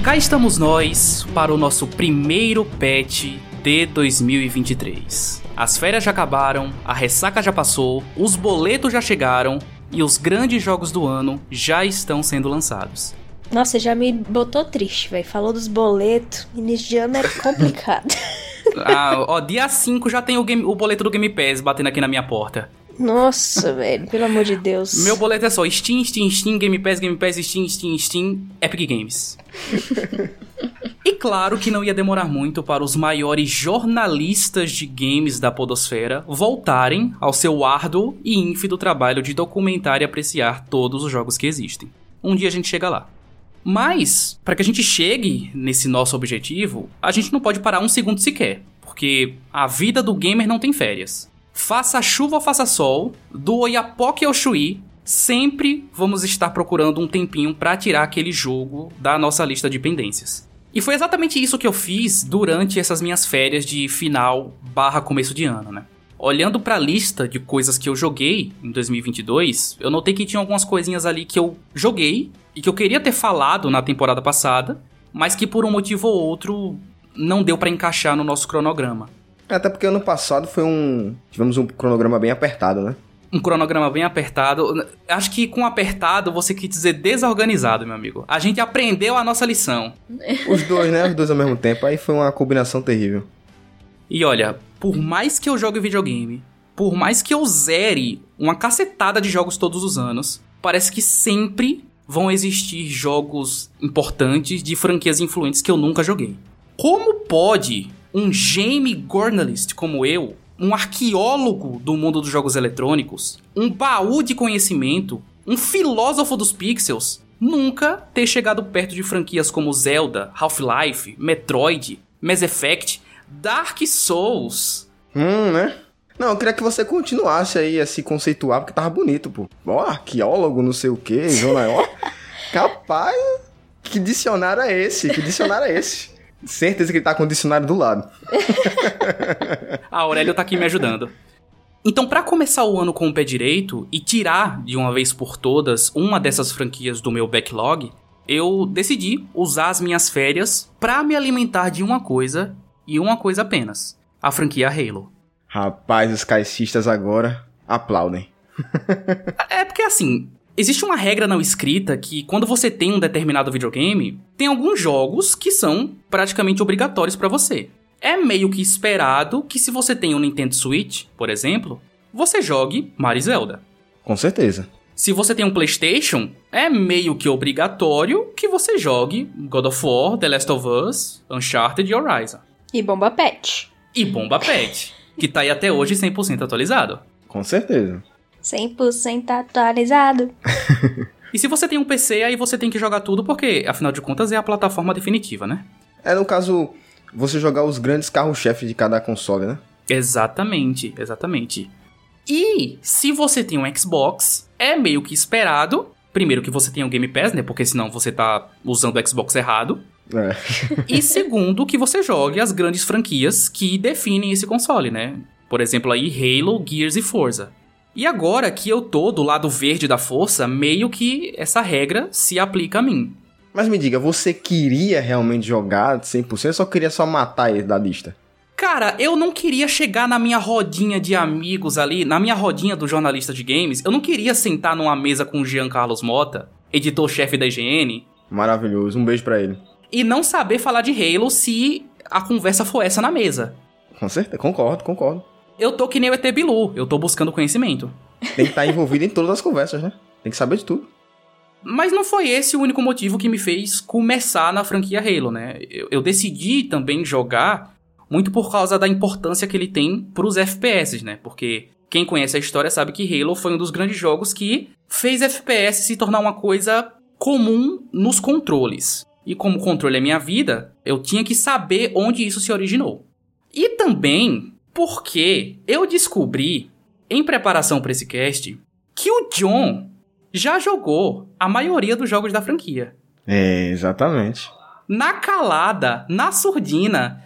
E cá estamos nós para o nosso primeiro patch de 2023. As férias já acabaram, a ressaca já passou, os boletos já chegaram e os grandes jogos do ano já estão sendo lançados. Nossa, já me botou triste, velho. Falou dos boletos. Início de ano é complicado. ah, ó, dia 5 já tem o, game, o boleto do Game Pass batendo aqui na minha porta. Nossa, velho, pelo amor de Deus. Meu boleto é só Steam, Steam, Steam, Game Pass, Game Pass, Steam, Steam, Steam, Epic Games. e claro que não ia demorar muito para os maiores jornalistas de games da podosfera voltarem ao seu árduo e ínfido trabalho de documentar e apreciar todos os jogos que existem. Um dia a gente chega lá. Mas, para que a gente chegue nesse nosso objetivo, a gente não pode parar um segundo sequer, porque a vida do gamer não tem férias. Faça chuva ou faça sol, do Oiapoque ao Chuí, sempre vamos estar procurando um tempinho para tirar aquele jogo da nossa lista de pendências. E foi exatamente isso que eu fiz durante essas minhas férias de final barra começo de ano, né? Olhando para a lista de coisas que eu joguei em 2022, eu notei que tinha algumas coisinhas ali que eu joguei e que eu queria ter falado na temporada passada, mas que por um motivo ou outro não deu para encaixar no nosso cronograma. Até porque ano passado foi um. Tivemos um cronograma bem apertado, né? Um cronograma bem apertado. Acho que com apertado você quis dizer desorganizado, meu amigo. A gente aprendeu a nossa lição. Os dois, né? Os dois ao mesmo tempo. Aí foi uma combinação terrível. E olha, por mais que eu jogue videogame, por mais que eu zere uma cacetada de jogos todos os anos, parece que sempre vão existir jogos importantes de franquias influentes que eu nunca joguei. Como pode um game journalist como eu, um arqueólogo do mundo dos jogos eletrônicos, um baú de conhecimento, um filósofo dos pixels, nunca ter chegado perto de franquias como Zelda, Half-Life, Metroid, Mass Effect, Dark Souls. Hum, né? Não, eu queria que você continuasse aí a se conceituar, porque tava bonito, pô. Ó, arqueólogo, não sei o quê, Zona ó. Capaz, que dicionário é esse? Que dicionário é esse? Certeza que ele tá com o dicionário do lado. a Aurélio tá aqui me ajudando. Então, para começar o ano com o pé direito e tirar de uma vez por todas uma dessas franquias do meu backlog, eu decidi usar as minhas férias para me alimentar de uma coisa e uma coisa apenas: a franquia Halo. Rapaz, os caixistas agora aplaudem. é porque assim, Existe uma regra não escrita que quando você tem um determinado videogame, tem alguns jogos que são praticamente obrigatórios para você. É meio que esperado que se você tem um Nintendo Switch, por exemplo, você jogue Mario Zelda. Com certeza. Se você tem um PlayStation, é meio que obrigatório que você jogue God of War, The Last of Us, Uncharted e Horizon. E Bomba Pet. E Bomba Pet, que tá aí até hoje 100% atualizado. Com certeza. 100% atualizado. e se você tem um PC, aí você tem que jogar tudo, porque, afinal de contas, é a plataforma definitiva, né? É, no caso, você jogar os grandes carros-chefe de cada console, né? Exatamente, exatamente. E se você tem um Xbox, é meio que esperado. Primeiro que você tenha o um Game Pass, né? Porque senão você tá usando o Xbox errado. É. e segundo, que você jogue as grandes franquias que definem esse console, né? Por exemplo, aí Halo, Gears e Forza. E agora que eu tô do lado verde da força, meio que essa regra se aplica a mim. Mas me diga, você queria realmente jogar 100% ou só queria só matar ele da lista? Cara, eu não queria chegar na minha rodinha de amigos ali, na minha rodinha do jornalista de games, eu não queria sentar numa mesa com o Jean Carlos Mota, editor-chefe da IGN. Maravilhoso, um beijo para ele. E não saber falar de Halo se a conversa for essa na mesa. Com certeza, concordo, concordo eu tô que nem o ET Bilu, eu tô buscando conhecimento. Tem que estar tá envolvido em todas as conversas, né? Tem que saber de tudo. Mas não foi esse o único motivo que me fez começar na franquia Halo, né? Eu, eu decidi também jogar muito por causa da importância que ele tem pros FPS, né? Porque quem conhece a história sabe que Halo foi um dos grandes jogos que fez FPS se tornar uma coisa comum nos controles. E como controle é minha vida, eu tinha que saber onde isso se originou. E também porque eu descobri, em preparação para esse cast, que o John já jogou a maioria dos jogos da franquia. É, exatamente. Na calada, na surdina,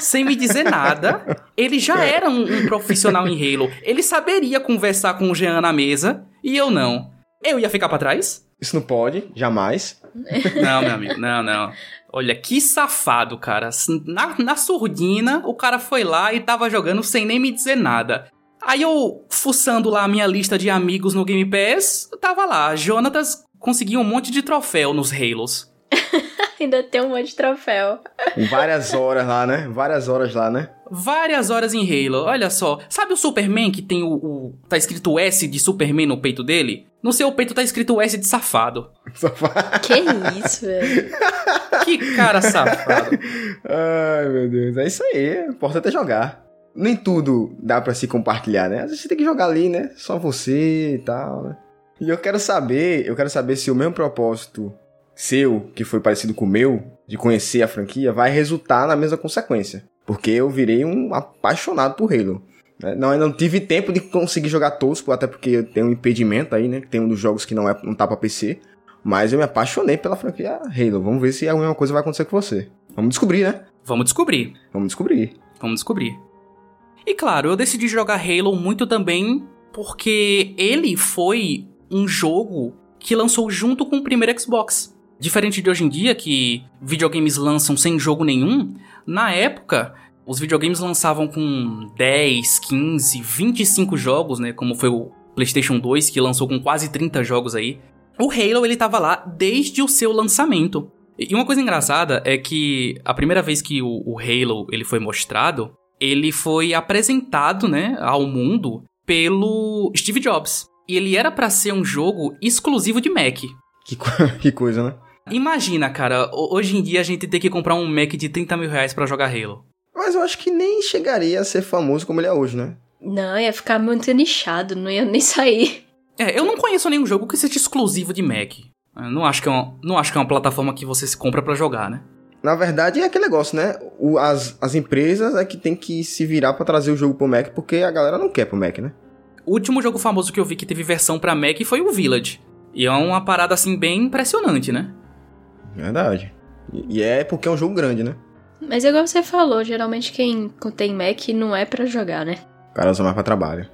sem me dizer nada, ele já era um, um profissional em Halo. Ele saberia conversar com o Jean na mesa e eu não. Eu ia ficar para trás? Isso não pode, jamais. Não, meu amigo, não, não. Olha, que safado, cara. Na, na surdina, o cara foi lá e tava jogando sem nem me dizer nada. Aí eu, fuçando lá a minha lista de amigos no Game Pass, tava lá, Jonatas conseguiu um monte de troféu nos Halos. Ainda tem um monte de troféu. Várias horas lá, né? Várias horas lá, né? Várias horas em Halo, olha só. Sabe o Superman que tem o, o. tá escrito S de Superman no peito dele? No seu peito tá escrito S de safado. Safado. Que isso, velho? Que cara safado. Ai, meu Deus. É isso aí. O importante é jogar. Nem tudo dá pra se compartilhar, né? Às vezes você tem que jogar ali, né? Só você e tal, né? E eu quero saber, eu quero saber se o mesmo propósito seu, que foi parecido com o meu, de conhecer a franquia, vai resultar na mesma consequência. Porque eu virei um apaixonado por Halo. né? Não, eu não tive tempo de conseguir jogar tosco, até porque eu tenho um impedimento aí, né? Tem um dos jogos que não, é, não tá pra PC. Mas eu me apaixonei pela franquia Halo. Vamos ver se a mesma coisa vai acontecer com você. Vamos descobrir, né? Vamos descobrir. Vamos descobrir. Vamos descobrir. E claro, eu decidi jogar Halo muito também porque ele foi um jogo que lançou junto com o primeiro Xbox. Diferente de hoje em dia, que videogames lançam sem jogo nenhum, na época, os videogames lançavam com 10, 15, 25 jogos, né? Como foi o PlayStation 2, que lançou com quase 30 jogos aí. O Halo, ele tava lá desde o seu lançamento. E uma coisa engraçada é que a primeira vez que o, o Halo ele foi mostrado, ele foi apresentado, né, ao mundo pelo Steve Jobs. E ele era pra ser um jogo exclusivo de Mac. Que, co- que coisa, né? Imagina, cara, ho- hoje em dia a gente tem que comprar um Mac de 30 mil reais pra jogar Halo. Mas eu acho que nem chegaria a ser famoso como ele é hoje, né? Não, ia ficar muito nichado, não ia nem sair. É, eu não conheço nenhum jogo que seja exclusivo de Mac. Eu não acho que é uma, não acho que é uma plataforma que você se compra pra jogar, né? Na verdade, é aquele negócio, né? O- as, as empresas é que tem que se virar pra trazer o jogo pro Mac, porque a galera não quer pro Mac, né? O último jogo famoso que eu vi que teve versão pra Mac foi o Village. E é uma parada assim bem impressionante, né? Verdade. E, é porque é um jogo grande, né? Mas igual você falou, geralmente quem tem Mac não é pra jogar, né? O cara usa mais pra trabalho.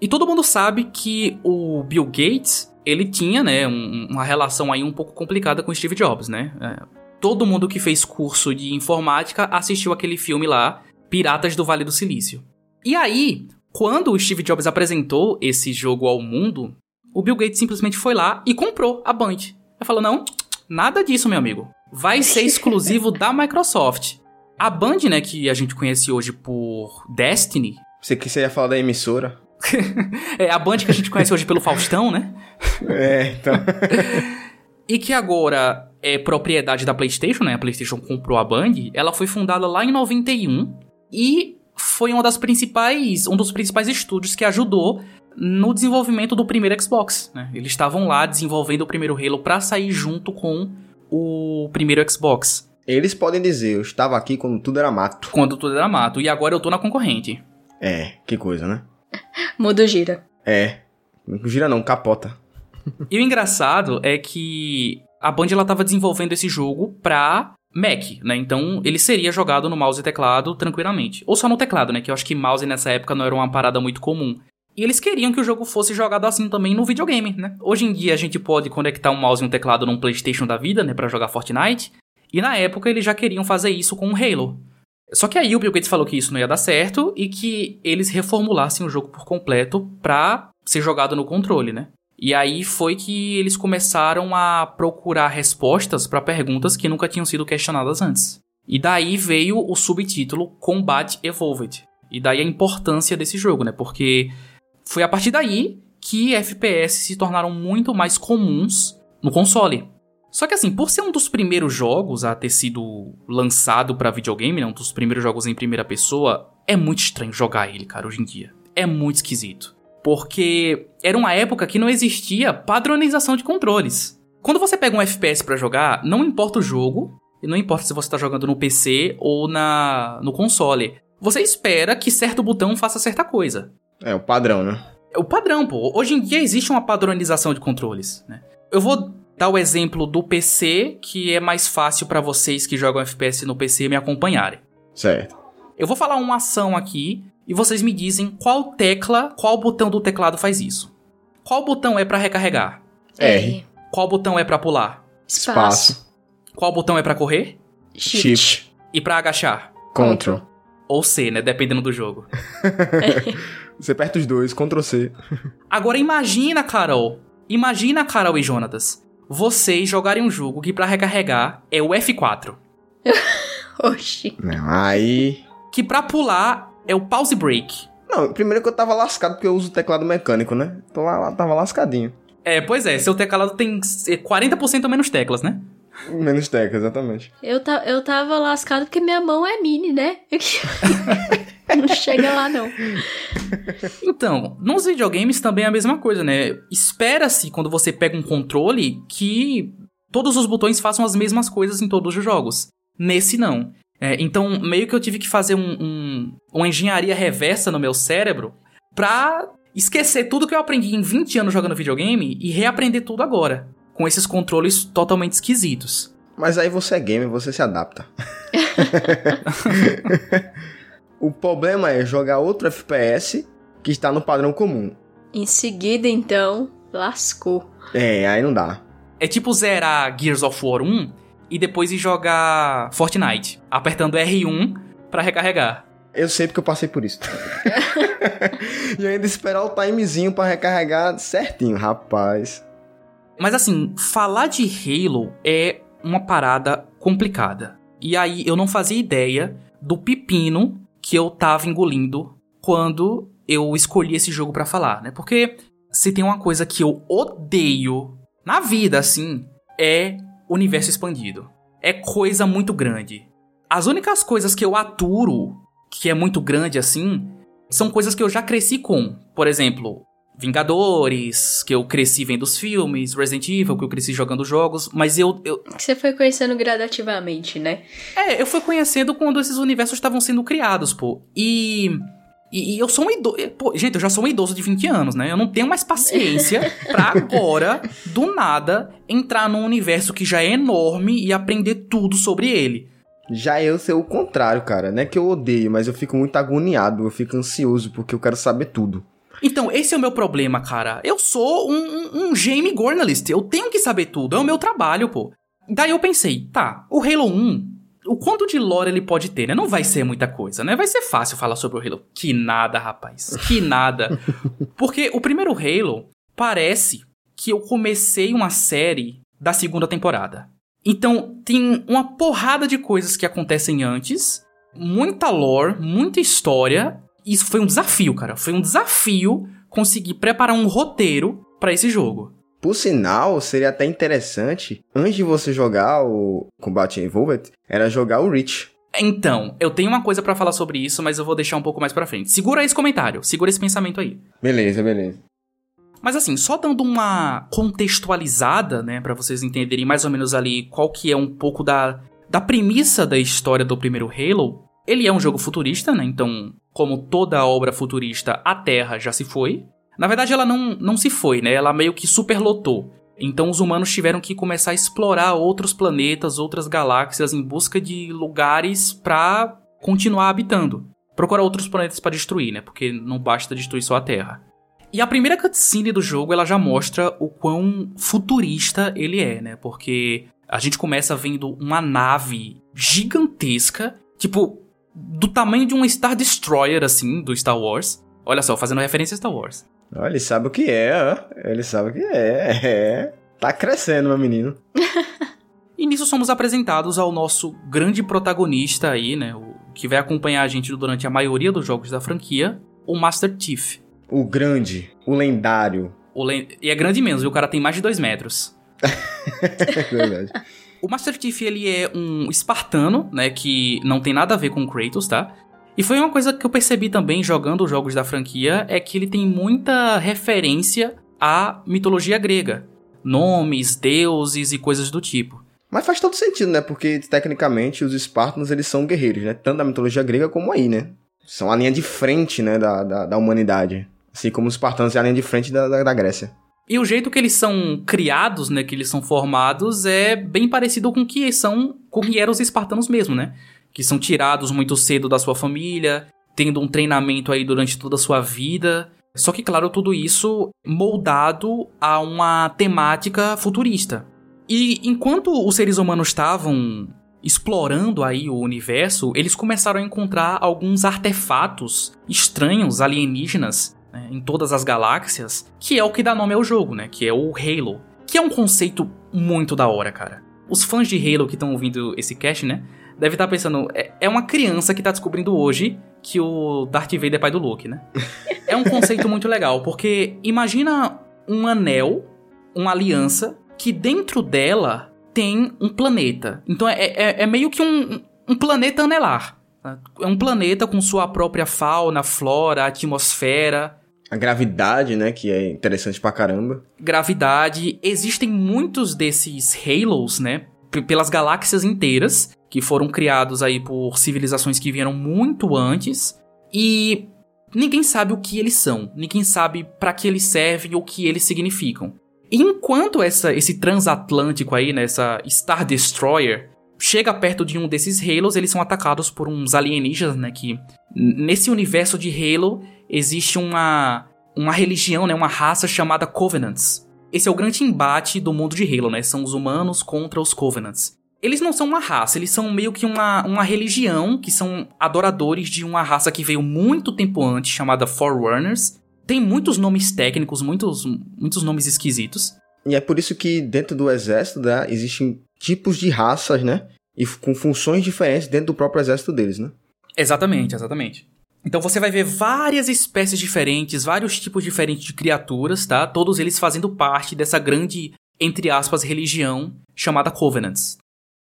E todo mundo sabe que o Bill Gates, ele tinha, né, um- uma relação aí um pouco complicada com o Steve Jobs, né? É, todo mundo que fez curso de informática assistiu aquele filme lá, Piratas do Vale do Silício. E aí, quando o Steve Jobs apresentou esse jogo ao mundo, o Bill Gates simplesmente foi lá e comprou a Band. Ele falou: não, nada disso, meu amigo. Vai ser exclusivo da Microsoft. A Band, né, que a gente conhece hoje por Destiny, Você que você ia falar da emissora? é a Band que a gente conhece hoje pelo Faustão, né? É, então. E que agora é propriedade da PlayStation, né? A PlayStation comprou a Band. Ela foi fundada lá em 91 e foi uma das principais, um dos principais estúdios que ajudou no desenvolvimento do primeiro Xbox. Né? Eles estavam lá desenvolvendo o primeiro Halo pra sair junto com o primeiro Xbox, Eles podem dizer, eu estava aqui quando tudo era mato. quando tudo era mato. E agora eu tô na concorrente. É, que coisa, né? Mudo gira. É. Não gira não, capota. E o engraçado é que a Band ela tava desenvolvendo esse jogo pra Mac, né? Então ele seria jogado no mouse e teclado tranquilamente. Ou só no teclado, né? Que eu acho que mouse nessa época não era uma parada muito comum. E eles queriam que o jogo fosse jogado assim também no videogame, né? Hoje em dia a gente pode conectar um mouse e um teclado num PlayStation da vida, né, Pra jogar Fortnite. E na época eles já queriam fazer isso com o Halo. Só que aí o Bill Gates falou que isso não ia dar certo e que eles reformulassem o jogo por completo pra ser jogado no controle, né? E aí foi que eles começaram a procurar respostas para perguntas que nunca tinham sido questionadas antes. E daí veio o subtítulo Combat Evolved. E daí a importância desse jogo, né? Porque foi a partir daí que FPS se tornaram muito mais comuns no console. Só que assim, por ser um dos primeiros jogos a ter sido lançado para videogame, né, um dos primeiros jogos em primeira pessoa, é muito estranho jogar ele, cara, hoje em dia. É muito esquisito. Porque era uma época que não existia padronização de controles. Quando você pega um FPS pra jogar, não importa o jogo, e não importa se você tá jogando no PC ou na no console. Você espera que certo botão faça certa coisa. É, o padrão, né? É o padrão, pô. Hoje em dia existe uma padronização de controles, né? Eu vou dar o exemplo do PC, que é mais fácil pra vocês que jogam FPS no PC me acompanharem. Certo. Eu vou falar uma ação aqui e vocês me dizem qual tecla, qual botão do teclado faz isso. Qual botão é pra recarregar? R. Qual botão é pra pular? Espaço. Qual botão é pra correr? Shift. E pra agachar? Control. Ou C, né? Dependendo do jogo. Você aperta os dois, Ctrl C. Agora imagina, Carol. Imagina, Carol e Jonatas. Vocês jogarem um jogo que pra recarregar é o F4. Oxi. Não, aí. Que pra pular é o pause break. Não, primeiro que eu tava lascado porque eu uso teclado mecânico, né? Então lá, lá tava lascadinho. É, pois é, seu teclado tem 40% ou menos teclas, né? Menos teclas, exatamente. Eu, ta, eu tava lascado porque minha mão é mini, né? não chega lá, não. Então, nos videogames também é a mesma coisa, né? Espera-se, quando você pega um controle, que todos os botões façam as mesmas coisas em todos os jogos. Nesse, não. É, então, meio que eu tive que fazer um, um, uma engenharia reversa no meu cérebro pra esquecer tudo que eu aprendi em 20 anos jogando videogame e reaprender tudo agora. Com esses controles totalmente esquisitos. Mas aí você é gamer, você se adapta. o problema é jogar outro FPS que está no padrão comum. Em seguida, então, lascou. É, aí não dá. É tipo zerar Gears of War 1 e depois ir jogar Fortnite, apertando R1 para recarregar. Eu sei porque eu passei por isso. e ainda esperar o timezinho para recarregar certinho, rapaz. Mas assim, falar de Halo é uma parada complicada. E aí eu não fazia ideia do pepino que eu tava engolindo quando eu escolhi esse jogo para falar, né? Porque se tem uma coisa que eu odeio na vida, assim, é universo expandido. É coisa muito grande. As únicas coisas que eu aturo, que é muito grande assim, são coisas que eu já cresci com. Por exemplo, Vingadores, que eu cresci vendo os filmes, Resident Evil, que eu cresci jogando jogos, mas eu, eu. Você foi conhecendo gradativamente, né? É, eu fui conhecendo quando esses universos estavam sendo criados, pô. E. E, e eu sou um idoso. Pô, gente, eu já sou um idoso de 20 anos, né? Eu não tenho mais paciência pra agora, do nada, entrar num universo que já é enorme e aprender tudo sobre ele. Já eu sei o contrário, cara. Não é que eu odeio, mas eu fico muito agoniado, eu fico ansioso porque eu quero saber tudo. Então, esse é o meu problema, cara. Eu sou um, um, um game journalist. Eu tenho que saber tudo. É o meu trabalho, pô. Daí eu pensei, tá, o Halo 1, o quanto de lore ele pode ter, né? Não vai ser muita coisa, né? Vai ser fácil falar sobre o Halo. Que nada, rapaz. Que nada. Porque o primeiro Halo parece que eu comecei uma série da segunda temporada. Então, tem uma porrada de coisas que acontecem antes, muita lore, muita história, isso foi um desafio, cara. Foi um desafio conseguir preparar um roteiro para esse jogo. Por sinal, seria até interessante, antes de você jogar o Combate Evolved, era jogar o Reach. Então, eu tenho uma coisa para falar sobre isso, mas eu vou deixar um pouco mais pra frente. Segura esse comentário, segura esse pensamento aí. Beleza, beleza. Mas assim, só dando uma contextualizada, né, para vocês entenderem mais ou menos ali qual que é um pouco da, da premissa da história do primeiro Halo. Ele é um jogo futurista, né? Então, como toda obra futurista, a Terra já se foi. Na verdade, ela não, não se foi, né? Ela meio que superlotou. Então, os humanos tiveram que começar a explorar outros planetas, outras galáxias, em busca de lugares para continuar habitando. Procurar outros planetas para destruir, né? Porque não basta destruir só a Terra. E a primeira cutscene do jogo, ela já mostra o quão futurista ele é, né? Porque a gente começa vendo uma nave gigantesca, tipo, do tamanho de um Star Destroyer, assim, do Star Wars. Olha só, fazendo referência a Star Wars. Olha, ele sabe o que é, ó. Ele sabe o que é. é. Tá crescendo, meu menino. e nisso somos apresentados ao nosso grande protagonista aí, né? O que vai acompanhar a gente durante a maioria dos jogos da franquia, o Master Chief. O grande, o lendário. O len... E é grande mesmo, o cara tem mais de dois metros. é verdade. O Master Chief, ele é um espartano, né, que não tem nada a ver com Kratos, tá? E foi uma coisa que eu percebi também jogando os jogos da franquia, é que ele tem muita referência à mitologia grega. Nomes, deuses e coisas do tipo. Mas faz todo sentido, né? Porque, tecnicamente, os espartanos, eles são guerreiros, né? Tanto da mitologia grega como aí, né? São a linha de frente, né, da, da, da humanidade. Assim como os espartanos é a linha de frente da, da, da Grécia. E o jeito que eles são criados, né, que eles são formados, é bem parecido com que são, com que eram os espartanos mesmo, né? Que são tirados muito cedo da sua família, tendo um treinamento aí durante toda a sua vida. Só que, claro, tudo isso moldado a uma temática futurista. E enquanto os seres humanos estavam explorando aí o universo, eles começaram a encontrar alguns artefatos estranhos, alienígenas, né, em todas as galáxias, que é o que dá nome ao jogo, né? Que é o Halo. Que é um conceito muito da hora, cara. Os fãs de Halo que estão ouvindo esse cast, né? Deve estar tá pensando, é, é uma criança que tá descobrindo hoje que o Darth Vader é pai do Luke, né? é um conceito muito legal, porque imagina um anel, uma aliança, que dentro dela tem um planeta. Então é, é, é meio que um, um planeta anelar. É um planeta com sua própria fauna, flora, atmosfera. A gravidade, né, que é interessante pra caramba. Gravidade. Existem muitos desses Halos, né, pelas galáxias inteiras, que foram criados aí por civilizações que vieram muito antes. E ninguém sabe o que eles são, ninguém sabe para que eles servem ou o que eles significam. Enquanto essa, esse transatlântico aí, né, essa Star Destroyer, chega perto de um desses Halos, eles são atacados por uns alienígenas, né, que nesse universo de Halo existe uma uma religião, né, uma raça chamada Covenants. Esse é o grande embate do mundo de Halo, né? São os humanos contra os Covenants. Eles não são uma raça, eles são meio que uma, uma religião, que são adoradores de uma raça que veio muito tempo antes, chamada Forerunners. Tem muitos nomes técnicos, muitos, muitos nomes esquisitos. E é por isso que dentro do exército né, existem tipos de raças, né? E com funções diferentes dentro do próprio exército deles, né? Exatamente, exatamente. Então você vai ver várias espécies diferentes, vários tipos diferentes de criaturas, tá? Todos eles fazendo parte dessa grande, entre aspas, religião chamada Covenants.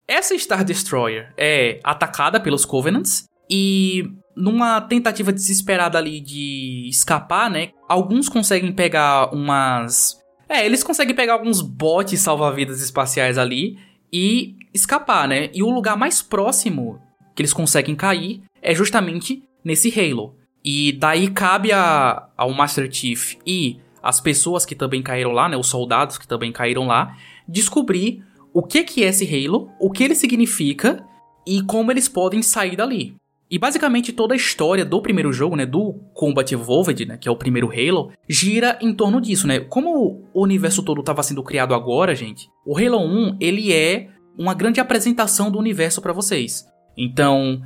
Essa Star Destroyer é atacada pelos Covenants e numa tentativa desesperada ali de escapar, né? Alguns conseguem pegar umas é, eles conseguem pegar alguns botes salva-vidas espaciais ali e escapar, né? E o lugar mais próximo que eles conseguem cair é justamente nesse Halo. E daí cabe a, ao Master Chief e as pessoas que também caíram lá, né? Os soldados que também caíram lá, descobrir o que, que é esse Halo, o que ele significa e como eles podem sair dali. E basicamente toda a história do primeiro jogo, né, do Combat Evolved, né, que é o primeiro Halo, gira em torno disso, né? Como o universo todo estava sendo criado agora, gente, o Halo 1, ele é uma grande apresentação do universo para vocês. Então,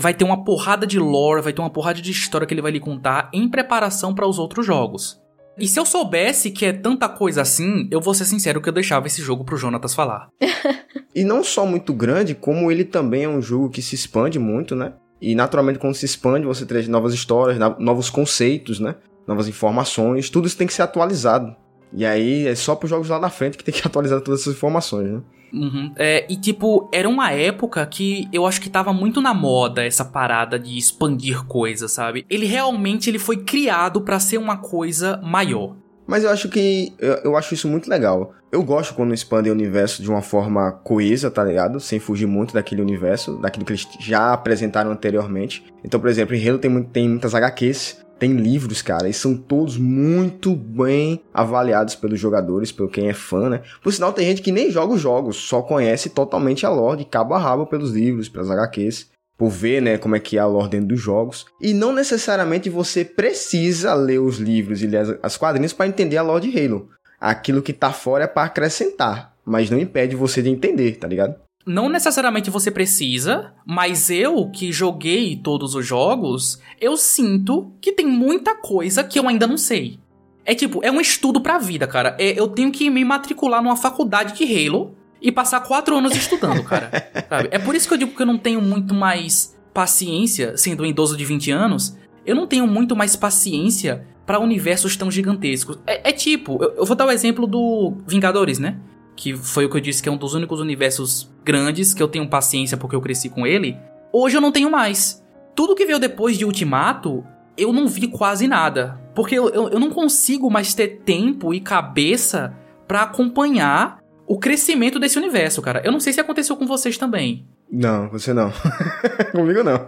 vai ter uma porrada de lore, vai ter uma porrada de história que ele vai lhe contar em preparação para os outros jogos. E se eu soubesse que é tanta coisa assim, eu vou ser sincero que eu deixava esse jogo pro Jonatas falar. e não só muito grande, como ele também é um jogo que se expande muito, né? E naturalmente quando se expande, você traz novas histórias, novos conceitos, né? Novas informações, tudo isso tem que ser atualizado. E aí é só pros jogos lá na frente que tem que atualizar todas essas informações, né? Uhum. É, e tipo, era uma época que eu acho que tava muito na moda essa parada de expandir coisas, sabe? Ele realmente ele foi criado para ser uma coisa maior. Mas eu acho que. Eu, eu, acho isso muito legal. Eu gosto quando expandem o universo de uma forma coesa, tá ligado? Sem fugir muito daquele universo, daquilo que eles já apresentaram anteriormente. Então, por exemplo, em Halo tem, tem muitas HQs tem livros, cara, e são todos muito bem avaliados pelos jogadores, pelo quem é fã, né? Por sinal, tem gente que nem joga os jogos, só conhece totalmente a lore de cabo a rabo pelos livros, pelas HQs por ver, né, como é que é a lore dentro dos jogos. E não necessariamente você precisa ler os livros e ler as quadrinhos para entender a lore de Halo. Aquilo que tá fora é para acrescentar, mas não impede você de entender, tá ligado? Não necessariamente você precisa, mas eu que joguei todos os jogos, eu sinto que tem muita coisa que eu ainda não sei. É tipo, é um estudo pra vida, cara. É, eu tenho que me matricular numa faculdade de Halo e passar quatro anos estudando, cara. É por isso que eu digo que eu não tenho muito mais paciência, sendo um idoso de 20 anos, eu não tenho muito mais paciência para universos tão gigantescos. É, é tipo, eu, eu vou dar o exemplo do Vingadores, né? Que foi o que eu disse que é um dos únicos universos grandes que eu tenho paciência porque eu cresci com ele, hoje eu não tenho mais. Tudo que veio depois de Ultimato, eu não vi quase nada. Porque eu, eu, eu não consigo mais ter tempo e cabeça para acompanhar o crescimento desse universo, cara. Eu não sei se aconteceu com vocês também. Não, você não. Comigo não.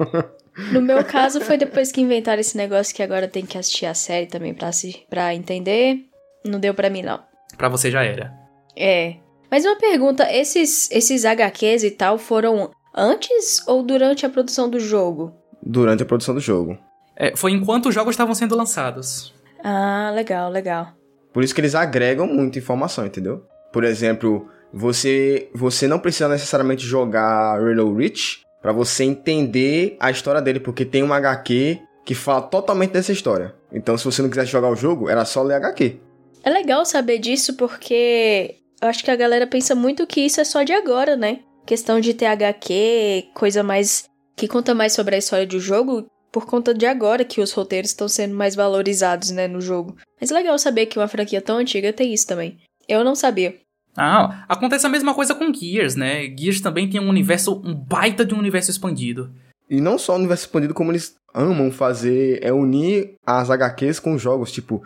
No meu caso, foi depois que inventaram esse negócio que agora tem que assistir a série também pra, se, pra entender. Não deu pra mim, não. Pra você já era. É. Mas uma pergunta, esses, esses HQs e tal foram antes ou durante a produção do jogo? Durante a produção do jogo. É, foi enquanto os jogos estavam sendo lançados. Ah, legal, legal. Por isso que eles agregam muita informação, entendeu? Por exemplo, você, você não precisa necessariamente jogar Halo Reach para você entender a história dele, porque tem uma HQ que fala totalmente dessa história. Então, se você não quisesse jogar o jogo, era só ler HQ. É legal saber disso porque eu acho que a galera pensa muito que isso é só de agora, né? Questão de ter HQ, coisa mais que conta mais sobre a história do jogo, por conta de agora que os roteiros estão sendo mais valorizados, né, no jogo. Mas é legal saber que uma franquia tão antiga tem isso também. Eu não sabia. Ah, acontece a mesma coisa com Gears, né? Gears também tem um universo, um baita de um universo expandido. E não só o universo expandido, como eles amam fazer, é unir as HQs com os jogos. Tipo,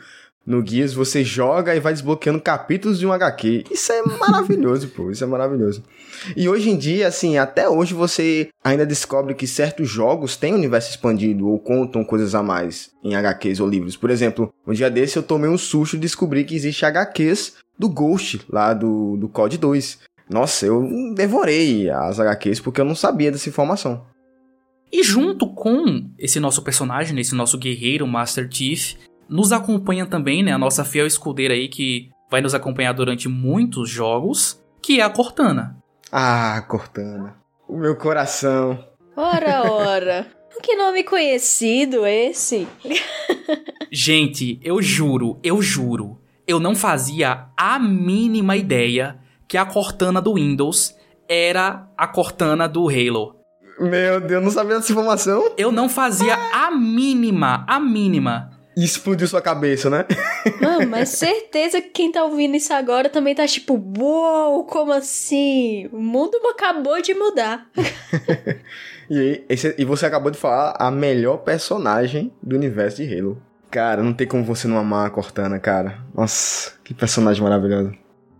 no Gears você joga e vai desbloqueando capítulos de um HQ. Isso é maravilhoso, pô. Isso é maravilhoso. E hoje em dia, assim, até hoje você ainda descobre que certos jogos têm universo expandido ou contam coisas a mais em HQs ou livros. Por exemplo, um dia desse eu tomei um susto e descobri que existe HQs do Ghost, lá do, do COD 2. Nossa, eu devorei as HQs porque eu não sabia dessa informação. E junto com esse nosso personagem, esse nosso guerreiro Master Chief, nos acompanha também, né, a nossa fiel escudeira aí que vai nos acompanhar durante muitos jogos, que é a Cortana. Ah, Cortana. O meu coração. Ora, ora. que nome conhecido esse? Gente, eu juro, eu juro, eu não fazia a mínima ideia que a Cortana do Windows era a Cortana do Halo. Meu Deus, não sabia dessa informação? Eu não fazia a mínima, a mínima explodiu sua cabeça, né? Mano, mas certeza que quem tá ouvindo isso agora também tá tipo, uou, como assim? O mundo acabou de mudar. e, esse, e você acabou de falar a melhor personagem do universo de Halo. Cara, não tem como você não amar a Cortana, cara. Nossa, que personagem maravilhoso.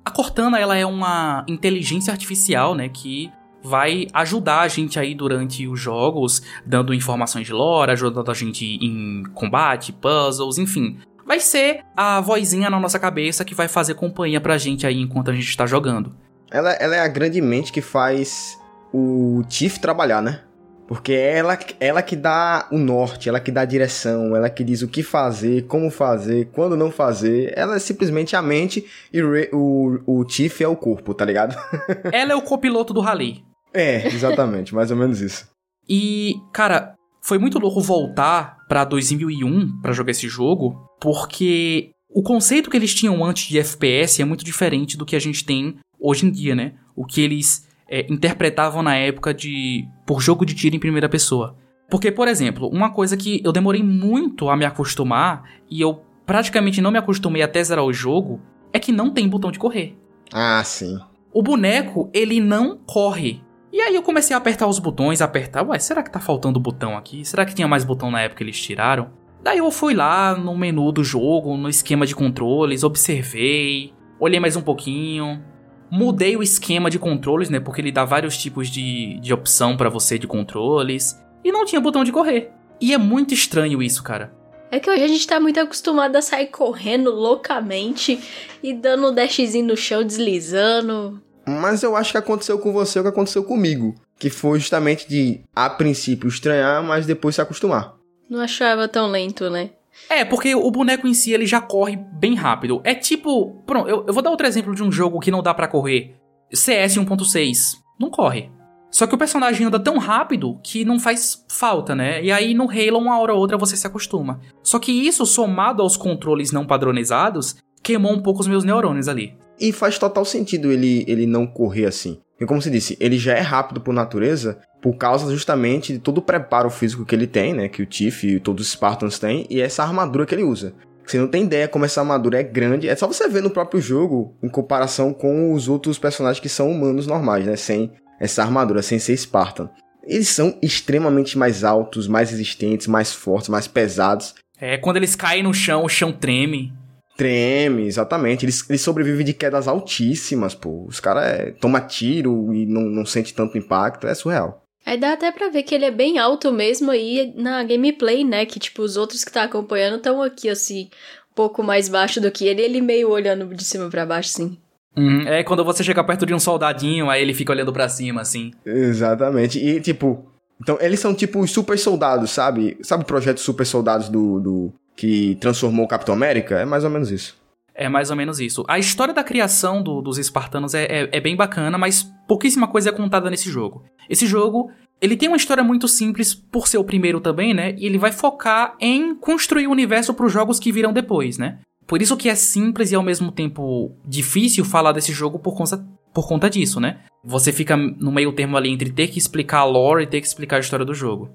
A Cortana, ela é uma inteligência artificial, né, que vai ajudar a gente aí durante os jogos, dando informações de lore, ajudando a gente em combate, puzzles, enfim. Vai ser a vozinha na nossa cabeça que vai fazer companhia pra gente aí enquanto a gente está jogando. Ela, ela é a grande mente que faz o Tiff trabalhar, né? Porque é ela, ela que dá o norte, ela que dá a direção, ela que diz o que fazer, como fazer, quando não fazer. Ela é simplesmente a mente e o, o, Tiff é o corpo, tá ligado? ela é o copiloto do rally. É, exatamente, mais ou menos isso. E, cara, foi muito louco voltar para 2001 para jogar esse jogo, porque o conceito que eles tinham antes de FPS é muito diferente do que a gente tem hoje em dia, né? O que eles é, interpretavam na época de por jogo de tiro em primeira pessoa. Porque, por exemplo, uma coisa que eu demorei muito a me acostumar e eu praticamente não me acostumei até zerar o jogo é que não tem botão de correr. Ah, sim. O boneco, ele não corre. E aí eu comecei a apertar os botões, apertar, ué, será que tá faltando botão aqui? Será que tinha mais botão na época que eles tiraram? Daí eu fui lá no menu do jogo, no esquema de controles, observei, olhei mais um pouquinho, mudei o esquema de controles, né, porque ele dá vários tipos de, de opção para você de controles, e não tinha botão de correr. E é muito estranho isso, cara. É que hoje a gente tá muito acostumado a sair correndo loucamente e dando um dashzinho no chão, deslizando. Mas eu acho que aconteceu com você o que aconteceu comigo. Que foi justamente de, a princípio, estranhar, mas depois se acostumar. Não achava tão lento, né? É, porque o boneco em si ele já corre bem rápido. É tipo. Pronto, eu, eu vou dar outro exemplo de um jogo que não dá para correr. CS 1.6. Não corre. Só que o personagem anda tão rápido que não faz falta, né? E aí no Halo, uma hora ou outra, você se acostuma. Só que isso, somado aos controles não padronizados, queimou um pouco os meus neurônios ali. E faz total sentido ele, ele não correr assim. Porque, como você disse, ele já é rápido por natureza, por causa justamente de todo o preparo físico que ele tem, né? Que o Tiff e todos os Spartans têm, e essa armadura que ele usa. Você não tem ideia como essa armadura é grande. É só você ver no próprio jogo, em comparação com os outros personagens que são humanos normais, né? Sem essa armadura, sem ser Spartan. Eles são extremamente mais altos, mais resistentes, mais fortes, mais pesados. É, quando eles caem no chão, o chão treme. Treme, exatamente. Eles, eles sobrevivem de quedas altíssimas, pô. Os caras é, toma tiro e não, não sente tanto impacto. É surreal. Aí dá até pra ver que ele é bem alto mesmo aí na gameplay, né? Que, tipo, os outros que tá acompanhando estão aqui, assim, um pouco mais baixo do que ele. Ele meio olhando de cima para baixo, sim. Uhum. É quando você chega perto de um soldadinho, aí ele fica olhando para cima, assim. Exatamente. E, tipo... Então, eles são, tipo, os super soldados, sabe? Sabe o projeto Super Soldados do, do que transformou o Capitão América, é mais ou menos isso. É mais ou menos isso. A história da criação do, dos espartanos é, é, é, bem bacana, mas pouquíssima coisa é contada nesse jogo. Esse jogo, ele tem uma história muito simples por ser o primeiro também, né? E ele vai focar em construir o universo para os jogos que virão depois, né? Por isso que é simples e ao mesmo tempo difícil falar desse jogo por conta, por conta disso, né? Você fica no meio termo ali entre ter que explicar a lore e ter que explicar a história do jogo.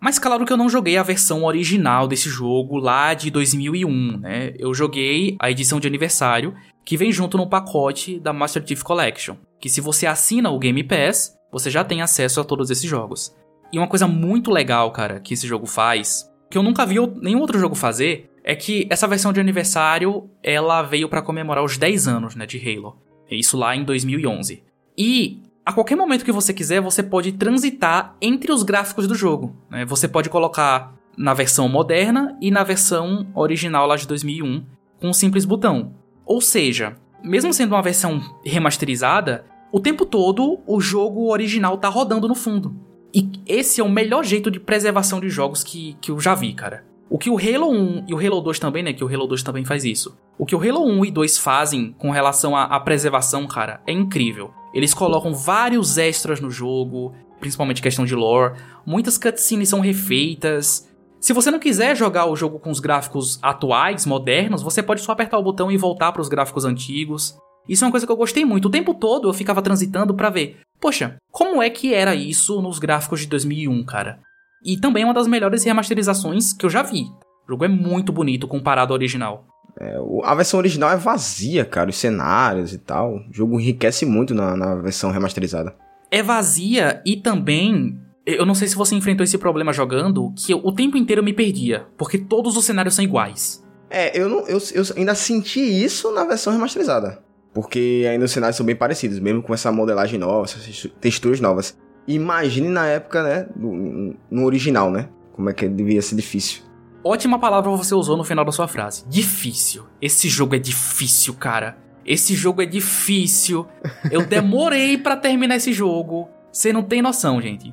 Mas claro que eu não joguei a versão original desse jogo lá de 2001, né? Eu joguei a edição de aniversário, que vem junto no pacote da Master Chief Collection, que se você assina o Game Pass, você já tem acesso a todos esses jogos. E uma coisa muito legal, cara, que esse jogo faz, que eu nunca vi nenhum outro jogo fazer, é que essa versão de aniversário, ela veio para comemorar os 10 anos, né, de Halo. Isso lá em 2011. E a qualquer momento que você quiser, você pode transitar entre os gráficos do jogo. Né? Você pode colocar na versão moderna e na versão original lá de 2001 com um simples botão. Ou seja, mesmo sendo uma versão remasterizada, o tempo todo o jogo original tá rodando no fundo. E esse é o melhor jeito de preservação de jogos que, que eu já vi, cara. O que o Halo 1 e o Halo 2 também, né? Que o Halo 2 também faz isso. O que o Halo 1 e 2 fazem com relação à, à preservação, cara, é incrível. Eles colocam vários extras no jogo, principalmente questão de lore. Muitas cutscenes são refeitas. Se você não quiser jogar o jogo com os gráficos atuais, modernos, você pode só apertar o botão e voltar para os gráficos antigos. Isso é uma coisa que eu gostei muito. O tempo todo eu ficava transitando para ver, poxa, como é que era isso nos gráficos de 2001, cara? E também é uma das melhores remasterizações que eu já vi. O jogo é muito bonito comparado ao original. É, a versão original é vazia, cara, os cenários e tal. O jogo enriquece muito na, na versão remasterizada. É vazia e também eu não sei se você enfrentou esse problema jogando, que eu, o tempo inteiro eu me perdia, porque todos os cenários são iguais. É, eu, não, eu, eu ainda senti isso na versão remasterizada. Porque ainda os cenários são bem parecidos, mesmo com essa modelagem nova, essas texturas novas. Imagine na época, né? No, no original, né? Como é que devia ser difícil. Ótima palavra você usou no final da sua frase. Difícil. Esse jogo é difícil, cara. Esse jogo é difícil. Eu demorei para terminar esse jogo. Você não tem noção, gente.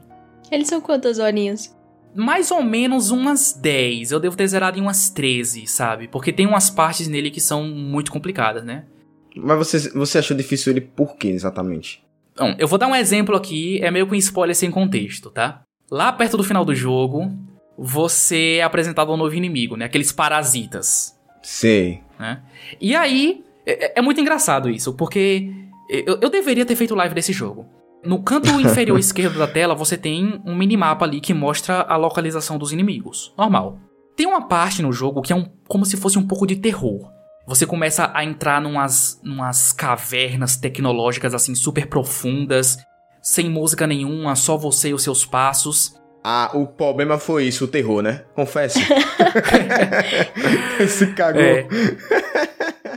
Eles são quantas horinhas? Mais ou menos umas 10. Eu devo ter zerado em umas 13, sabe? Porque tem umas partes nele que são muito complicadas, né? Mas você, você achou difícil ele por quê, exatamente? Bom, eu vou dar um exemplo aqui, é meio que um spoiler sem contexto, tá? Lá perto do final do jogo, você é apresentado a um novo inimigo, né? Aqueles parasitas. Sei. Né? E aí, é, é, muito engraçado isso, porque eu, eu deveria ter feito live desse jogo. No canto inferior esquerdo da tela, você tem um minimapa ali que mostra a localização dos inimigos. Normal. Tem uma parte no jogo que é um, como se fosse um pouco de terror. Você começa a entrar numas, numas cavernas tecnológicas assim super profundas, sem música nenhuma, só você e os seus passos. Ah, o problema foi isso, o terror, né? Confesso. Se cagou. É.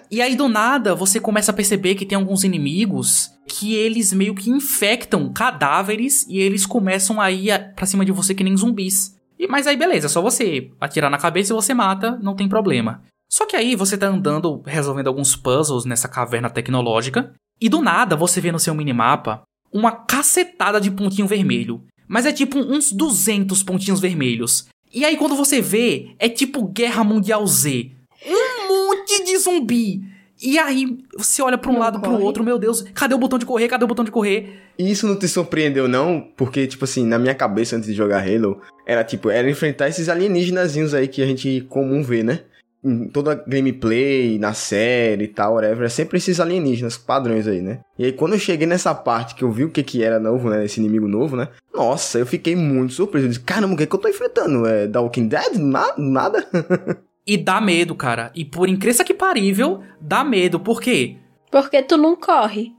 E aí do nada você começa a perceber que tem alguns inimigos que eles meio que infectam cadáveres e eles começam a ir pra cima de você que nem zumbis. E, mas aí beleza, é só você atirar na cabeça e você mata, não tem problema. Só que aí você tá andando, resolvendo alguns puzzles nessa caverna tecnológica, e do nada você vê no seu minimapa uma cacetada de pontinho vermelho. Mas é tipo uns 200 pontinhos vermelhos. E aí quando você vê, é tipo Guerra Mundial Z. Um monte de zumbi. E aí você olha para um não lado corre. pro outro, meu Deus, cadê o botão de correr? Cadê o botão de correr? E isso não te surpreendeu não? Porque tipo assim, na minha cabeça antes de jogar Halo, era tipo, era enfrentar esses alienígenazinhos aí que a gente comum vê, né? Em toda gameplay, na série e tal, whatever, é sempre esses alienígenas padrões aí, né? E aí quando eu cheguei nessa parte que eu vi o que que era novo, né? Esse inimigo novo, né? Nossa, eu fiquei muito surpreso. Eu disse, caramba, o que, é que eu tô enfrentando? É The Walking Dead? Na, nada? e dá medo, cara. E por incrível que parível, dá medo. Por quê? Porque tu não corre.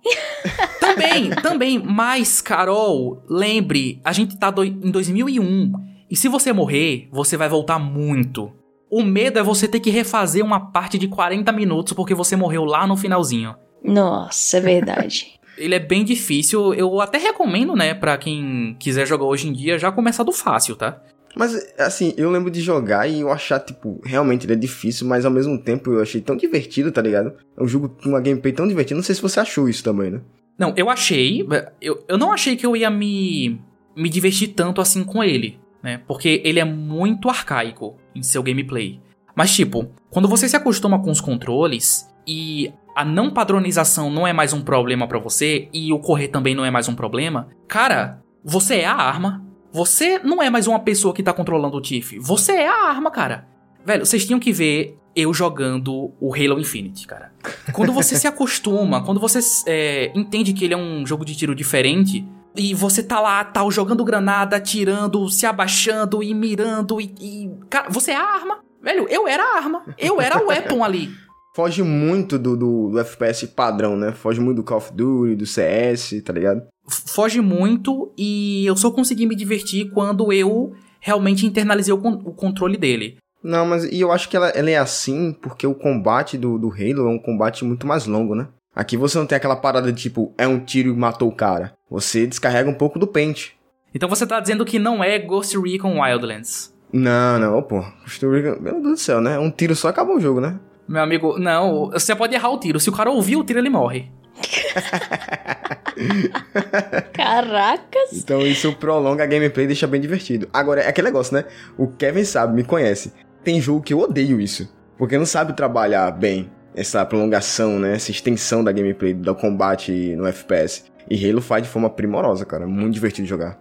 também, também. Mas, Carol, lembre, a gente tá do, em 2001. E se você morrer, você vai voltar muito. O medo é você ter que refazer uma parte de 40 minutos porque você morreu lá no finalzinho. Nossa, é verdade. Ele é bem difícil. Eu até recomendo, né, para quem quiser jogar hoje em dia, já começar do fácil, tá? Mas, assim, eu lembro de jogar e eu achar, tipo, realmente ele é difícil, mas ao mesmo tempo eu achei tão divertido, tá ligado? É um jogo com uma gameplay tão divertida. Não sei se você achou isso também, né? Não, eu achei. Eu, eu não achei que eu ia me, me divertir tanto assim com ele né? Porque ele é muito arcaico em seu gameplay. Mas, tipo, quando você se acostuma com os controles e a não padronização não é mais um problema para você e o correr também não é mais um problema, cara, você é a arma. Você não é mais uma pessoa que tá controlando o Tiff. Você é a arma, cara. Velho, vocês tinham que ver eu jogando o Halo Infinite, cara. Quando você se acostuma, quando você é, entende que ele é um jogo de tiro diferente, e você tá lá, tal, jogando granada, atirando, se abaixando e mirando, e. e cara, você é a arma. Velho, eu era a arma. Eu era o weapon ali. Foge muito do, do, do, FPS padrão, né? Foge muito do Call of Duty, do CS, tá ligado? Foge muito e eu só consegui me divertir quando eu realmente internalizei o, o controle dele. Não, mas e eu acho que ela, ela, é assim porque o combate do, do Halo é um combate muito mais longo, né? Aqui você não tem aquela parada de tipo, é um tiro e matou o cara. Você descarrega um pouco do pente. Então você tá dizendo que não é Ghost Recon Wildlands? Não, não, pô. Meu Deus do céu, né? Um tiro só acabou o jogo, né? Meu amigo, não, você pode errar o tiro. Se o cara ouvir o tiro, ele morre. Caracas! Então isso prolonga a gameplay e deixa bem divertido. Agora, é aquele negócio, né? O Kevin sabe, me conhece. Tem jogo que eu odeio isso. Porque não sabe trabalhar bem essa prolongação, né? Essa extensão da gameplay, do combate no FPS. E Halo faz de forma primorosa, cara. Muito divertido jogar.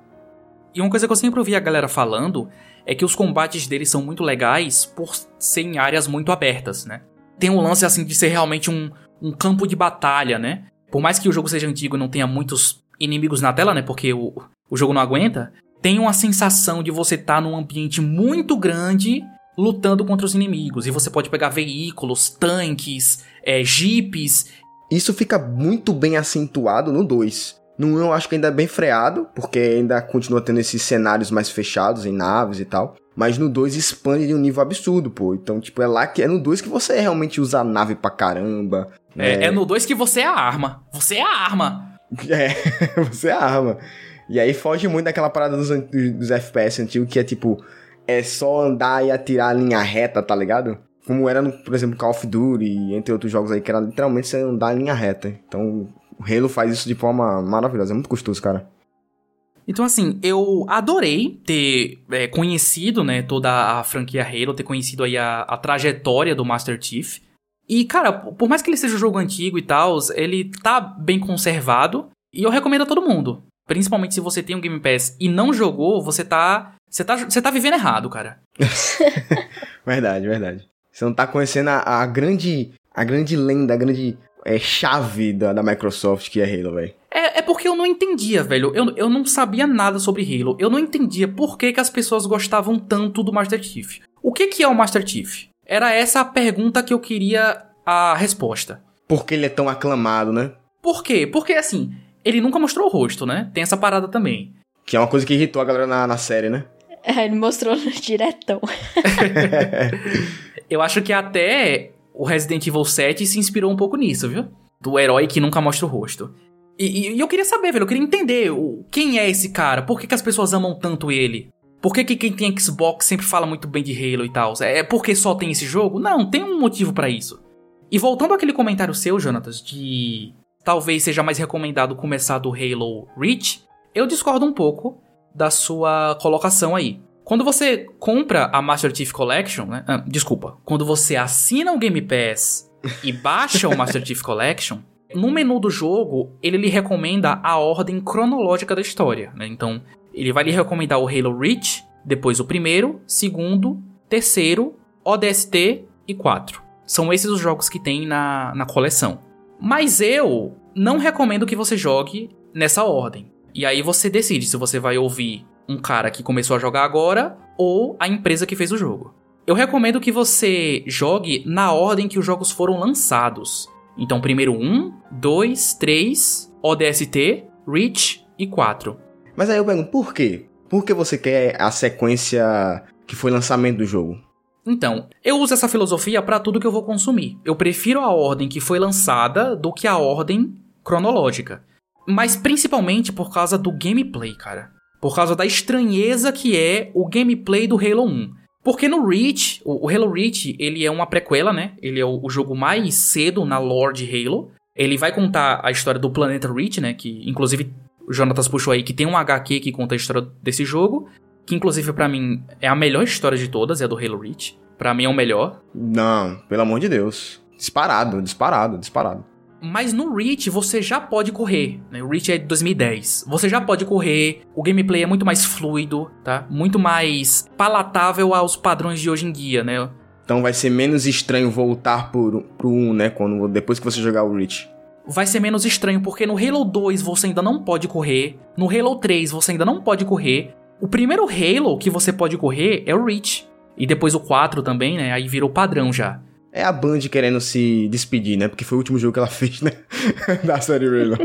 E uma coisa que eu sempre ouvi a galera falando é que os combates deles são muito legais por serem áreas muito abertas, né? Tem um lance assim de ser realmente um, um campo de batalha, né? Por mais que o jogo seja antigo e não tenha muitos inimigos na tela, né? Porque o, o jogo não aguenta, tem uma sensação de você estar tá num ambiente muito grande lutando contra os inimigos. E você pode pegar veículos, tanques, é, jipes. Isso fica muito bem acentuado no 2. No 1 eu acho que ainda é bem freado, porque ainda continua tendo esses cenários mais fechados em naves e tal. Mas no 2 expande de um nível absurdo, pô. Então, tipo, é lá que é no 2 que você realmente usa a nave pra caramba. É, é no 2 que você é a arma. Você é a arma. É, você é a arma. E aí foge muito daquela parada dos, dos FPS antigos que é tipo, é só andar e atirar a linha reta, tá ligado? Como era no, por exemplo, Call of Duty, entre outros jogos aí, que era literalmente você andar em linha reta. Então, o Halo faz isso de forma maravilhosa, é muito custoso, cara. Então, assim, eu adorei ter é, conhecido, né, toda a franquia Halo, ter conhecido aí a, a, trajetória do Master Chief. E, cara, por mais que ele seja um jogo antigo e tal, ele tá bem conservado. E eu recomendo a todo mundo. Principalmente se você tem um Game Pass e não jogou, você tá. Você tá, você tá vivendo errado, cara. verdade, verdade. Você não tá conhecendo a, a grande. A grande lenda, a grande é, chave da, da Microsoft que é Halo, velho. É, é porque eu não entendia, velho. Eu, eu não sabia nada sobre Halo. Eu não entendia por que, que as pessoas gostavam tanto do Master Chief. O que, que é o Master Chief? Era essa a pergunta que eu queria a resposta. Por que ele é tão aclamado, né? Por quê? Porque, assim, ele nunca mostrou o rosto, né? Tem essa parada também. Que é uma coisa que irritou a galera na, na série, né? É, ele mostrou diretão. eu acho que até o Resident Evil 7 se inspirou um pouco nisso, viu? Do herói que nunca mostra o rosto. E, e, eu queria saber, velho, eu queria entender o, quem é esse cara, por que, que as pessoas amam tanto ele? Por que, que quem tem Xbox sempre fala muito bem de Halo e tal? É, é porque só tem esse jogo? Não, tem um motivo para isso. E voltando àquele comentário seu, Jonatas, de talvez seja mais recomendado começar do Halo Reach, eu discordo um pouco da sua colocação aí. Quando você compra a Master Chief Collection, né? Ah, desculpa. Quando você assina o Game Pass e baixa o Master Chief Collection, no menu do jogo, ele lhe recomenda a ordem cronológica da história, né? Então, ele vai lhe recomendar o Halo Reach, depois o primeiro, segundo, terceiro, ODST e 4. São esses os jogos que tem na, na coleção. Mas eu não recomendo que você jogue nessa ordem. E aí você decide se você vai ouvir um cara que começou a jogar agora ou a empresa que fez o jogo. Eu recomendo que você jogue na ordem que os jogos foram lançados. Então, primeiro 1, 2, 3, ODST, Reach e 4. Mas aí eu pergunto, por quê? Por que você quer a sequência que foi lançamento do jogo? Então, eu uso essa filosofia para tudo que eu vou consumir. Eu prefiro a ordem que foi lançada do que a ordem cronológica. Mas principalmente por causa do gameplay, cara por causa da estranheza que é o gameplay do Halo 1. Porque no Reach, o, Halo Reach, ele é uma prequela, né? Ele é o, o, jogo mais cedo na lore de Halo. Ele vai contar a história do planeta Reach, né? Que inclusive o Jonatas puxou aí que tem um HQ que conta a história desse jogo. Que inclusive para mim é a melhor história de todas, é a do Halo Reach. Pra mim é o melhor. Não, pelo amor de Deus. Disparado, disparado, disparado. Mas no Reach você já pode correr, né? O Reach é de 2010. Você já pode correr, o gameplay é muito mais fluido, tá? Muito mais palatável aos padrões de hoje em dia, né? Então vai ser menos estranho voltar pro, pro 1, né? Quando, depois que você jogar o Reach. Vai ser menos estranho, porque no Halo 2 você ainda não pode correr. No Halo 3 você ainda não pode correr. O primeiro Halo que você pode correr é o Reach. E depois o 4 também, né? Aí virou padrão já. É a Band querendo se despedir, né? Porque foi o último jogo que ela fez, né? da série Halo.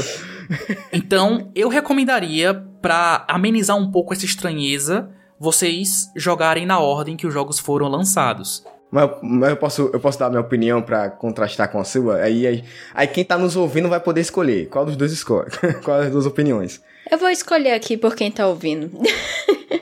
então, eu recomendaria, para amenizar um pouco essa estranheza, vocês jogarem na ordem que os jogos foram lançados. Mas, mas eu, posso, eu posso dar minha opinião para contrastar com a sua? Aí, aí, aí quem tá nos ouvindo vai poder escolher. Qual dos dois escolhe? Qual das duas opiniões? Eu vou escolher aqui por quem tá ouvindo.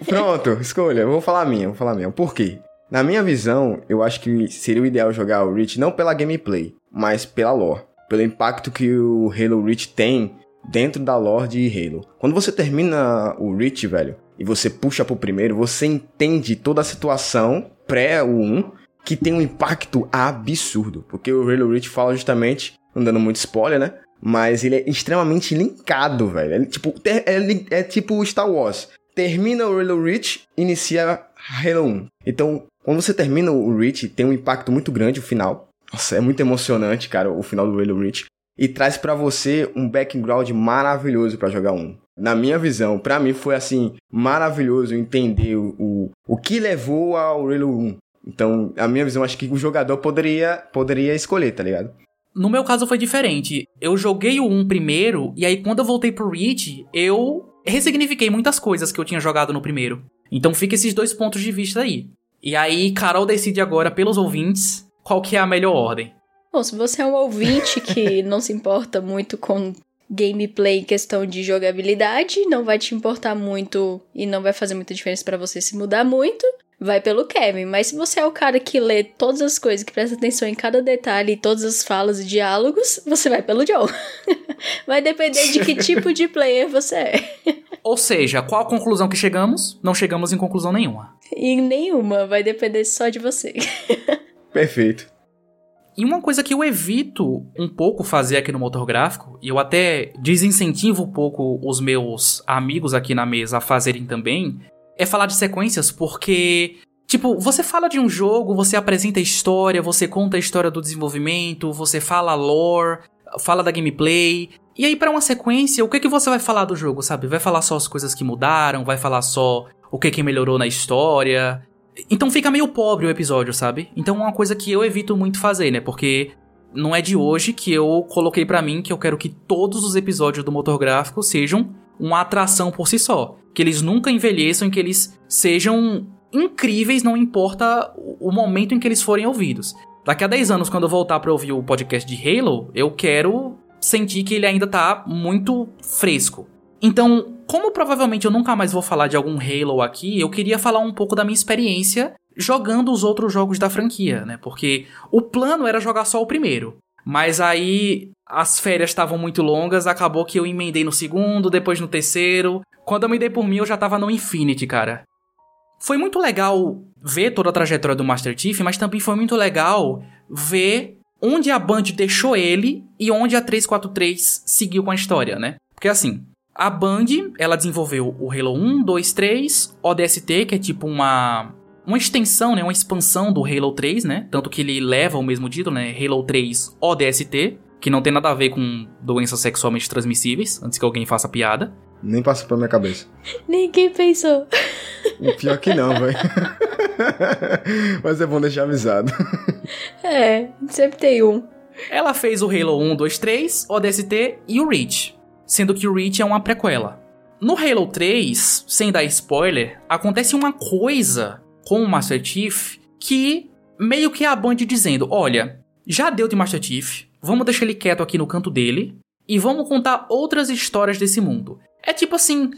Pronto, escolha. Eu vou falar a minha, vou falar a minha. Por quê? Na minha visão, eu acho que seria o ideal jogar o Reach não pela gameplay, mas pela lore. Pelo impacto que o Halo Reach tem dentro da lore de Halo. Quando você termina o Reach, velho, e você puxa pro primeiro, você entende toda a situação pré o 1 que tem um impacto absurdo. Porque o Halo Reach fala justamente, não dando muito spoiler, né? Mas ele é extremamente linkado, velho. É, tipo, é, é, é tipo Star Wars. Termina o Halo Reach, inicia Halo 1. Então, quando você termina o Reach, tem um impacto muito grande o final. Nossa, é muito emocionante, cara, o final do Halo Reach. E traz para você um background maravilhoso para jogar um. Na minha visão, para mim foi assim, maravilhoso entender o, o, que levou ao Halo 1. Então, a minha visão, acho que o jogador poderia, poderia escolher, tá ligado? No meu caso foi diferente. Eu joguei o 1 primeiro, e aí quando eu voltei pro Reach, eu ressignifiquei muitas coisas que eu tinha jogado no primeiro. Então fica esses dois pontos de vista aí. E aí, Carol decide agora, pelos ouvintes, qual que é a melhor ordem. Bom, se você é um ouvinte que não se importa muito com gameplay em questão de jogabilidade, não vai te importar muito e não vai fazer muita diferença para você se mudar muito, vai pelo Kevin. Mas se você é o cara que lê todas as coisas, que presta atenção em cada detalhe, todas as falas e diálogos, você vai pelo Joe. vai depender de que tipo de player você é. Ou seja, qual a conclusão que chegamos? Não chegamos em conclusão nenhuma. Em nenhuma, vai depender só de você. Perfeito. E uma coisa que eu evito um pouco fazer aqui no motor gráfico, e eu até desincentivo um pouco os meus amigos aqui na mesa a fazerem também, é falar de sequências, porque Tipo, você fala de um jogo, você apresenta a história, você conta a história do desenvolvimento, você fala lore, fala da gameplay. E aí, para uma sequência, o que, que você vai falar do jogo, sabe? Vai falar só as coisas que mudaram, vai falar só o que, que melhorou na história. Então fica meio pobre o episódio, sabe? Então é uma coisa que eu evito muito fazer, né? Porque não é de hoje que eu coloquei para mim que eu quero que todos os episódios do motor gráfico sejam uma atração por si só. Que eles nunca envelheçam, que eles sejam incríveis, não importa o momento em que eles forem ouvidos. Daqui a 10 anos, quando eu voltar para ouvir o podcast de Halo, eu quero sentir que ele ainda tá muito fresco. Então, como provavelmente eu nunca mais vou falar de algum Halo aqui, eu queria falar um pouco da minha experiência jogando os outros jogos da franquia, né? Porque o plano era jogar só o primeiro. Mas aí as férias estavam muito longas, acabou que eu emendei no segundo, depois no terceiro. Quando eu me dei por mim, eu já tava no Infinity, cara. Foi muito legal ver toda a trajetória do Master Chief, mas também foi muito legal ver onde a Band deixou ele e onde a 343 seguiu com a história, né? Porque assim, a Band, ela desenvolveu o Halo 1, 2, 3, ODST, que é tipo uma uma extensão, né, uma expansão do Halo 3, né? Tanto que ele leva o mesmo título, né? Halo 3 ODST, que não tem nada a ver com doenças sexualmente transmissíveis, antes que alguém faça piada. Nem passou pela minha cabeça. Ninguém pensou. Pior que não, velho. Mas é bom deixar avisado. É, sempre tem um. Ela fez o Halo 1, 2, 3, ODST e o Reach, sendo que o Reach é uma prequela. No Halo 3, sem dar spoiler, acontece uma coisa com o Master Chief que meio que é a Band dizendo: olha, já deu de Master Chief, vamos deixar ele quieto aqui no canto dele e vamos contar outras histórias desse mundo. É tipo assim,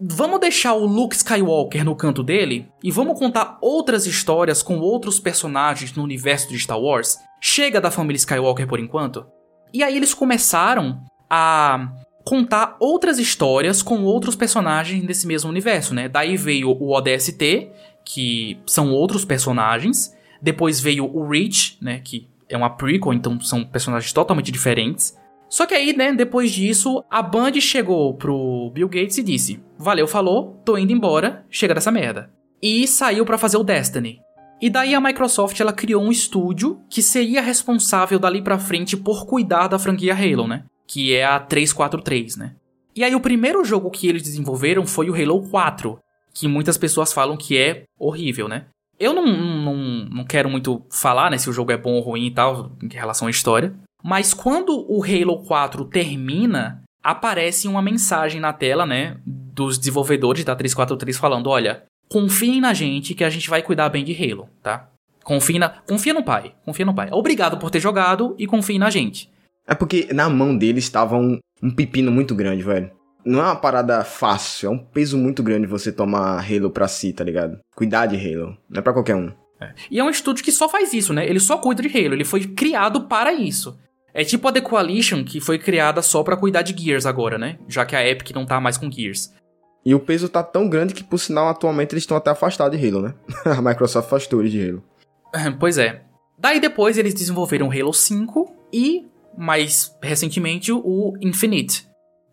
vamos deixar o Luke Skywalker no canto dele e vamos contar outras histórias com outros personagens no universo de Star Wars. Chega da família Skywalker por enquanto. E aí eles começaram a contar outras histórias com outros personagens desse mesmo universo, né? Daí veio o ODST, que são outros personagens. Depois veio o Reach, né, que é uma prequel, então são personagens totalmente diferentes. Só que aí, né, depois disso, a Band chegou pro Bill Gates e disse: Valeu, falou, tô indo embora, chega dessa merda. E saiu para fazer o Destiny. E daí a Microsoft ela criou um estúdio que seria responsável dali para frente por cuidar da franquia Halo, né? Que é a 343, né? E aí o primeiro jogo que eles desenvolveram foi o Halo 4, que muitas pessoas falam que é horrível, né? Eu não, não, não quero muito falar, né, se o jogo é bom ou ruim e tal, em relação à história. Mas quando o Halo 4 termina, aparece uma mensagem na tela, né, dos desenvolvedores da 343 falando: olha, confiem na gente que a gente vai cuidar bem de Halo, tá? Confia, na, confia no pai, confia no pai. Obrigado por ter jogado e confie na gente. É porque na mão deles estava um, um pepino muito grande, velho. Não é uma parada fácil, é um peso muito grande você tomar Halo pra si, tá ligado? Cuidar de Halo, não é pra qualquer um. É. E é um estúdio que só faz isso, né? Ele só cuida de Halo, ele foi criado para isso. É tipo a The Coalition, que foi criada só para cuidar de Gears agora, né? Já que a Epic não tá mais com Gears. E o peso tá tão grande que, por sinal, atualmente eles estão até afastados de Halo, né? a Microsoft afastou eles de Halo. pois é. Daí depois eles desenvolveram Halo 5 e, mais recentemente, o Infinite.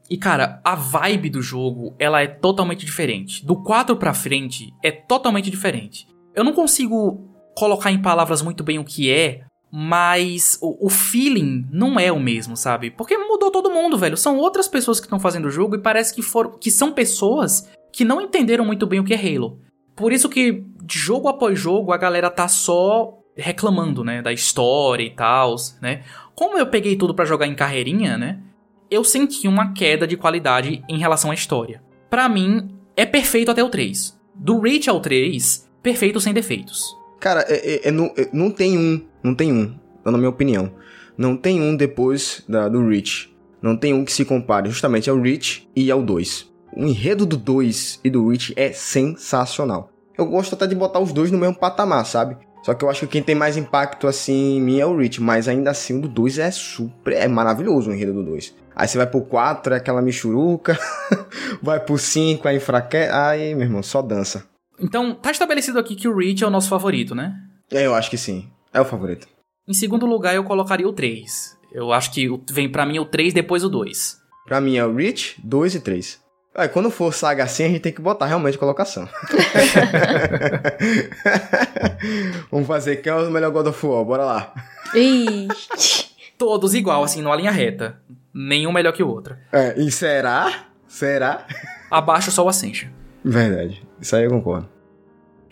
E cara, a vibe do jogo, ela é totalmente diferente. Do 4 pra frente, é totalmente diferente. Eu não consigo colocar em palavras muito bem o que é, mas o, o, feeling não é o mesmo, sabe? Porque mudou todo mundo, velho. São outras pessoas que estão fazendo o jogo e parece que, for, que são pessoas que não entenderam muito bem o que é Halo. Por isso que, jogo após jogo, a galera tá só reclamando, né? Da história e tal, né? Como eu peguei tudo para jogar em carreirinha, né? Eu senti uma queda de qualidade em relação à história. Para mim, é perfeito até o 3. Do Reach ao 3, perfeito sem defeitos. Cara, é, é, é, não, é, não tem um. Não tem um, na minha opinião. Não tem um depois da, do Reach. Não tem um que se compare justamente ao Reach e ao 2. O enredo do 2 e do Reach é sensacional. Eu gosto até de botar os dois no mesmo patamar, sabe? Só que eu acho que quem tem mais impacto assim em mim é o Reach, mas ainda assim o do 2 é super, é maravilhoso o enredo do 2. Aí você vai pro 4, é aquela michuruca, vai pro 5, aí enfraquece, aí, meu irmão, só dança. Então, tá estabelecido aqui que o Reach é o nosso favorito, né? É, eu acho que sim. É o favorito. Em segundo lugar, eu colocaria o 3. Eu acho que vem para mim o 3 depois o 2. Pra mim é o Reach, 2 e 3. Aí, quando for saga assim, a gente tem que botar realmente colocação. Vamos fazer quem é o melhor God of War, bora lá. Todos igual, assim, numa linha reta. Nenhum melhor que o outro. É, e será? Será? Abaixo só o Ascension. Verdade. Isso aí eu concordo.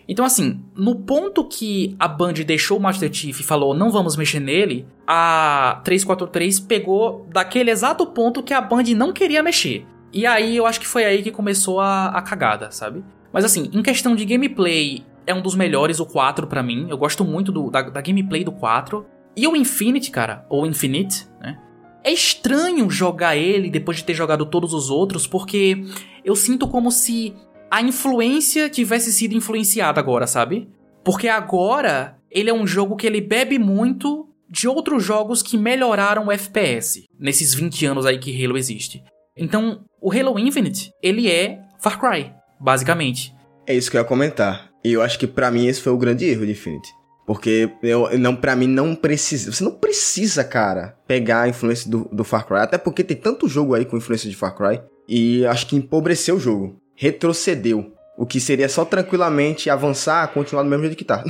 Então, assim, no ponto que a Band deixou o Master Chief e falou não vamos mexer nele, a 343 pegou daquele exato ponto que a Band não queria mexer. E aí eu acho que foi aí que começou a, a cagada, sabe? Mas assim, em questão de gameplay, é um dos melhores, o 4 para mim. Eu gosto muito do, da, da gameplay do 4. E o Infinite, cara, ou Infinite, né? É estranho jogar ele depois de ter jogado todos os outros, porque eu sinto como se a influência tivesse sido influenciada agora, sabe? Porque agora ele é um jogo que ele bebe muito de outros jogos que melhoraram o FPS nesses 20 anos aí que Halo existe. Então, o Halo Infinite, ele é Far Cry, basicamente. É isso que eu ia comentar. E eu acho que para mim esse foi o grande erro de Infinite. Porque eu, não, para mim não precisa. Você não precisa, cara, pegar a influência do, do Far Cry. Até porque tem tanto jogo aí com influência de Far Cry. E acho que empobreceu o jogo retrocedeu. O que seria só tranquilamente avançar, continuar do mesmo jeito que tá.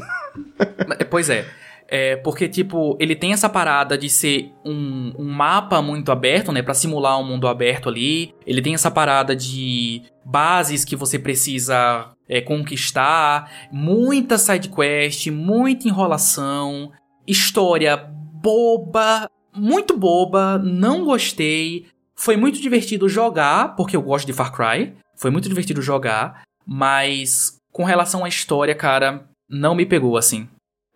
pois é. É, porque, tipo, ele tem essa parada de ser um, um mapa muito aberto, né? Pra simular um mundo aberto ali. Ele tem essa parada de bases que você precisa é, conquistar. Muita sidequest, muita enrolação. História boba, muito boba. Não gostei. Foi muito divertido jogar, porque eu gosto de Far Cry. Foi muito divertido jogar, mas com relação à história, cara, não me pegou assim.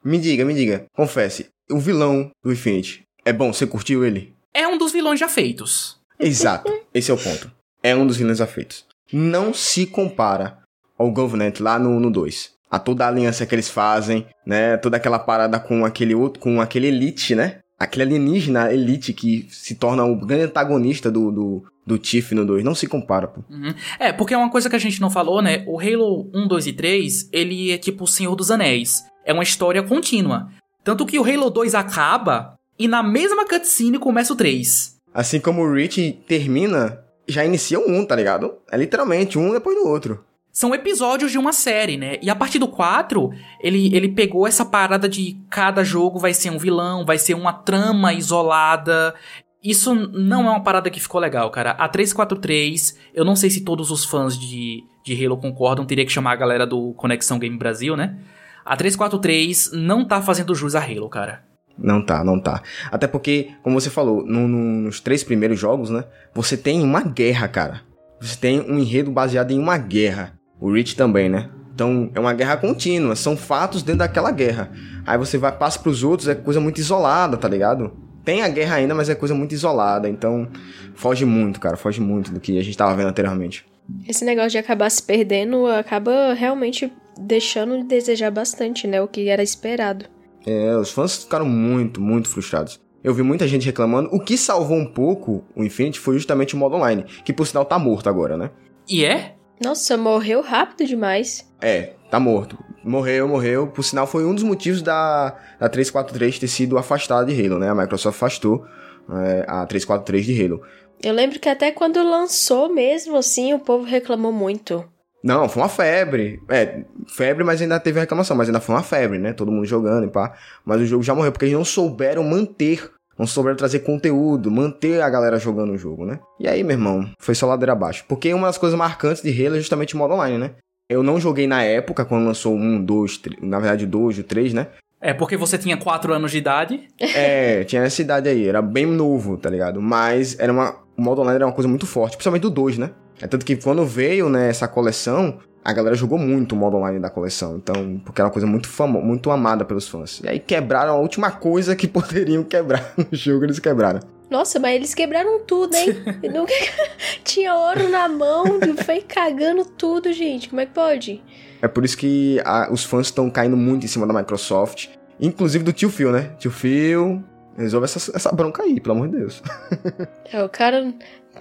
Me diga, me diga, confesse, o vilão do Infinity é bom? Você curtiu ele? É um dos vilões já feitos. Exato, esse é o ponto. É um dos vilões já feitos. Não se compara ao Governant lá no 2. A toda a aliança que eles fazem, né? Toda aquela parada com aquele outro, com aquele elite, né? Aquele alienígena elite que se torna o grande antagonista do, do, do Tiff no 2. Não se compara, pô. Uhum. É, porque é uma coisa que a gente não falou, né? O Halo 1, 2 e 3, ele é tipo o Senhor dos Anéis. É uma história contínua. Tanto que o Halo 2 acaba e na mesma cutscene começa o 3. Assim como o Reach termina, já inicia o 1, tá ligado? É literalmente um depois do outro. São episódios de uma série, né? E a partir do 4, ele, ele pegou essa parada de cada jogo vai ser um vilão, vai ser uma trama isolada. Isso não é uma parada que ficou legal, cara. A 343, eu não sei se todos os fãs de, de Halo concordam, teria que chamar a galera do Conexão Game Brasil, né? A 343 não tá fazendo jus a Halo, cara. Não tá, não tá. Até porque, como você falou, no, no, nos três primeiros jogos, né? Você tem uma guerra, cara. Você tem um enredo baseado em uma guerra. O Reach também, né? Então é uma guerra contínua, são fatos dentro daquela guerra. Aí você vai passa para os outros, é coisa muito isolada, tá ligado? Tem a guerra ainda, mas é coisa muito isolada, então foge muito, cara, foge muito do que a gente tava vendo anteriormente. Esse negócio de acabar se perdendo acaba realmente deixando de desejar bastante, né, o que era esperado. É, os fãs ficaram muito, muito frustrados. Eu vi muita gente reclamando. O que salvou um pouco o Infinity foi justamente o modo online, que por sinal tá morto agora, né? E é? Nossa, morreu rápido demais. É, tá morto. Morreu, morreu. Por sinal, foi um dos motivos da, da 343 ter sido afastada de Halo, né? A Microsoft afastou é, a 343 de Halo. Eu lembro que até quando lançou mesmo, assim, o povo reclamou muito. Não, foi uma febre. É, febre, mas ainda teve reclamação, mas ainda foi uma febre, né? Todo mundo jogando e pá. Mas o jogo já morreu, porque eles não souberam manter, não souberam trazer conteúdo, manter a galera jogando o jogo, né? E aí, meu irmão, foi só ladeira abaixo. Porque uma das coisas marcantes de Halo é justamente o modo online, né? Eu não joguei na época, quando lançou um, dois, três, na verdade, dois, o três, né? É, porque você tinha 4 anos de idade. É, tinha essa idade aí, era bem novo, tá ligado? Mas era uma. O modo online era uma coisa muito forte, principalmente do 2, né? É tanto que quando veio, né, essa coleção, a galera jogou muito o modo online da coleção. Então, porque era uma coisa muito famosa, muito amada pelos fãs. E aí quebraram a última coisa que poderiam quebrar no jogo, eles quebraram. Nossa, mas eles quebraram tudo, hein? Tinha ouro na mão, foi cagando tudo, gente. Como é que pode? É por isso que a, os fãs estão caindo muito em cima da Microsoft. Inclusive do tio Phil, né? Tio Phil, resolve essa, essa bronca aí, pelo amor de Deus. é, o cara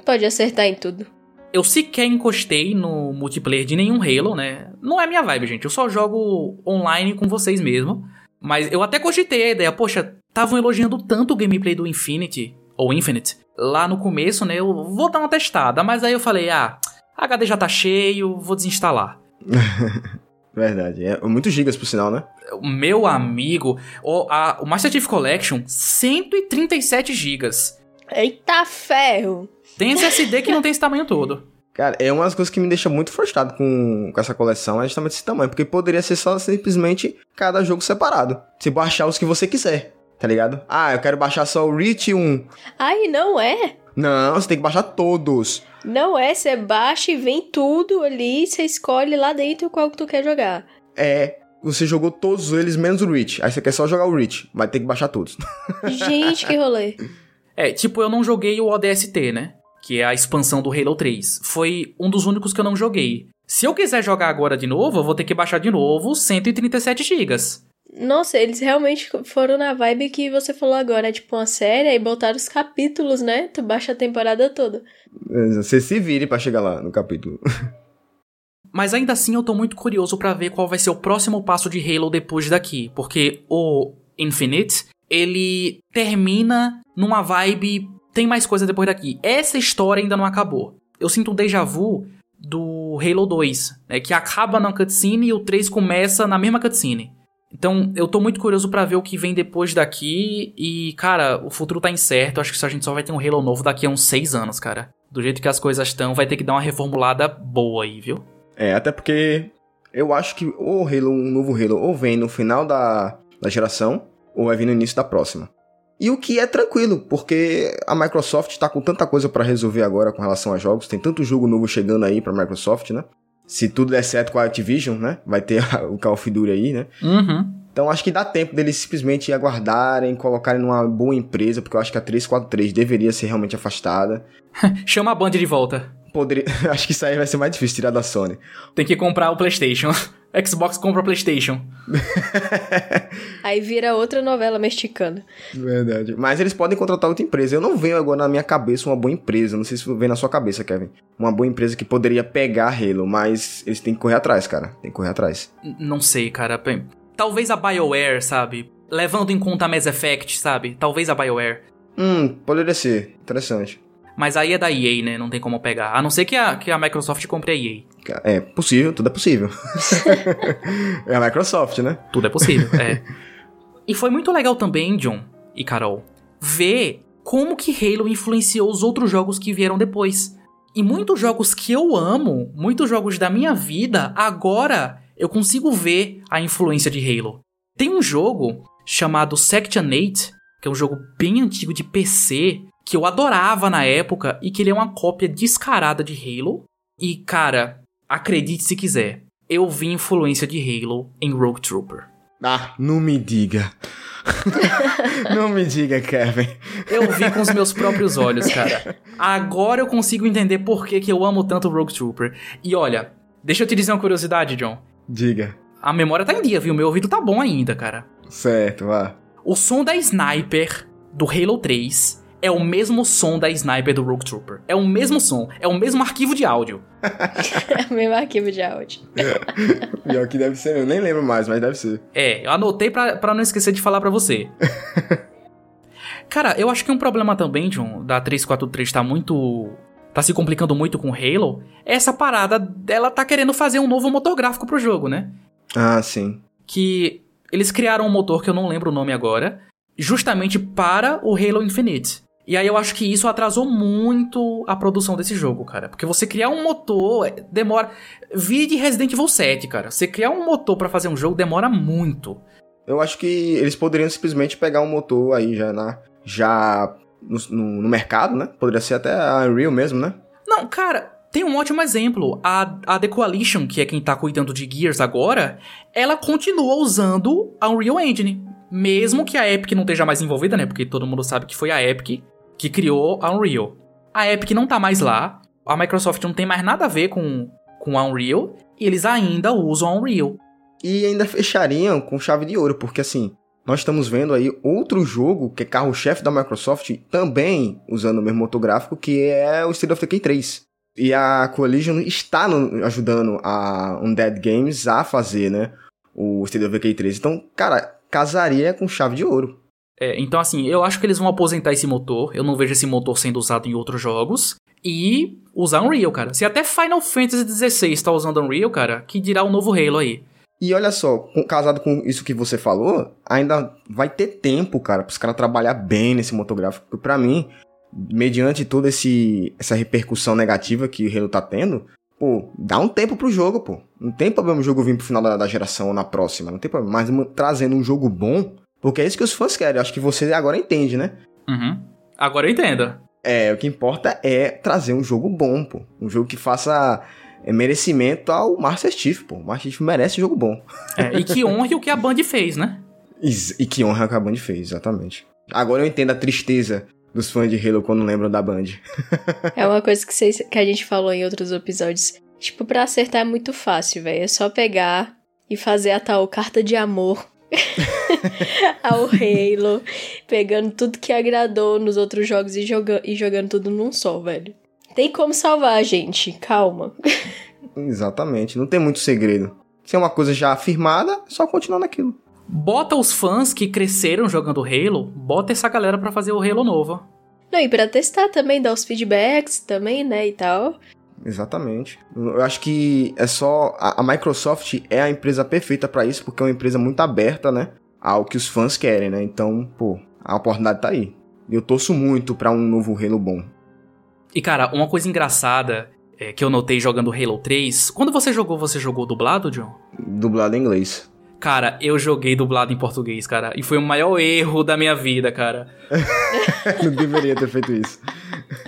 pode acertar em tudo. Eu sequer encostei no multiplayer de nenhum Halo, né? Não é minha vibe, gente. Eu só jogo online com vocês mesmo. Mas eu até cogitei a ideia, poxa, estavam elogiando tanto o gameplay do Infinity ou Infinite, lá no começo, né? Eu vou dar uma testada, mas aí eu falei, ah, HD já tá cheio, vou desinstalar. Verdade, é muitos gigas por sinal, né? Meu amigo, o, a, o Master Chief Collection, 137 gigas. Eita ferro! Tem SSD que não tem esse tamanho todo. Cara, é uma das coisas que me deixa muito frustrado com, com essa coleção, é justamente esse tamanho, porque poderia ser só simplesmente cada jogo separado. Você baixar os que você quiser tá ligado? Ah, eu quero baixar só o Reach 1. Ai, não é? Não, você tem que baixar todos. Não é, você baixa e vem tudo ali, você escolhe lá dentro qual que tu quer jogar. É, você jogou todos eles menos o Reach. Aí você quer só jogar o Reach, vai ter que baixar todos. Gente, que rolê. É, tipo, eu não joguei o ODST, né? Que é a expansão do Halo 3. Foi um dos únicos que eu não joguei. Se eu quiser jogar agora de novo, eu vou ter que baixar de novo 137 GB. Nossa, eles realmente foram na vibe que você falou agora, é tipo uma série, e botaram os capítulos, né? Tu baixa a temporada toda. Você se vire para chegar lá no capítulo. Mas ainda assim eu tô muito curioso para ver qual vai ser o próximo passo de Halo depois daqui, porque o Infinite, ele termina numa vibe tem mais coisa depois daqui. Essa história ainda não acabou. Eu sinto um déjà vu do Halo 2, né, que acaba na cutscene e o 3 começa na mesma cutscene. Então, eu tô muito curioso para ver o que vem depois daqui. E, cara, o futuro tá incerto. Acho que a gente só vai ter um Halo novo daqui a uns seis anos, cara. Do jeito que as coisas estão, vai ter que dar uma reformulada boa aí, viu? É, até porque eu acho que o Halo, um novo Halo, ou vem no final da, da geração, ou vai vir no início da próxima. E o que é tranquilo, porque a Microsoft tá com tanta coisa para resolver agora com relação a jogos, tem tanto jogo novo chegando aí pra Microsoft, né? Se tudo der certo com a Activision, né? Vai ter o Call of Duty aí, né? Uhum. Então acho que dá tempo deles simplesmente aguardarem, colocarem numa boa empresa, porque eu acho que a 343 deveria ser realmente afastada. Chama a Band de volta. Poderia... acho que isso aí vai ser mais difícil tirar da Sony. Tem que comprar o PlayStation. Xbox compra PlayStation. Aí vira outra novela mexicana. Verdade. Mas eles podem contratar outra empresa. Eu não venho agora na minha cabeça uma boa empresa. Não sei se vem na sua cabeça, Kevin. Uma boa empresa que poderia pegar Halo, mas eles têm que correr atrás, cara. Tem que correr atrás. Não sei, cara. Talvez a BioWare, sabe? Levando em conta a Mass Effect, sabe? Talvez a BioWare. Hum, poderia ser. Interessante. Mas aí é da EA, né? Não tem como pegar. A não ser que a, que a Microsoft compre a EA. É possível, tudo é possível. é a Microsoft, né? Tudo é possível, é. E foi muito legal também, John e Carol, ver como que Halo influenciou os outros jogos que vieram depois. E muitos jogos que eu amo, muitos jogos da minha vida, agora eu consigo ver a influência de Halo. Tem um jogo chamado Section 8, que é um jogo bem antigo de PC, que eu adorava na época e que ele é uma cópia descarada de Halo. E cara, acredite se quiser, eu vi influência de Halo em Rogue Trooper. Ah, não me diga. não me diga, Kevin. Eu vi com os meus próprios olhos, cara. Agora eu consigo entender por que, que eu amo tanto Rogue Trooper. E olha, deixa eu te dizer uma curiosidade, John. Diga. A memória tá em dia, viu? Meu ouvido tá bom ainda, cara. Certo, vá. O som da sniper do Halo 3 é o mesmo som da sniper do Rogue Trooper. É o mesmo som, é o mesmo arquivo de áudio. É o mesmo arquivo de áudio. Pior que deve ser, eu nem lembro mais, mas deve ser. É, eu anotei pra, pra não esquecer de falar pra você. Cara, eu acho que um problema também, John, da 343 tá muito. tá se complicando muito com Halo. É essa parada dela tá querendo fazer um novo motor gráfico pro jogo, né? Ah, sim. Que eles criaram um motor que eu não lembro o nome agora, justamente para o Halo Infinite. E aí eu acho que isso atrasou muito a produção desse jogo, cara. Porque você criar um motor é, demora. Vi de Resident Evil 7, cara. Você criar um motor pra fazer um jogo demora muito. Eu acho que eles poderiam simplesmente pegar um motor aí já na. já no, no- no mercado, né? Poderia ser até a Unreal mesmo, né? Não, cara, tem um ótimo exemplo. A, a The Coalition, que é quem tá cuidando de Gears agora, ela continua usando a Unreal Engine. Mesmo que a Epic não esteja mais envolvida, né? Porque todo mundo sabe que foi a Epic que criou a Unreal. A Epic não tá mais lá. A Microsoft não tem mais nada a ver com, com a Unreal. E eles ainda usam a Unreal. E ainda fechariam com chave de ouro, porque assim, nós estamos vendo aí outro jogo que é carro-chefe da Microsoft também usando o mesmo motor gráfico, que é o State of Decay 3. E a Coalition está no- ajudando a Undead Games a fazer, né, o State of Decay 3. Então, cara, casaria com chave de ouro. É, então, assim, eu acho que eles vão aposentar esse motor. Eu não vejo esse motor sendo usado em outros jogos. E usar Unreal, cara. Se até Final Fantasy XVI tá usando Unreal, cara, que dirá o novo Halo aí. E olha só, com- casado com isso que você falou, ainda vai ter tempo, cara, para os caras trabalhar bem nesse motor gráfico. Porque pra mim, mediante toda essa repercussão negativa que o Halo tá tendo, pô, dá um tempo pro jogo, pô. Não tem problema o jogo vir pro final da, da geração ou na próxima, não tem problema. Mas trazendo um jogo bom, porque é isso que os fãs querem. Eu acho que você agora entende, né? Uhum. Agora eu entendo. É, o que importa é trazer um jogo bom, pô. Um jogo que faça é, merecimento ao Master Chief, pô. O Master Chief merece um jogo bom. É, e que honre o que a Band fez, né? E que honra que a Band fez, exatamente. Agora eu entendo a tristeza dos fãs de Halo quando lembram da Band. É uma coisa que, vocês, que a gente falou em outros episódios. Tipo, pra acertar é muito fácil, velho. É só pegar e fazer a tal carta de amor ao Halo, pegando tudo que agradou nos outros jogos e, joga e jogando tudo num só, velho. Tem como salvar a gente, calma. Exatamente, não tem muito segredo. Se é uma coisa já afirmada, é só continuar naquilo. Bota os fãs que cresceram jogando Halo, bota essa galera pra fazer o Halo novo. Não, e pra testar também, dar os feedbacks também, né, e tal. Exatamente. Eu acho que é só. A, a Microsoft é a empresa perfeita pra isso, porque é uma empresa muito aberta, né? Ao que os fãs querem, né? Então, pô, a oportunidade tá aí. Eu torço muito pra um novo Halo bom. E cara, uma coisa engraçada é, que eu notei jogando Halo 3, quando você jogou, você jogou dublado, John? Dublado em inglês. Cara, eu joguei dublado em português, cara, e foi o maior erro da minha vida, cara. não deveria ter feito isso.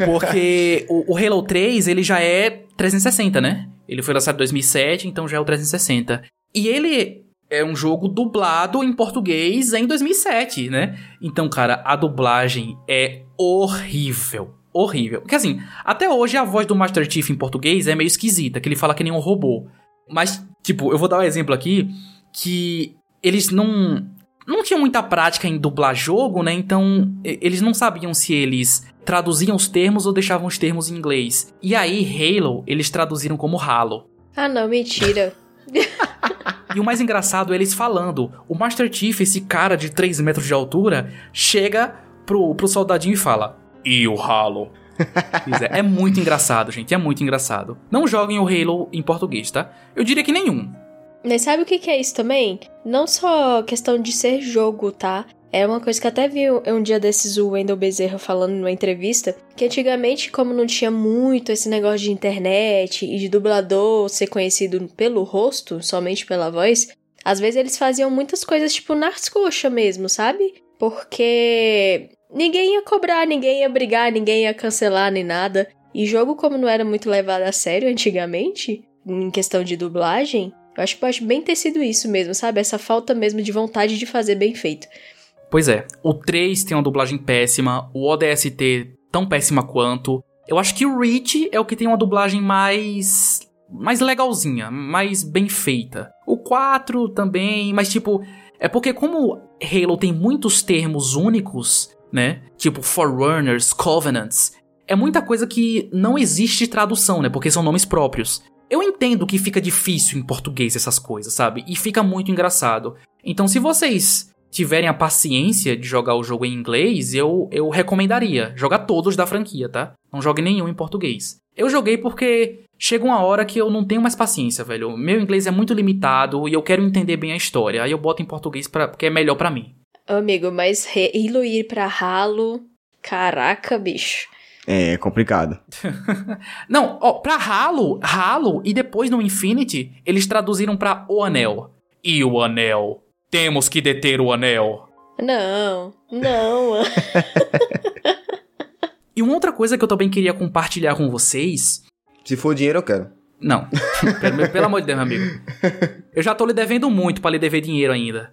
Porque o, o Halo 3, ele já é 360, né? Ele foi lançado em 2007, então já é o 360. E ele é um jogo dublado em português em 2007, né? Então, cara, a dublagem é horrível. Horrível. Porque assim, até hoje a voz do Master Chief em português é meio esquisita, que ele fala que nem um robô. Mas Tipo, eu vou dar um exemplo aqui que eles não não tinham muita prática em dublar jogo, né? Então eles não sabiam se eles traduziam os termos ou deixavam os termos em inglês. E aí Halo eles traduziram como Halo. Ah, não, mentira. e o mais engraçado é eles falando. O Master Chief, esse cara de 3 metros de altura, chega pro, pro soldadinho e fala: E o Halo? é, é muito engraçado, gente. É muito engraçado. Não joguem o Halo em português, tá? Eu diria que nenhum. Mas sabe o que, é isso também? Não só questão de ser jogo, tá? É uma coisa que até vi um dia desses o Wendell Bezerra falando numa entrevista, que antigamente, como não tinha muito esse negócio de internet e de dublador ser conhecido pelo rosto, somente pela voz, às vezes eles faziam muitas coisas tipo nas coxas mesmo, sabe? Porque ninguém ia cobrar, ninguém ia brigar, ninguém ia cancelar nem nada. E jogo, como não era muito levado a sério antigamente, em questão de dublagem, eu acho que pode bem ter sido isso mesmo, sabe? Essa falta mesmo de vontade de fazer bem feito. Pois é, o 3 tem uma dublagem péssima, o ODST tão péssima quanto. Eu acho que o Reach é o que tem uma dublagem mais. mais legalzinha, mais bem feita. O 4 também, mas tipo. É porque como Halo tem muitos termos únicos, né? Tipo Forerunners, Covenants. É muita coisa que não existe tradução, né? Porque são nomes próprios. Eu entendo que fica difícil em português essas coisas, sabe? E fica muito engraçado. Então, se vocês tiverem a paciência de jogar o jogo em inglês, eu, eu recomendaria jogar todos da franquia, tá? Não jogue nenhum em português. Eu joguei porque chega uma hora que eu não tenho mais paciência, velho. Meu inglês é muito limitado e eu quero entender bem a história. Aí eu boto em português pra, porque é melhor para mim. Amigo, mas Halo ir pra ralo, caraca, bicho. É, complicado. não, ó, pra Halo, Halo e depois no Infinity, eles traduziram pra O Anel. E o Anel temos que deter o anel. Não, não. e uma outra coisa que eu também queria compartilhar com vocês. Se for dinheiro, eu quero. Não. pelo, pelo amor de Deus, meu amigo. Eu já tô lhe devendo muito para lhe dever dinheiro ainda.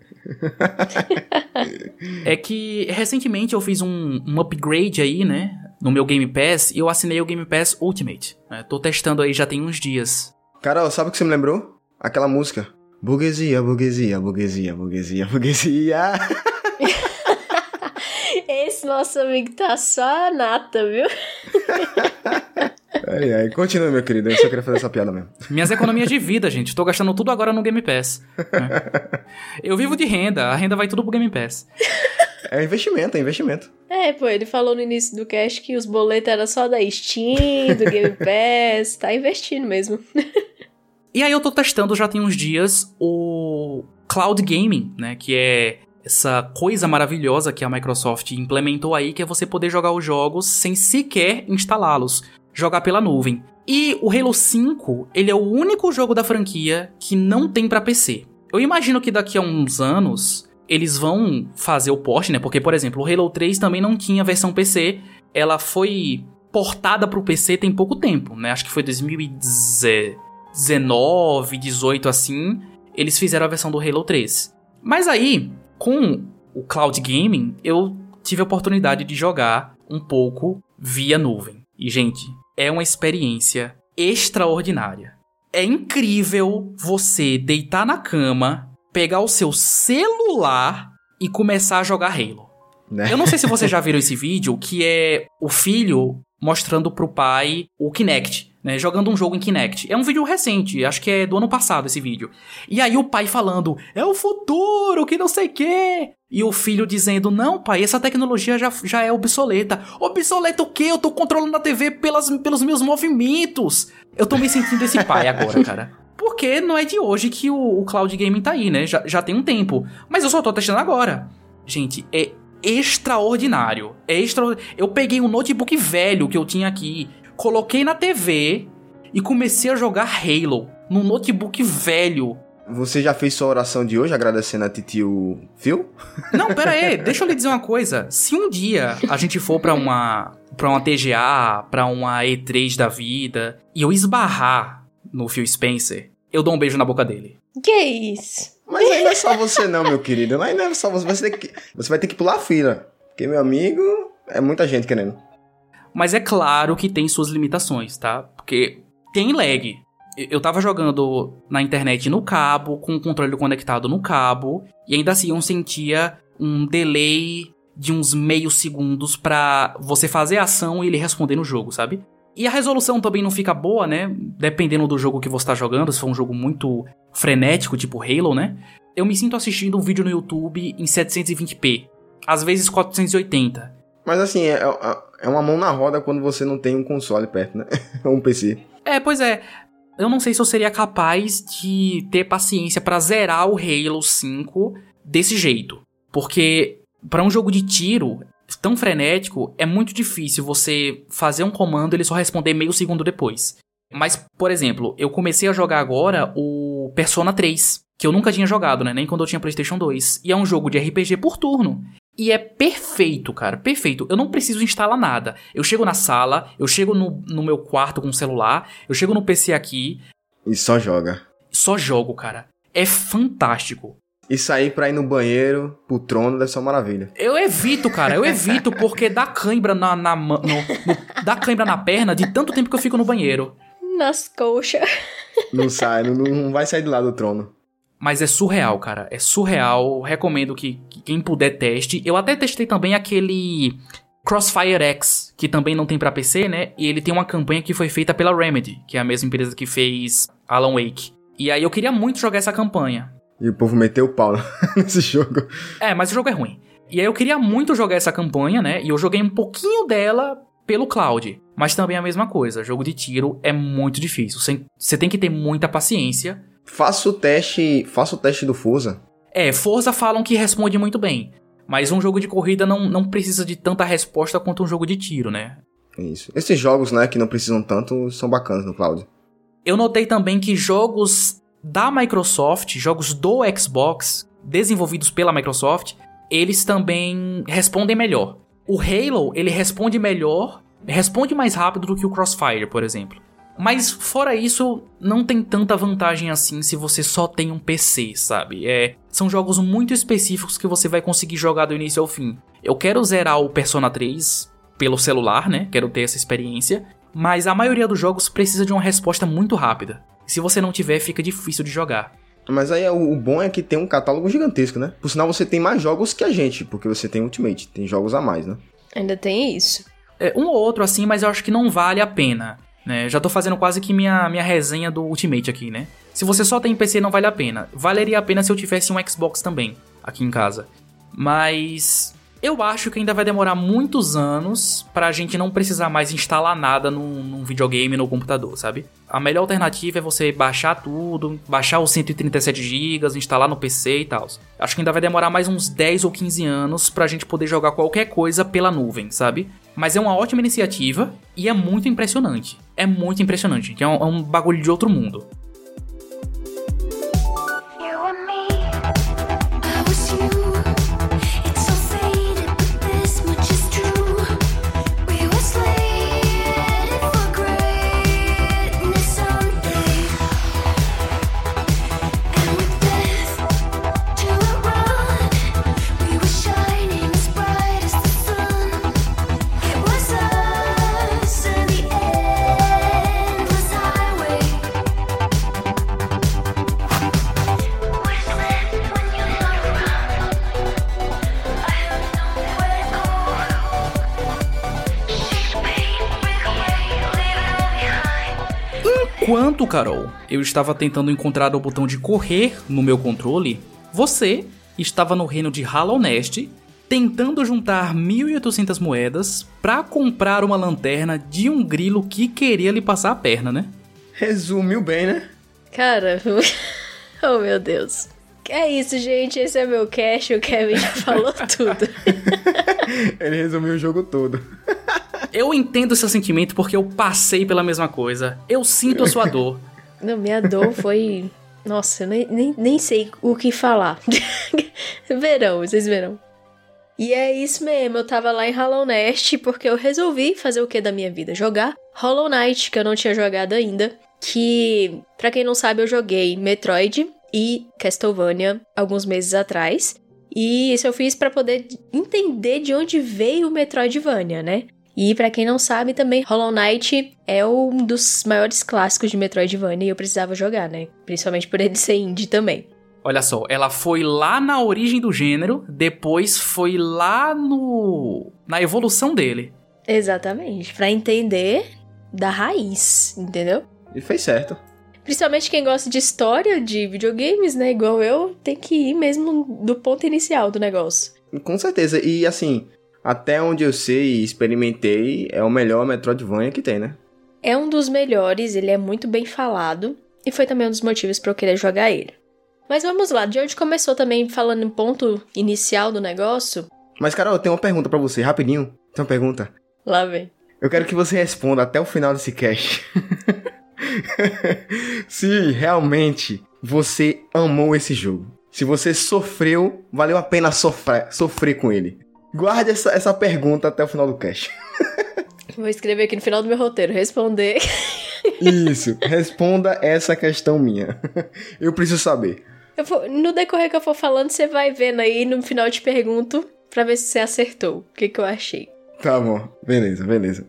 é que recentemente eu fiz um, um, upgrade aí, né? No meu Game Pass e eu assinei o Game Pass Ultimate. Né, tô testando aí já tem uns dias. Carol, sabe o que você me lembrou? Aquela música. Burguesia, burguesia, burguesia, burguesia, burguesia. Esse nosso amigo tá só a nata, viu? Ai, ai, continua, meu querido. Eu só queria fazer essa piada mesmo. Minhas economias de vida, gente. Tô gastando tudo agora no Game Pass. É. Eu vivo de renda, a renda vai tudo pro Game Pass. É investimento, é investimento. É, pô, ele falou no início do cast que os boletos eram só da Steam, do Game Pass. Tá investindo mesmo. E aí eu tô testando já tem uns dias o Cloud Gaming, né? Que é essa coisa maravilhosa que a Microsoft implementou aí, que é você poder jogar os jogos sem sequer instalá-los, jogar pela nuvem. E o Halo 5, ele é o único jogo da franquia que não tem para PC. Eu imagino que daqui a uns anos eles vão fazer o port, né? Porque, por exemplo, o Halo 3 também não tinha versão PC, ela foi portada pro PC tem pouco tempo, né? Acho que foi 2010 19, 18 assim, eles fizeram a versão do Halo 3. Mas aí, com o cloud gaming, eu tive a oportunidade de jogar um pouco via nuvem. E gente, é uma experiência extraordinária. É incrível você deitar na cama, pegar o seu celular e começar a jogar Halo. Né? Eu não sei se vocês já viram esse vídeo, que é o filho mostrando pro pai o Kinect né, jogando um jogo em Kinect. É um vídeo recente, acho que é do ano passado esse vídeo. E aí o pai falando, é o futuro, que não sei o quê. E o filho dizendo, não pai, essa tecnologia já, já é obsoleta. Obsoleta o quê? Eu tô controlando a TV pelas, pelos meus movimentos. Eu tô me sentindo esse pai agora, cara. Porque não é de hoje que o, o cloud gaming tá aí, né? Já, já tem um tempo. Mas eu só tô testando agora. Gente, é extraordinário. É extraordinário. Eu peguei um notebook velho que eu tinha aqui coloquei na TV e comecei a jogar Halo num notebook velho. Você já fez sua oração de hoje agradecendo a titio Phil? Não, pera aí, deixa eu lhe dizer uma coisa. Se um dia a gente for para uma para uma TGA, para uma E3 da vida, e eu esbarrar no Phil Spencer, eu dou um beijo na boca dele. Que isso? Mas aí não é só você não, meu querido. Aí não é só você. Você, que, você vai ter que pular a fila. Porque, meu amigo, é muita gente querendo. Mas é claro que tem suas limitações, tá? Porque tem lag. Eu tava jogando na internet no cabo, com o controle conectado no cabo, e ainda assim eu sentia um delay de uns meio segundos pra você fazer a ação e ele responder no jogo, sabe? E a resolução também não fica boa, né? Dependendo do jogo que você tá jogando, se for um jogo muito frenético, tipo Halo, né? Eu me sinto assistindo um vídeo no YouTube em 720p, às vezes 480. Mas assim, é, é, é uma mão na roda quando você não tem um console perto, né? Ou um PC. É, pois é. Eu não sei se eu seria capaz de ter paciência para zerar o Halo 5 desse jeito. Porque para um jogo de tiro tão frenético, é muito difícil você fazer um comando e ele só responder meio segundo depois. Mas, por exemplo, eu comecei a jogar agora o Persona 3, que eu nunca tinha jogado, né? Nem quando eu tinha PlayStation 2. E é um jogo de RPG por turno. E é perfeito, cara, perfeito. Eu não preciso instalar nada. Eu chego na sala, eu chego no, no meu quarto com o celular, eu chego no PC aqui. E só joga. Só jogo, cara. É fantástico. E sair pra ir no banheiro, pro trono, deve ser uma maravilha. Eu evito, cara, eu evito porque dá cãibra na, na, no, no, dá cãibra na perna de tanto tempo que eu fico no banheiro. Nas coxas. Não sai, não, não vai sair de lá do trono. Mas é surreal, cara. É surreal. Recomendo que, que quem puder teste. Eu até testei também aquele Crossfire X, que também não tem para PC, né? E ele tem uma campanha que foi feita pela Remedy, que é a mesma empresa que fez Alan Wake. E aí eu queria muito jogar essa campanha. E o povo meteu o pau nesse jogo. É, mas o jogo é ruim. E aí eu queria muito jogar essa campanha, né? E eu joguei um pouquinho dela pelo cloud. Mas também é a mesma coisa. Jogo de tiro é muito difícil. Você tem que ter muita paciência Faça o teste, faça o teste do Forza. É, Forza falam que responde muito bem. Mas um jogo de corrida não, não precisa de tanta resposta quanto um jogo de tiro, né? Isso. Esses jogos, né, que não precisam tanto, são bacanas no cloud. Eu notei também que jogos da Microsoft, jogos do Xbox, desenvolvidos pela Microsoft, eles também respondem melhor. O Halo, ele responde melhor, responde mais rápido do que o Crossfire, por exemplo. Mas fora isso, não tem tanta vantagem assim se você só tem um PC, sabe? É, são jogos muito específicos que você vai conseguir jogar do início ao fim. Eu quero zerar o Persona 3 pelo celular, né? Quero ter essa experiência, mas a maioria dos jogos precisa de uma resposta muito rápida. Se você não tiver, fica difícil de jogar. Mas aí o bom é que tem um catálogo gigantesco, né? Por sinal, você tem mais jogos que a gente, porque você tem Ultimate, tem jogos a mais, né? Ainda tem isso. É, um ou outro assim, mas eu acho que não vale a pena. Né? Já tô fazendo quase que minha, minha resenha do Ultimate aqui, né? Se você só tem PC, não vale a pena. Valeria a pena se eu tivesse um Xbox também, aqui em casa. Mas eu acho que ainda vai demorar muitos anos pra gente não precisar mais instalar nada num, num videogame no computador, sabe? A melhor alternativa é você baixar tudo, baixar os 137 GB, instalar no PC e tal. Acho que ainda vai demorar mais uns 10 ou 15 anos pra gente poder jogar qualquer coisa pela nuvem, sabe? Mas é uma ótima iniciativa e é muito impressionante. É muito impressionante, é um, é um bagulho de outro mundo. Carol, eu estava tentando encontrar o botão de correr no meu controle, você estava no reino de Hollow Nest tentando juntar 1.800 moedas para comprar uma lanterna de um grilo que queria lhe passar a perna, né? Resumiu bem, né? Cara, oh meu Deus. É isso, gente. Esse é meu cash. O Kevin já falou tudo. Ele resumiu o jogo todo. Eu entendo seu sentimento porque eu passei pela mesma coisa. Eu sinto a sua dor. Não, minha dor foi. Nossa, eu nem, nem, nem sei o que falar. verão, vocês verão. E é isso mesmo, eu tava lá em Hollow Nest porque eu resolvi fazer o que da minha vida? Jogar Hollow Knight, que eu não tinha jogado ainda. Que, pra quem não sabe, eu joguei Metroid e Castlevania alguns meses atrás. E isso eu fiz para poder entender de onde veio o Metroidvania, né? E para quem não sabe também, Hollow Knight é um dos maiores clássicos de Metroidvania e eu precisava jogar, né? Principalmente por ele ser indie também. Olha só, ela foi lá na origem do gênero, depois foi lá no na evolução dele. Exatamente, para entender da raiz, entendeu? E fez certo. Principalmente quem gosta de história de videogames, né, igual eu, tem que ir mesmo do ponto inicial do negócio. Com certeza. E assim, até onde eu sei e experimentei, é o melhor Metroidvania que tem, né? É um dos melhores, ele é muito bem falado e foi também um dos motivos para eu querer jogar ele. Mas vamos lá, de onde começou também falando em ponto inicial do negócio? Mas, Carol, eu tenho uma pergunta para você, rapidinho. Tem uma pergunta. Lá vem. Eu quero que você responda até o final desse cast. Se realmente você amou esse jogo. Se você sofreu, valeu a pena sofrer, sofrer com ele. Guarde essa, essa pergunta até o final do cast. Vou escrever aqui no final do meu roteiro, responder. Isso, responda essa questão minha. Eu preciso saber. Vou, no decorrer que eu for falando, você vai vendo aí, no final eu te pergunto pra ver se você acertou o que, que eu achei. Tá bom, beleza, beleza.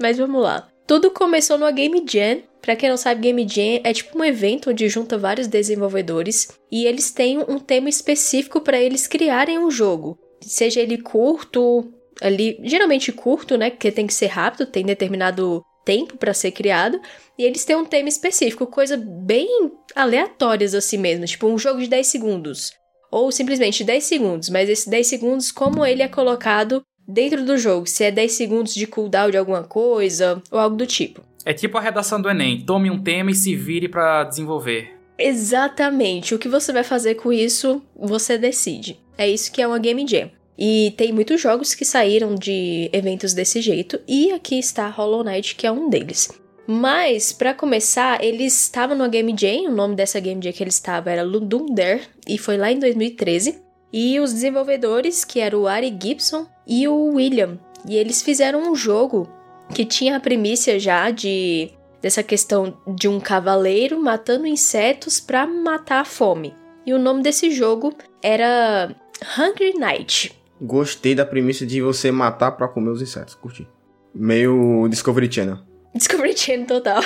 Mas vamos lá. Tudo começou no Game Jam. Pra quem não sabe, Game Jam é tipo um evento onde junta vários desenvolvedores e eles têm um tema específico para eles criarem um jogo. Seja ele curto, ali, geralmente curto, né? Porque tem que ser rápido, tem determinado tempo para ser criado, e eles têm um tema específico, coisa bem aleatórias assim mesmo, tipo um jogo de 10 segundos, ou simplesmente 10 segundos, mas esse 10 segundos como ele é colocado dentro do jogo, se é 10 segundos de cooldown de alguma coisa ou algo do tipo. É tipo a redação do Enem, tome um tema e se vire para desenvolver. Exatamente, o que você vai fazer com isso, você decide. É isso que é uma Game Jam. E tem muitos jogos que saíram de eventos desse jeito, e aqui está Hollow Knight, que é um deles. Mas, para começar, eles estavam no Game Jam, o nome dessa Game Jam que eles estavam era Ludum Dare, e foi lá em 2013. E os desenvolvedores, que eram o Ari Gibson e o William, e eles fizeram um jogo que tinha a primícia já de dessa questão de um cavaleiro matando insetos para matar a fome. E o nome desse jogo era Hungry Night. Gostei da premissa de você matar para comer os insetos, curti. Meio Discovery Channel. Discovery Channel total.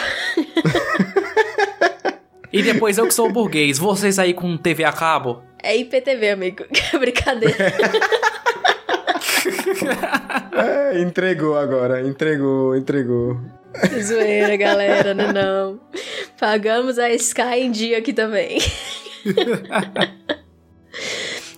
e depois eu que sou burguês, vocês aí com TV a cabo? É IPTV, amigo. Brincadeira. é, entregou agora, entregou, entregou. Zoeira, galera, não, não. Pagamos a Sky em dia aqui também.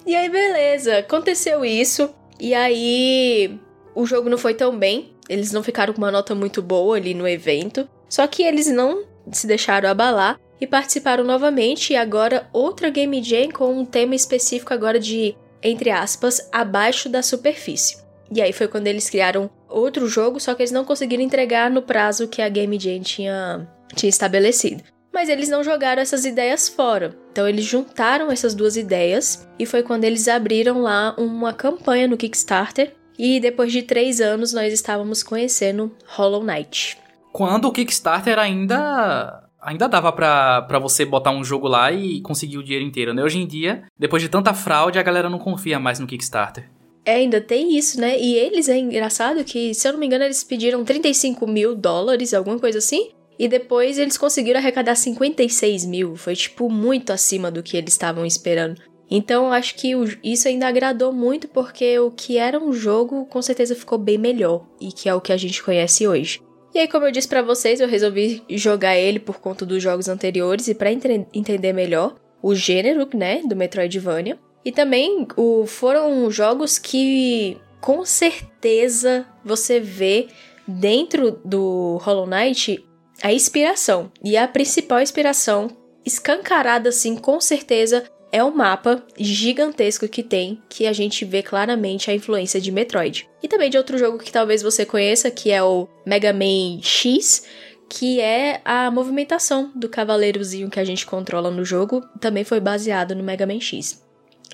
E aí, beleza, aconteceu isso. E aí, o jogo não foi tão bem. Eles não ficaram com uma nota muito boa ali no evento. Só que eles não se deixaram abalar e participaram novamente. E agora, outra Game Jam com um tema específico agora de, entre aspas, abaixo da superfície. E aí foi quando eles criaram outro jogo, só que eles não conseguiram entregar no prazo que a Game Jam tinha, tinha estabelecido. Mas eles não jogaram essas ideias fora. Então eles juntaram essas duas ideias e foi quando eles abriram lá uma campanha no Kickstarter. E depois de três anos nós estávamos conhecendo Hollow Knight. Quando o Kickstarter ainda ainda dava para você botar um jogo lá e conseguir o dinheiro inteiro, né? Hoje em dia, depois de tanta fraude, a galera não confia mais no Kickstarter. É, ainda tem isso, né? E eles, é engraçado que, se eu não me engano, eles pediram 35 mil dólares, alguma coisa assim. E depois eles conseguiram arrecadar 56 mil. Foi, tipo, muito acima do que eles estavam esperando. Então, acho que isso ainda agradou muito, porque o que era um jogo, com certeza ficou bem melhor. E que é o que a gente conhece hoje. E aí, como eu disse para vocês, eu resolvi jogar ele por conta dos jogos anteriores e para entender melhor o gênero, né, do Metroidvania. E também o, foram jogos que com certeza você vê dentro do Hollow Knight a inspiração. E a principal inspiração, escancarada assim, com certeza, é o mapa gigantesco que tem, que a gente vê claramente a influência de Metroid. E também de outro jogo que talvez você conheça, que é o Mega Man X, que é a movimentação do cavaleirozinho que a gente controla no jogo, também foi baseado no Mega Man X.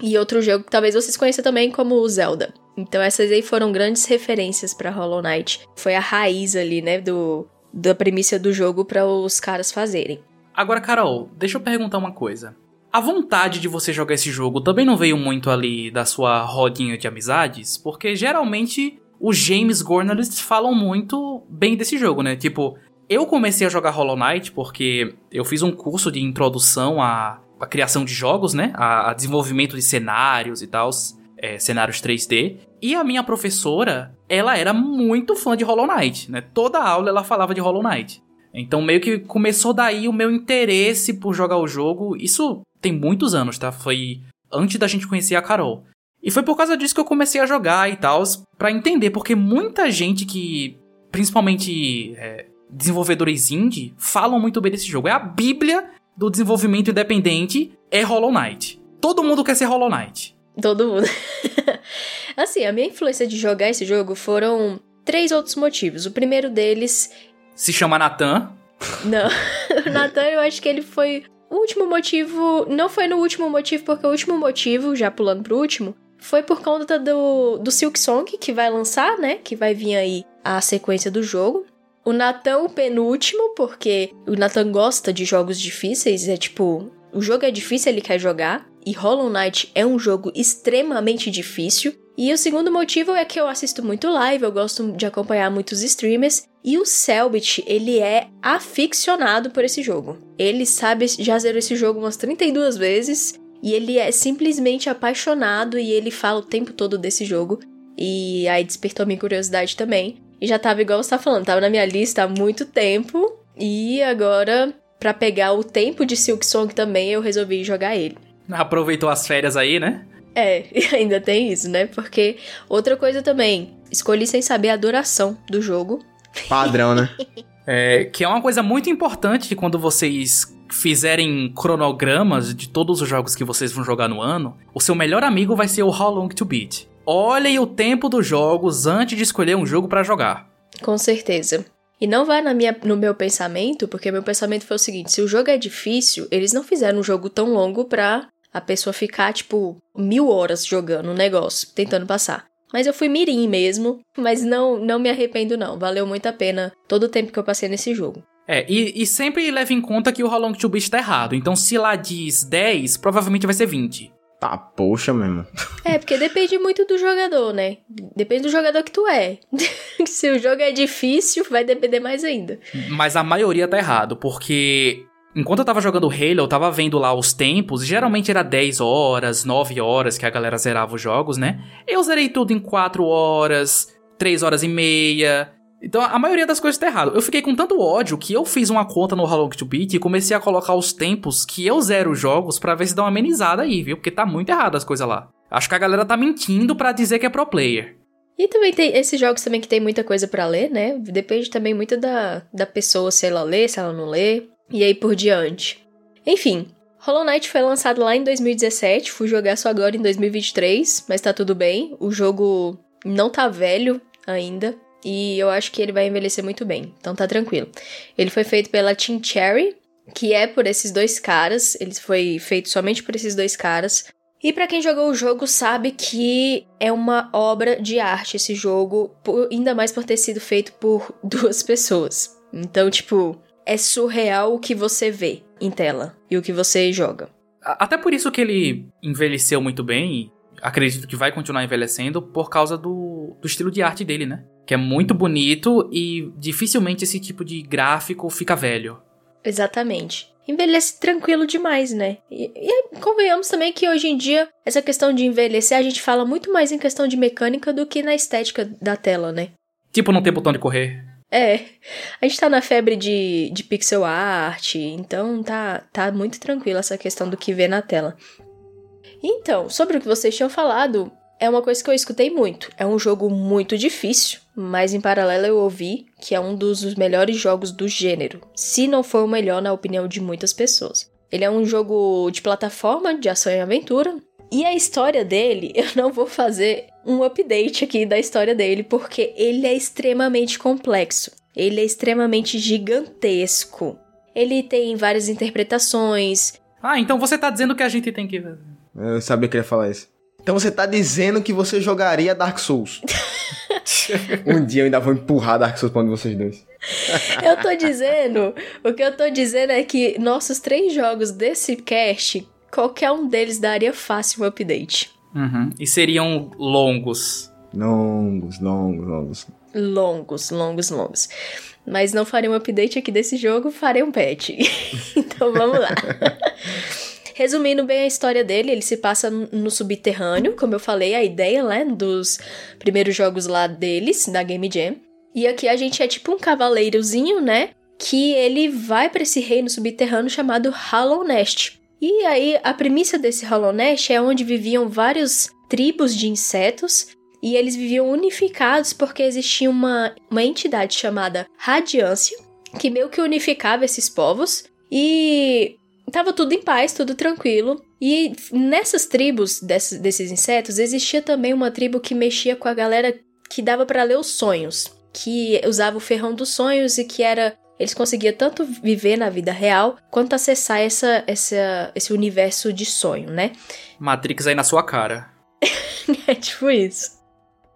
E outro jogo que talvez vocês conheçam também como o Zelda. Então essas aí foram grandes referências para Hollow Knight. Foi a raiz ali, né, do da premissa do jogo para os caras fazerem. Agora, Carol, deixa eu perguntar uma coisa. A vontade de você jogar esse jogo também não veio muito ali da sua rodinha de amizades? Porque geralmente os James Journalists falam muito bem desse jogo, né? Tipo, eu comecei a jogar Hollow Knight porque eu fiz um curso de introdução à, à criação de jogos, né? A, a desenvolvimento de cenários e tal, é, cenários 3D. E a minha professora, ela era muito fã de Hollow Knight, né? Toda aula ela falava de Hollow Knight. Então meio que começou daí o meu interesse por jogar o jogo. Isso tem muitos anos, tá? Foi antes da gente conhecer a Carol. E foi por causa disso que eu comecei a jogar e tal, para entender, porque muita gente que, principalmente é, desenvolvedores indie falam muito bem desse jogo. É a bíblia do desenvolvimento independente, é Hollow Knight. Todo mundo quer ser Hollow Knight. Todo mundo. assim, a minha influência de jogar esse jogo foram três outros motivos. O primeiro deles. Se chama Nathan. Não. o Nathan, eu acho que ele foi. O último motivo. Não foi no último motivo, porque o último motivo, já pulando pro último, foi por conta do, do Silk Song, que vai lançar, né? Que vai vir aí a sequência do jogo. O Nathan, o penúltimo, porque o Nathan gosta de jogos difíceis, é tipo, o jogo é difícil, ele quer jogar, e Hollow Knight é um jogo extremamente difícil. E o segundo motivo é que eu assisto muito live, eu gosto de acompanhar muitos streamers, e o Selbit, ele é aficionado por esse jogo. Ele sabe, já zerou esse jogo umas 32 vezes, e ele é simplesmente apaixonado e ele fala o tempo todo desse jogo. E aí despertou minha curiosidade também. E já tava igual você tá falando, tava na minha lista há muito tempo. E agora, para pegar o tempo de Silk Song também, eu resolvi jogar ele. Aproveitou as férias aí, né? É, e ainda tem isso, né? Porque outra coisa também, escolhi sem saber a duração do jogo. Padrão, né? é, que é uma coisa muito importante quando vocês fizerem cronogramas de todos os jogos que vocês vão jogar no ano, o seu melhor amigo vai ser o How Long to Beat. Olhem o tempo dos jogos antes de escolher um jogo para jogar. Com certeza. E não vai na minha, no meu pensamento, porque meu pensamento foi o seguinte: se o jogo é difícil, eles não fizeram um jogo tão longo pra a pessoa ficar, tipo, mil horas jogando um negócio, tentando passar. Mas eu fui mirim mesmo, mas não, não me arrependo não. Valeu muito a pena todo o tempo que eu passei nesse jogo. É, e, e sempre leve em conta que o How Long to Beat tá errado. Então se lá diz 10, provavelmente vai ser 20. Tá, poxa mesmo. É, porque depende muito do jogador, né? Depende do jogador que tu é. Se o jogo é difícil, vai depender mais ainda. Mas a maioria tá errado, porque enquanto eu tava jogando Halo, eu tava vendo lá os tempos, geralmente era 10 horas, 9 horas que a galera zerava os jogos, né? Eu zerei tudo em 4 horas, 3 horas e meia. Então a maioria das coisas tá errado. Eu fiquei com tanto ódio que eu fiz uma conta no How to Beat e comecei a colocar os tempos que eu zero os jogos para ver se dá uma amenizada aí, viu? Porque tá muito errado as coisas lá. Acho que a galera tá mentindo para dizer que é pro player. E também tem esses jogos também que tem muita coisa para ler, né? Depende também muito da, da pessoa, se ela lê, se ela não lê, e aí por diante. Enfim, Hollow Knight foi lançado lá em 2017, fui jogar só agora em 2023, mas tá tudo bem. O jogo não tá velho ainda, e eu acho que ele vai envelhecer muito bem, então tá tranquilo. Ele foi feito pela Team Cherry, que é por esses dois caras, ele foi feito somente por esses dois caras. E para quem jogou o jogo sabe que é uma obra de arte esse jogo, ainda mais por ter sido feito por duas pessoas. Então, tipo, é surreal o que você vê em tela e o que você joga. Até por isso que ele envelheceu muito bem, acredito que vai continuar envelhecendo por causa do, do estilo de arte dele, né? que é muito bonito e dificilmente esse tipo de gráfico fica velho. Exatamente. Envelhece tranquilo demais, né? E, e convenhamos também que hoje em dia, essa questão de envelhecer, a gente fala muito mais em questão de mecânica do que na estética da tela, né? Tipo não ter botão de correr. É, a gente tá na febre de, de pixel art, então tá, tá muito tranquilo essa questão do que vê na tela. Então, sobre o que vocês tinham falado, é uma coisa que eu escutei muito. É um jogo muito difícil, mas em paralelo eu ouvi que é um dos melhores jogos do gênero, se não for o melhor na opinião de muitas pessoas. Ele é um jogo de plataforma, de ação e aventura, e a história dele, eu não vou fazer um update aqui da história dele, porque ele é extremamente complexo. Ele é extremamente gigantesco. Ele tem várias interpretações. Ah, então você tá dizendo que a gente tem que. Eu sabia que ele ia falar isso. Então você tá dizendo que você jogaria Dark Souls. um dia eu ainda vou empurrar Dark Souls pra um de vocês dois. eu tô dizendo, o que eu tô dizendo é que nossos três jogos desse cast, qualquer um deles daria fácil um update. Uhum. E seriam longos. Longos, longos, longos. Longos, longos, longos. Mas não farei um update aqui desse jogo, farei um patch. então vamos lá. Resumindo bem a história dele, ele se passa no subterrâneo, como eu falei, a ideia, né, dos primeiros jogos lá deles, da Game Jam. E aqui a gente é tipo um cavaleirozinho, né, que ele vai para esse reino subterrâneo chamado Hollow Nest. E aí a premissa desse Hollow Nest é onde viviam vários tribos de insetos e eles viviam unificados porque existia uma, uma entidade chamada Radiância que meio que unificava esses povos e tava tudo em paz, tudo tranquilo. E nessas tribos desses, desses insetos existia também uma tribo que mexia com a galera que dava para ler os sonhos, que usava o ferrão dos sonhos e que era eles conseguiam tanto viver na vida real quanto acessar essa, essa, esse universo de sonho, né? Matrix aí na sua cara. é tipo isso.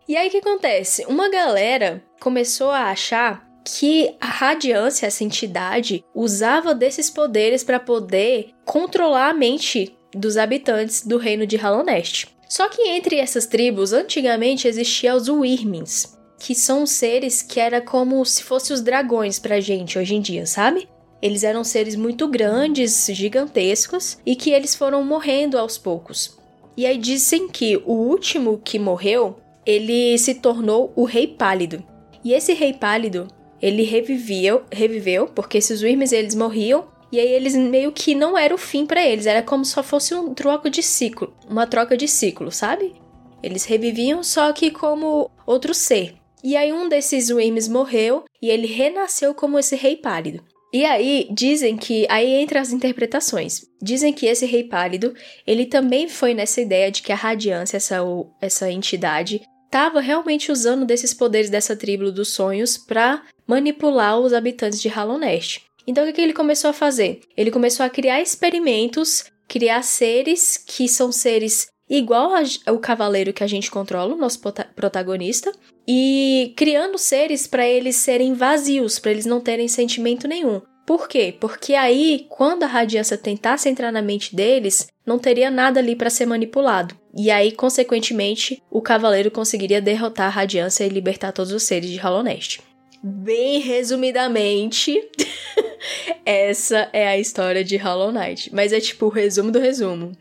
E aí o que acontece? Uma galera começou a achar que a radiância, essa entidade, usava desses poderes para poder controlar a mente dos habitantes do reino de Halonest. Só que entre essas tribos, antigamente existiam os Wyrmins, que são seres que era como se fossem os dragões pra gente hoje em dia, sabe? Eles eram seres muito grandes, gigantescos, e que eles foram morrendo aos poucos. E aí dizem que o último que morreu, ele se tornou o Rei Pálido. E esse Rei Pálido, ele reviveu, reviveu porque esses Wyrms eles morriam e aí eles meio que não era o fim para eles, era como se fosse um troco de ciclo, uma troca de ciclo, sabe? Eles reviviam só que como outro ser. E aí um desses Wyrms morreu e ele renasceu como esse rei pálido. E aí dizem que aí entra as interpretações. Dizem que esse rei pálido, ele também foi nessa ideia de que a radiância, essa essa entidade, estava realmente usando desses poderes dessa tribo dos sonhos para manipular os habitantes de Halonest. Então o que, que ele começou a fazer? Ele começou a criar experimentos, criar seres que são seres igual ao cavaleiro que a gente controla, o nosso protagonista, e criando seres para eles serem vazios, para eles não terem sentimento nenhum. Por quê? Porque aí, quando a radiância tentasse entrar na mente deles, não teria nada ali para ser manipulado. E aí, consequentemente, o cavaleiro conseguiria derrotar a radiância e libertar todos os seres de Halonest. Bem resumidamente, essa é a história de Hollow Knight. Mas é tipo o resumo do resumo.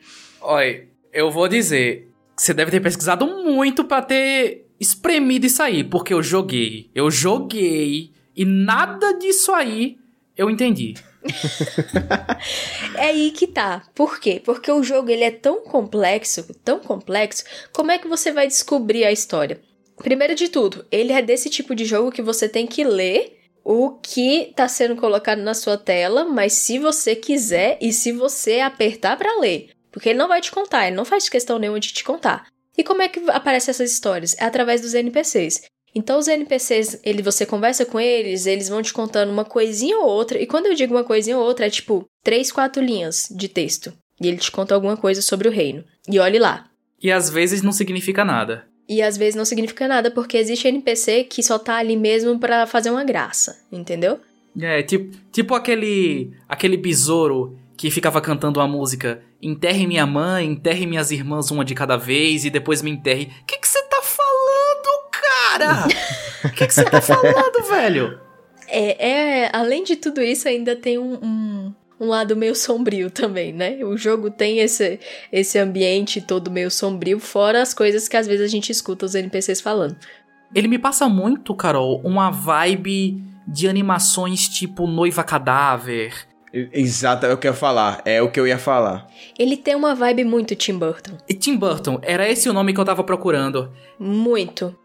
Olha, eu vou dizer, você deve ter pesquisado muito para ter espremido isso aí, porque eu joguei, eu joguei e nada disso aí eu entendi. é aí que tá. Por quê? Porque o jogo ele é tão complexo, tão complexo, como é que você vai descobrir a história? Primeiro de tudo, ele é desse tipo de jogo que você tem que ler o que tá sendo colocado na sua tela, mas se você quiser e se você apertar para ler. Porque ele não vai te contar, ele não faz questão nenhuma de te contar. E como é que aparecem essas histórias? É através dos NPCs. Então os NPCs, ele, você conversa com eles, eles vão te contando uma coisinha ou outra. E quando eu digo uma coisinha ou outra, é tipo três, quatro linhas de texto. E ele te conta alguma coisa sobre o reino. E olhe lá. E às vezes não significa nada. E às vezes não significa nada, porque existe NPC que só tá ali mesmo para fazer uma graça, entendeu? É, tipo, tipo aquele aquele besouro que ficava cantando uma música Enterre minha mãe, enterre minhas irmãs uma de cada vez e depois me enterre. O que você tá falando, cara? O que você tá falando, velho? É, é, além de tudo isso, ainda tem um, um, um, lado meio sombrio também, né? O jogo tem esse, esse ambiente todo meio sombrio, fora as coisas que às vezes a gente escuta os NPCs falando. Ele me passa muito, Carol, uma vibe de animações tipo Noiva Cadáver, Exato, é o que eu ia falar. É o que eu ia falar. Ele tem uma vibe muito Tim Burton. E Tim Burton, era esse o nome que eu tava procurando. Muito.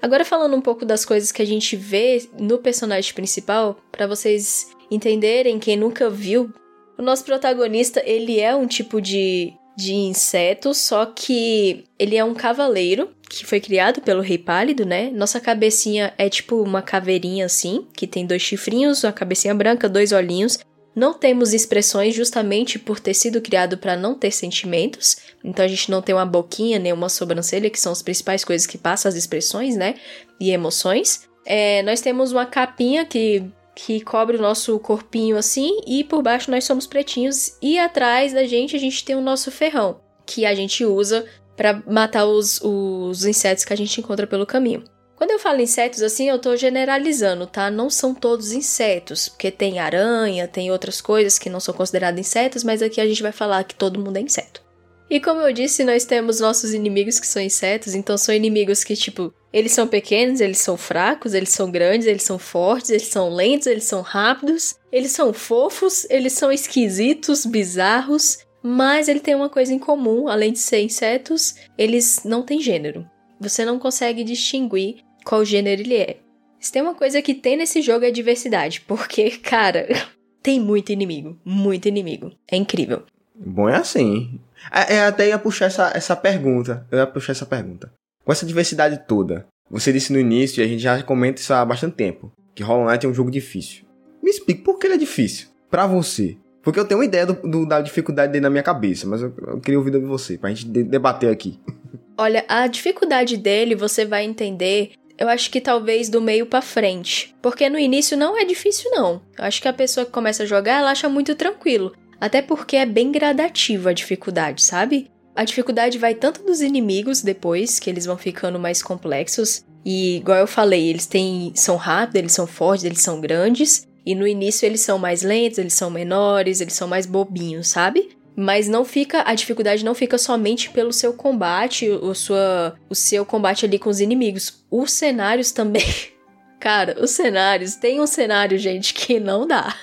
Agora falando um pouco das coisas que a gente vê no personagem principal, para vocês entenderem quem nunca viu, o nosso protagonista, ele é um tipo de de inseto, só que ele é um cavaleiro que foi criado pelo Rei Pálido, né? Nossa cabecinha é tipo uma caveirinha assim, que tem dois chifrinhos, uma cabecinha branca, dois olhinhos. Não temos expressões justamente por ter sido criado para não ter sentimentos. Então a gente não tem uma boquinha nem uma sobrancelha, que são as principais coisas que passam as expressões, né? E emoções. É, nós temos uma capinha que, que cobre o nosso corpinho assim, e por baixo nós somos pretinhos. E atrás da gente a gente tem o nosso ferrão, que a gente usa para matar os, os insetos que a gente encontra pelo caminho. Quando eu falo insetos assim, eu tô generalizando, tá? Não são todos insetos, porque tem aranha, tem outras coisas que não são consideradas insetos, mas aqui a gente vai falar que todo mundo é inseto. E como eu disse, nós temos nossos inimigos que são insetos, então são inimigos que, tipo, eles são pequenos, eles são fracos, eles são grandes, eles são fortes, eles são lentos, eles são rápidos, eles são fofos, eles são esquisitos, bizarros, mas ele tem uma coisa em comum, além de ser insetos, eles não têm gênero. Você não consegue distinguir qual gênero ele é. Se tem uma coisa que tem nesse jogo é diversidade, porque, cara, tem muito inimigo, muito inimigo. É incrível. Bom, é assim. É, é, até ia puxar essa, essa pergunta. Eu ia puxar essa pergunta. Com essa diversidade toda, você disse no início, e a gente já comenta isso há bastante tempo, que Hollow Knight é um jogo difícil. Me explique por que ele é difícil. para você. Porque eu tenho uma ideia do, do, da dificuldade dele na minha cabeça, mas eu, eu queria ouvir de você, pra gente de, debater aqui. Olha, a dificuldade dele você vai entender eu acho que talvez do meio para frente. Porque no início não é difícil, não. Eu acho que a pessoa que começa a jogar, ela acha muito tranquilo. Até porque é bem gradativa a dificuldade, sabe? A dificuldade vai tanto dos inimigos depois, que eles vão ficando mais complexos. E, igual eu falei, eles têm, são rápidos, eles são fortes, eles são grandes. E no início eles são mais lentos, eles são menores, eles são mais bobinhos, sabe? Mas não fica a dificuldade não fica somente pelo seu combate, o sua o seu combate ali com os inimigos. Os cenários também. Cara, os cenários, tem um cenário, gente, que não dá.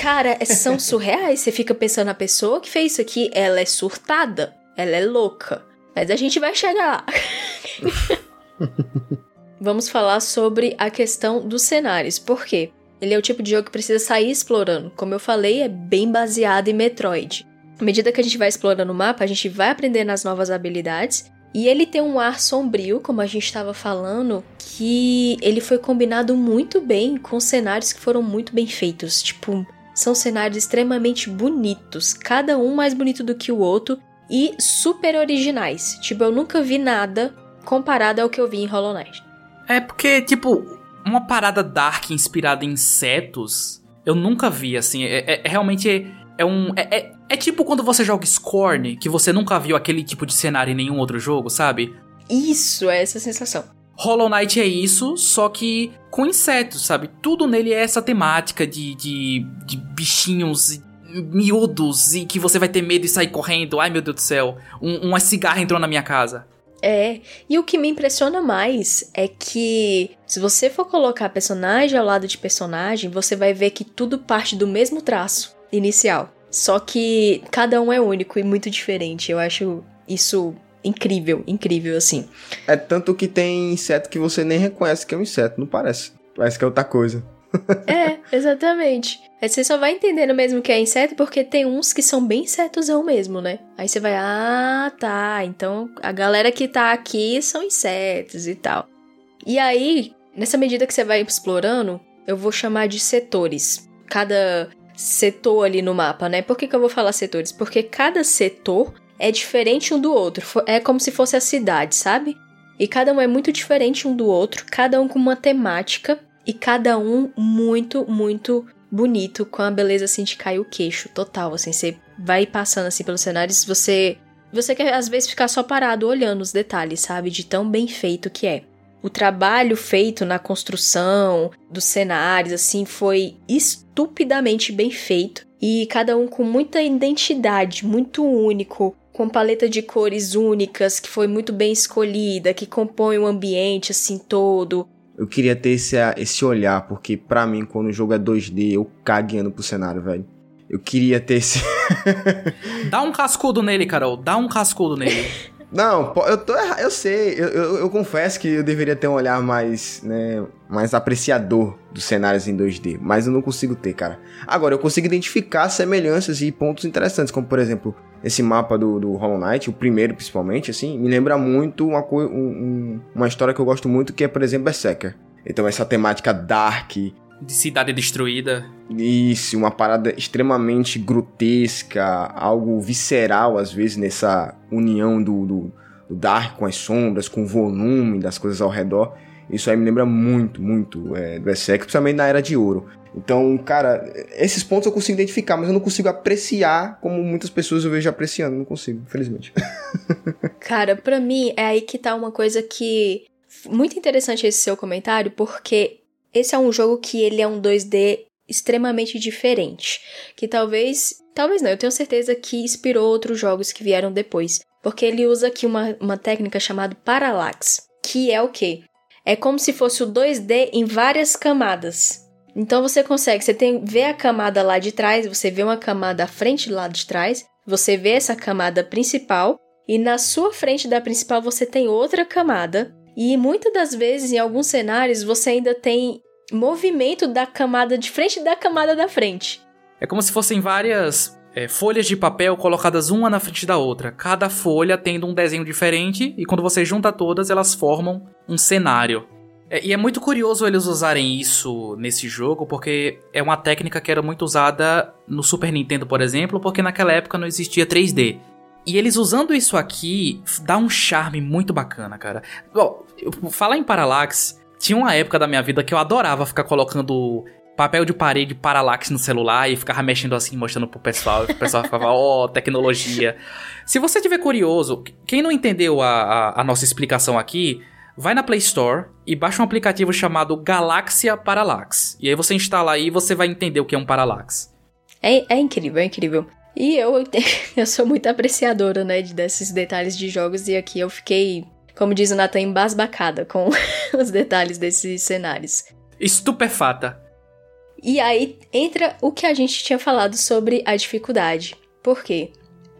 Cara, é, são surreais. Você fica pensando a pessoa que fez isso aqui, ela é surtada, ela é louca. Mas a gente vai chegar lá. Vamos falar sobre a questão dos cenários. Por quê? Ele é o tipo de jogo que precisa sair explorando. Como eu falei, é bem baseado em Metroid. À medida que a gente vai explorando o mapa, a gente vai aprendendo as novas habilidades. E ele tem um ar sombrio, como a gente estava falando, que ele foi combinado muito bem com cenários que foram muito bem feitos. Tipo, são cenários extremamente bonitos, cada um mais bonito do que o outro e super originais. Tipo, eu nunca vi nada comparado ao que eu vi em Hollow Knight. É porque, tipo, uma parada dark inspirada em insetos, eu nunca vi, assim. É, é, é realmente é um. É, é, é, tipo quando você joga Scorn, que você nunca viu aquele tipo de cenário em nenhum outro jogo, sabe? Isso, é essa sensação. Hollow Knight é isso, só que com insetos, sabe? Tudo nele é essa temática de, de, de bichinhos miúdos e que você vai ter medo e sair correndo. Ai meu Deus do céu, um, uma cigarra entrou na minha casa. É, e o que me impressiona mais é que se você for colocar personagem ao lado de personagem, você vai ver que tudo parte do mesmo traço inicial. Só que cada um é único e muito diferente. Eu acho isso incrível, incrível assim. É tanto que tem inseto que você nem reconhece que é um inseto, não parece. Parece que é outra coisa. é, exatamente. Aí você só vai entendendo mesmo que é inseto porque tem uns que são bem insetosão mesmo, né? Aí você vai, ah, tá, então a galera que tá aqui são insetos e tal. E aí, nessa medida que você vai explorando, eu vou chamar de setores. Cada setor ali no mapa, né? Por que, que eu vou falar setores? Porque cada setor é diferente um do outro. É como se fosse a cidade, sabe? E cada um é muito diferente um do outro, cada um com uma temática e cada um muito, muito bonito, com a beleza assim de cair o queixo total, assim, você vai passando assim pelos cenários, você você quer às vezes ficar só parado olhando os detalhes, sabe, de tão bem feito que é o trabalho feito na construção dos cenários, assim, foi estupidamente bem feito. E cada um com muita identidade, muito único, com paleta de cores únicas, que foi muito bem escolhida, que compõe o ambiente, assim, todo. Eu queria ter esse, esse olhar, porque para mim, quando o jogo é 2D, eu cagueando pro cenário, velho. Eu queria ter esse. Dá um cascudo nele, Carol. Dá um cascudo nele. Não, eu tô eu sei, eu, eu, eu, confesso que eu deveria ter um olhar mais, né, mais apreciador dos cenários em 2D, mas eu não consigo ter, cara. Agora, eu consigo identificar semelhanças e pontos interessantes, como por exemplo, esse mapa do, do Hollow Knight, o primeiro principalmente, assim, me lembra muito uma, um, uma história que eu gosto muito, que é, por exemplo, Berserker. Então, essa temática dark, de cidade destruída. Isso, uma parada extremamente grotesca, algo visceral às vezes nessa união do, do, do dark com as sombras, com o volume das coisas ao redor. Isso aí me lembra muito, muito é, do SX, principalmente na era de ouro. Então, cara, esses pontos eu consigo identificar, mas eu não consigo apreciar como muitas pessoas eu vejo apreciando. Não consigo, infelizmente. cara, para mim é aí que tá uma coisa que. Muito interessante esse seu comentário, porque esse é um jogo que ele é um 2D extremamente diferente. Que talvez. Talvez não, eu tenho certeza que inspirou outros jogos que vieram depois. Porque ele usa aqui uma, uma técnica chamada Parallax. Que é o quê? É como se fosse o 2D em várias camadas. Então você consegue, você tem vê a camada lá de trás, você vê uma camada à frente lado de trás, você vê essa camada principal e na sua frente da principal você tem outra camada. E muitas das vezes em alguns cenários você ainda tem movimento da camada de frente da camada da frente. É como se fossem várias é, folhas de papel colocadas uma na frente da outra, cada folha tendo um desenho diferente, e quando você junta todas, elas formam um cenário. É, e é muito curioso eles usarem isso nesse jogo, porque é uma técnica que era muito usada no Super Nintendo, por exemplo, porque naquela época não existia 3D. E eles usando isso aqui dá um charme muito bacana, cara. Bom, falar em Parallax, tinha uma época da minha vida que eu adorava ficar colocando papel de parede Parallax no celular e ficava mexendo assim, mostrando pro pessoal. O pessoal ficava, ó, oh, tecnologia. Se você tiver curioso, quem não entendeu a, a, a, nossa explicação aqui, vai na Play Store e baixa um aplicativo chamado Galaxia Parallax. E aí você instala aí e você vai entender o que é um Parallax. É, é incrível, é incrível. E eu, eu sou muito apreciadora, né, desses detalhes de jogos e aqui eu fiquei, como diz o Nathan, embasbacada com os detalhes desses cenários. Estupefata. E aí entra o que a gente tinha falado sobre a dificuldade. Por quê?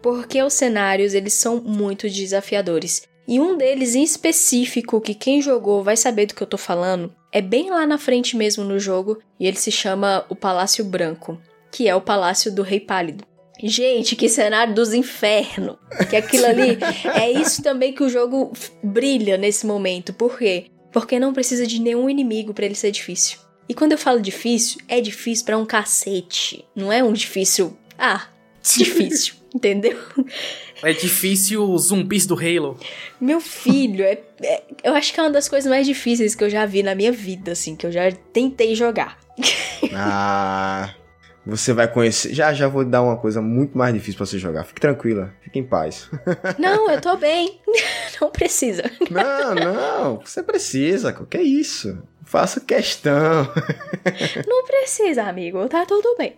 Porque os cenários eles são muito desafiadores. E um deles em específico, que quem jogou vai saber do que eu tô falando, é bem lá na frente mesmo no jogo, e ele se chama o Palácio Branco, que é o Palácio do Rei Pálido. Gente, que cenário dos infernos! Que aquilo ali é isso também que o jogo brilha nesse momento. Por quê? Porque não precisa de nenhum inimigo para ele ser difícil. E quando eu falo difícil, é difícil para um cacete. Não é um difícil. Ah, difícil, entendeu? É difícil os zumbis do Halo. Meu filho, é, é, eu acho que é uma das coisas mais difíceis que eu já vi na minha vida, assim, que eu já tentei jogar. Ah, você vai conhecer. Já já vou dar uma coisa muito mais difícil para você jogar. Fique tranquila, fique em paz. Não, eu tô bem. Não precisa. Não, não, você precisa. O que é isso? Faço questão. Não precisa, amigo. Tá tudo bem.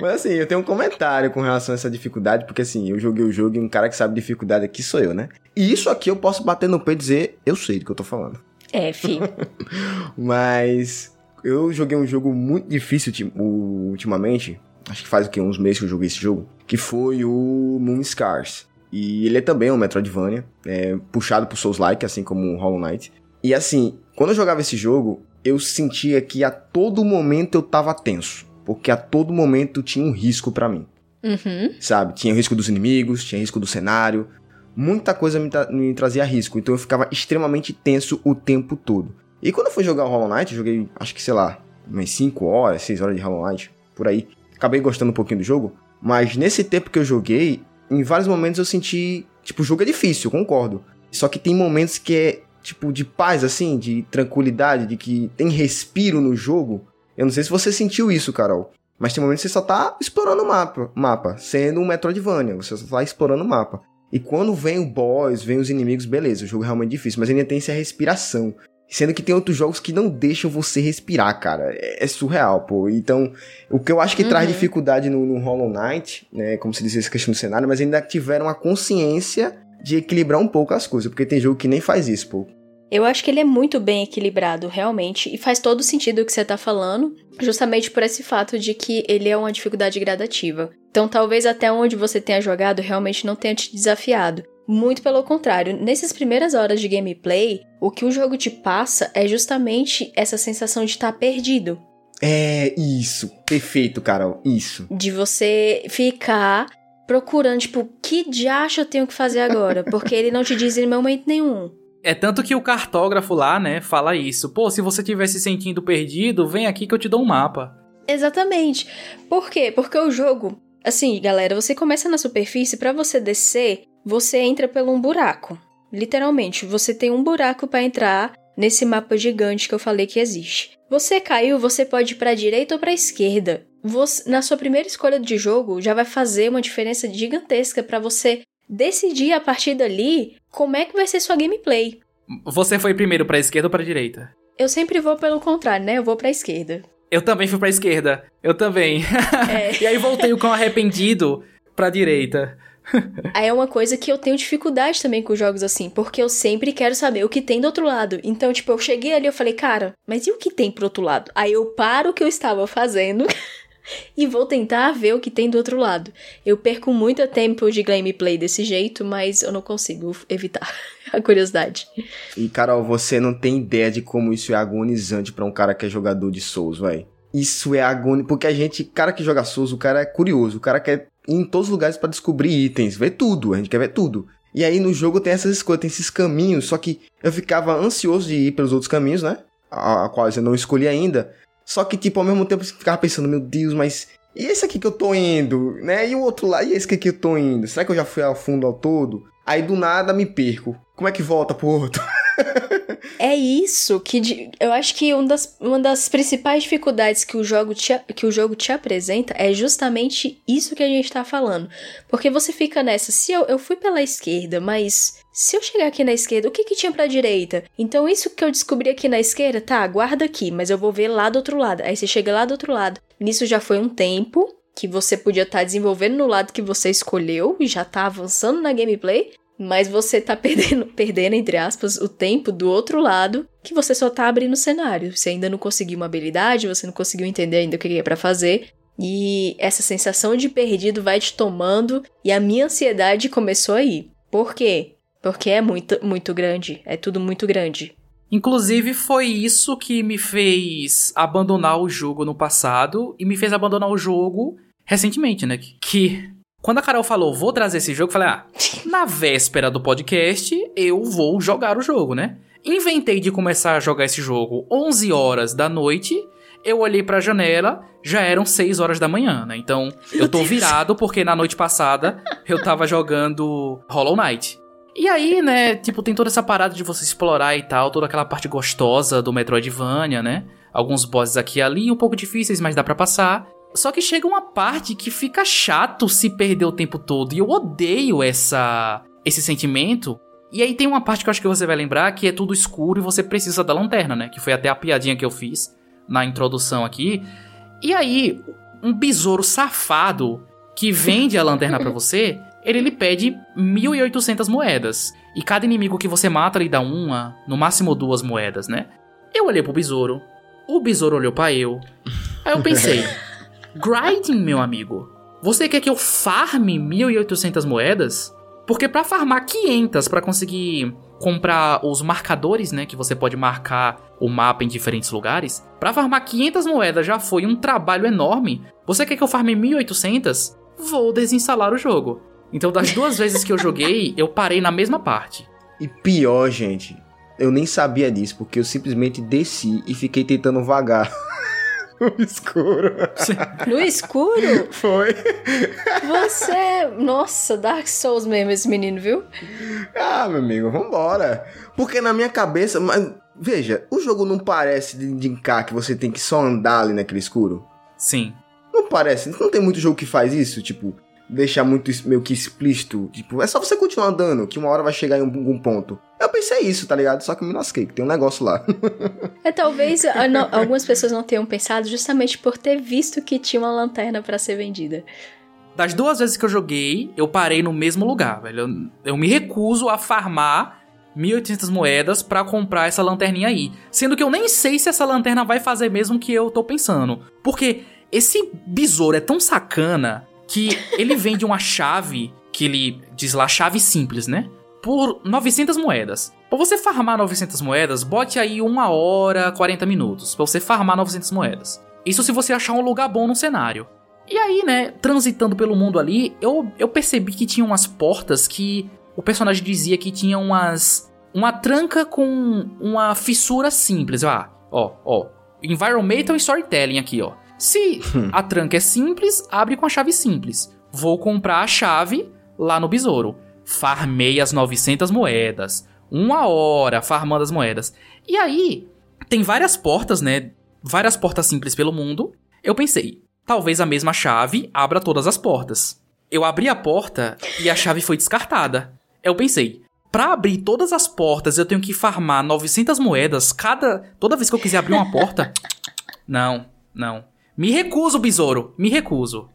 Mas assim, eu tenho um comentário com relação a essa dificuldade, porque assim, eu joguei o jogo e um cara que sabe dificuldade aqui sou eu, né? E isso aqui eu posso bater no pé e dizer, eu sei do que eu tô falando. É, filho. Mas eu joguei um jogo muito difícil ultimamente, acho que faz o que, uns meses que eu joguei esse jogo, que foi o Moon Scars. E ele é também um Metroidvania, é, puxado pro Souls-like, assim como o Hollow Knight. E assim, quando eu jogava esse jogo, eu sentia que a todo momento eu tava tenso. Porque a todo momento tinha um risco para mim. Uhum. Sabe? Tinha o risco dos inimigos, tinha risco do cenário. Muita coisa me, tra me, trazia risco. Então eu ficava extremamente tenso o tempo todo. E quando eu fui jogar o Hollow Knight, joguei, acho que sei lá, umas 5 horas, 6 horas de Hollow Knight, por aí. Acabei gostando um pouquinho do jogo. Mas nesse tempo que eu joguei, em vários momentos eu senti. Tipo, o jogo é difícil, concordo. Só que tem momentos que é tipo, de paz, assim, de tranquilidade, de que tem respiro no jogo. Eu não sei se você sentiu isso, Carol. Mas tem momentos que você só tá explorando o mapa, mapa, sendo um Metroidvania, você só tá explorando o mapa. E quando vem o boss, vem os inimigos, beleza, o jogo é realmente difícil, mas ainda tem essa respiração. Sendo que tem outros jogos que não deixam você respirar, cara. É, é surreal, pô. Então, o que eu acho que uhum. traz dificuldade no, no, Hollow Knight, né? Como se diz essa questão do cenário, mas ainda tiveram a consciência de equilibrar um pouco as coisas, porque tem jogo que nem faz isso, pô. Eu acho que ele é muito bem equilibrado, realmente, e faz todo sentido o que você tá falando, justamente por esse fato de que ele é uma dificuldade gradativa. Então, talvez até onde você tenha jogado realmente não tenha te desafiado. Muito pelo contrário, nessas primeiras horas de gameplay, o que o jogo te passa é justamente essa sensação de estar tá perdido. É isso, perfeito, Carol, isso. De você ficar procurando, tipo, que diacho eu tenho que fazer agora? Porque ele não te diz em momento nenhum. É tanto que o cartógrafo lá, né, fala isso. Pô, se você estiver se sentindo perdido, vem aqui que eu te dou um mapa. Exatamente. Por quê? Porque o jogo, assim, galera, você começa na superfície, para você descer, você entra por um buraco. Literalmente, você tem um buraco para entrar nesse mapa gigante que eu falei que existe. Você caiu, você pode ir para direita ou para esquerda. Você, na sua primeira escolha de jogo já vai fazer uma diferença gigantesca para você decidir a partir dali como é que vai ser sua gameplay. Você foi primeiro pra esquerda ou pra direita? Eu sempre vou pelo contrário, né? Eu vou pra esquerda. Eu também fui pra esquerda. Eu também. É. e aí voltei cão arrependido pra direita. Aí é uma coisa que eu tenho dificuldade também com jogos assim, porque eu sempre quero saber o que tem do outro lado. Então, tipo, eu cheguei ali e falei, cara, mas e o que tem pro outro lado? Aí eu paro o que eu estava fazendo e vou tentar ver o que tem do outro lado. Eu perco muito tempo de gameplay desse jeito, mas eu não consigo evitar a curiosidade. E Carol, você não tem ideia de como isso é agonizante para um cara que é jogador de Souls, velho. Isso é agonizante, porque a gente, cara que joga Souls, o cara é curioso, o cara quer em todos os lugares para descobrir itens, ver tudo, a gente quer ver tudo. E aí no jogo tem essas coisas, tem esses caminhos, só que eu ficava ansioso de ir pelos outros caminhos, né? A, a quais eu não escolhi ainda. Só que, tipo, ao mesmo tempo você ficava pensando, meu Deus, mas e esse aqui que eu tô indo, né? E o outro lá, e esse aqui que eu tô indo? Será que eu já fui ao fundo ao todo? Aí do nada me perco. Como é que volta pro outro? é isso que eu acho que uma das, uma das principais dificuldades que o, jogo te, que o jogo te apresenta é justamente isso que a gente tá falando. Porque você fica nessa, se eu, eu fui pela esquerda, mas se eu chegar aqui na esquerda, o que que tinha pra direita? Então isso que eu descobri aqui na esquerda, tá, guarda aqui, mas eu vou ver lá do outro lado. Aí você chega lá do outro lado. Nisso já foi um tempo que você podia estar tá desenvolvendo no lado que você escolheu e já tá avançando na gameplay, mas você tá perdendo, perdendo, entre aspas, o tempo do outro lado que você só tá abrindo o cenário. Você ainda não conseguiu uma habilidade, você não conseguiu entender ainda o que é para fazer. E essa sensação de perdido vai te tomando e a minha ansiedade começou aí. Por quê? Porque é muito, muito grande. É tudo muito grande. Inclusive, foi isso que me fez abandonar o jogo no passado e me fez abandonar o jogo recentemente, né? Que quando a Carol falou, vou trazer esse jogo, eu falei, ah, na véspera do podcast, eu vou jogar o jogo, né? Inventei de começar a jogar esse jogo 11 horas da noite. Eu olhei pra janela, já eram 6 horas da manhã, né? Então, eu tô virado porque na noite passada eu tava jogando Hollow Knight. E aí, né, tipo, tem toda essa parada de você explorar e tal, toda aquela parte gostosa do Metroidvania, né? Alguns bosses aqui e ali, um pouco difíceis, mas dá para passar. Só que chega uma parte que fica chato se perder o tempo todo. E eu odeio essa esse sentimento. E aí tem uma parte que eu acho que você vai lembrar que é tudo escuro e você precisa da lanterna, né? Que foi até a piadinha que eu fiz na introdução aqui. E aí, um besouro safado que vende a lanterna para você, ele lhe pede 1.800 moedas. E cada inimigo que você mata lhe dá uma, no máximo duas moedas, né? Eu olhei pro besouro, o besouro olhou para eu. Aí eu pensei, Grinding, meu amigo. Você quer que eu farme 1.800 moedas? Porque para farmar 500 para conseguir comprar os marcadores, né, que você pode marcar o mapa em diferentes lugares, para farmar 500 moedas já foi um trabalho enorme. Você quer que eu farme 1.800? Vou desinstalar o jogo. Então, das duas vezes que eu joguei, eu parei na mesma parte. E pior, gente, eu nem sabia disso, porque eu simplesmente desci e fiquei tentando vagar. no escuro. No escuro? Foi. Você. Nossa, Dark Souls mesmo, esse menino, viu? Ah, meu amigo, vambora. Porque na minha cabeça. Mas, veja, o jogo não parece de indicar que você tem que só andar ali naquele escuro? Sim. Não parece. Não tem muito jogo que faz isso, tipo deixar muito meio que explícito. Tipo, é só você continuar andando, que uma hora vai chegar em algum ponto. Eu pensei isso, tá ligado? Só que eu me lasquei, que tem um negócio lá. é, talvez não, algumas pessoas não tenham pensado justamente por ter visto que tinha uma lanterna para ser vendida. Das duas vezes que eu joguei, eu parei no mesmo lugar, velho. Eu, eu me recuso a farmar 1.800 moedas para comprar essa lanterninha aí. Sendo que eu nem sei se essa lanterna vai fazer mesmo o que eu tô pensando. Porque esse besouro é tão sacana que ele vende uma chave, que ele diz lá chave simples, né? Por 900 moedas. Pra você farmar 900 moedas, bote aí uma hora, 40 minutos. Pra você farmar 900 moedas. Isso se você achar um lugar bom no cenário. E aí, né, transitando pelo mundo ali, eu, eu percebi que tinha umas portas que o personagem dizia que tinha umas. Uma tranca com uma fissura simples. Ah, ó, ó. Environmental Storytelling aqui, ó. Se a tranca é simples, abre com a chave simples. Vou comprar a chave lá no besouro. Farmei as 900 moedas. Uma hora farmando as moedas. E aí, tem várias portas, né? Várias portas simples pelo mundo. Eu pensei, talvez a mesma chave abra todas as portas. Eu abri a porta e a chave foi descartada. Eu pensei, para abrir todas as portas eu tenho que farmar 900 moedas cada toda vez que eu quiser abrir uma porta? Não, não. Me recuso, besouro, me recuso.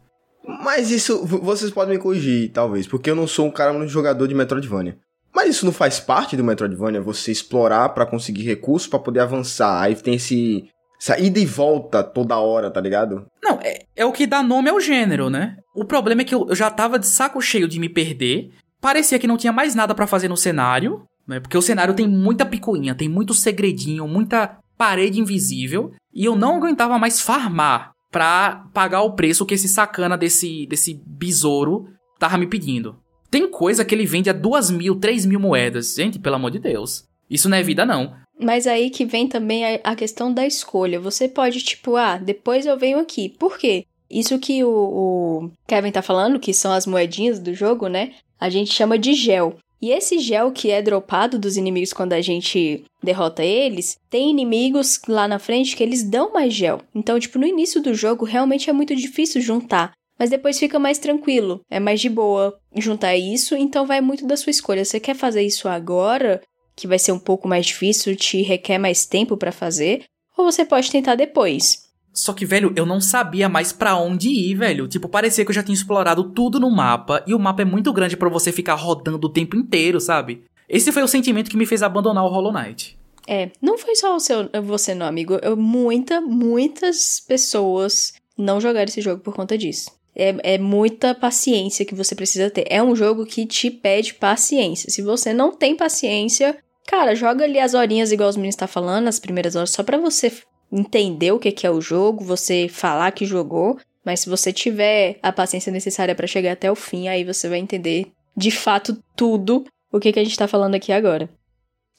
Mas isso, vocês podem me corrigir, talvez, porque eu não sou um cara muito jogador de Metroidvania. Mas isso não faz parte do Metroidvania, você explorar para conseguir recursos para poder avançar. Aí tem esse essa ida e volta toda hora, tá ligado? Não, é, é o que dá nome ao gênero, né? O problema é que eu, eu já tava de saco cheio de me perder. Parecia que não tinha mais nada para fazer no cenário, né? Porque o cenário tem muita picuinha, tem muito segredinho, muita parede invisível. E eu não aguentava mais farmar pra pagar o preço que esse sacana desse, desse besouro tava me pedindo. Tem coisa que ele vende a duas mil, três mil moedas. Gente, pelo amor de Deus. Isso não é vida, não. Mas aí que vem também a, questão da escolha. Você pode, tipo, ah, depois eu venho aqui. Por quê? Isso que o, o Kevin tá falando, que são as moedinhas do jogo, né? A gente chama de gel. E esse gel que é dropado dos inimigos quando a gente derrota eles, tem inimigos lá na frente que eles dão mais gel. Então, tipo, no início do jogo realmente é muito difícil juntar. Mas depois fica mais tranquilo, é mais de boa juntar isso, então vai muito da sua escolha. Você quer fazer isso agora, que vai ser um pouco mais difícil, te requer mais tempo para fazer, ou você pode tentar depois. Só que, velho, eu não sabia mais para onde ir, velho. Tipo, parecia que eu já tinha explorado tudo no mapa e o mapa é muito grande para você ficar rodando o tempo inteiro, sabe? Esse foi o sentimento que me fez abandonar o Hollow Knight. É, não foi só o seu, você não, amigo. Eu, muita, muitas pessoas não jogaram esse jogo por conta disso. É, é muita paciência que você precisa ter. É um jogo que te pede paciência. Se você não tem paciência, cara, joga ali as horinhas igual os meninos estão tá falando, as primeiras horas, só para você entender o que é o jogo, você falar que jogou, mas se você tiver a paciência necessária para chegar até o fim, aí você vai entender de fato tudo o que, que a gente tá falando aqui agora.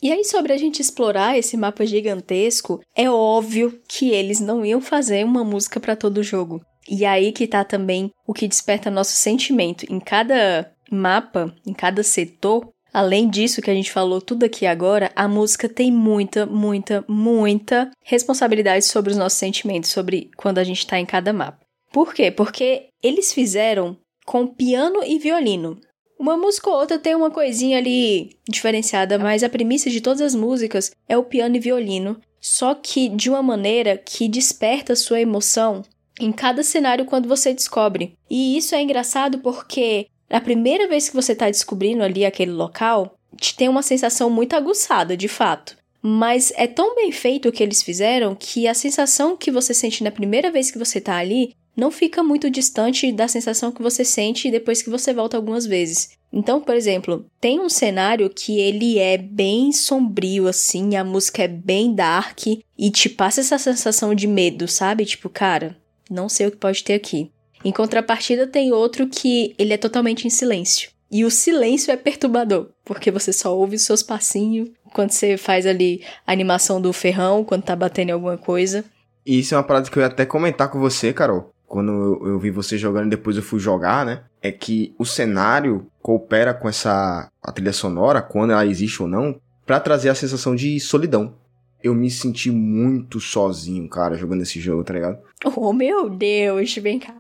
E aí, sobre a gente explorar esse mapa gigantesco, é óbvio que eles não iam fazer uma música para todo o jogo. E aí que tá também o que desperta nosso sentimento. Em cada mapa, em cada setor, Além disso que a gente falou tudo aqui agora, a música tem muita, muita, muita responsabilidade sobre os nossos sentimentos, sobre quando a gente está em cada mapa. Por quê? Porque eles fizeram com piano e violino. Uma música ou outra tem uma coisinha ali diferenciada, mas a premissa de todas as músicas é o piano e violino, só que de uma maneira que desperta sua emoção em cada cenário quando você descobre. E isso é engraçado porque a primeira vez que você está descobrindo ali aquele local, te tem uma sensação muito aguçada, de fato. Mas é tão bem feito o que eles fizeram que a sensação que você sente na primeira vez que você está ali não fica muito distante da sensação que você sente depois que você volta algumas vezes. Então, por exemplo, tem um cenário que ele é bem sombrio assim, a música é bem dark e te passa essa sensação de medo, sabe? Tipo, cara, não sei o que pode ter aqui. Em contrapartida, tem outro que ele é totalmente em silêncio. E o silêncio é perturbador, porque você só ouve os seus passinhos quando você faz ali a animação do ferrão, quando tá batendo em alguma coisa. E isso é uma parada que eu ia até comentar com você, Carol. Quando eu, eu vi você jogando e depois eu fui jogar, né? É que o cenário coopera com essa a trilha sonora, quando ela existe ou não, para trazer a sensação de solidão. Eu me senti muito sozinho, cara, jogando esse jogo, tá ligado? Oh, meu Deus, vem cá.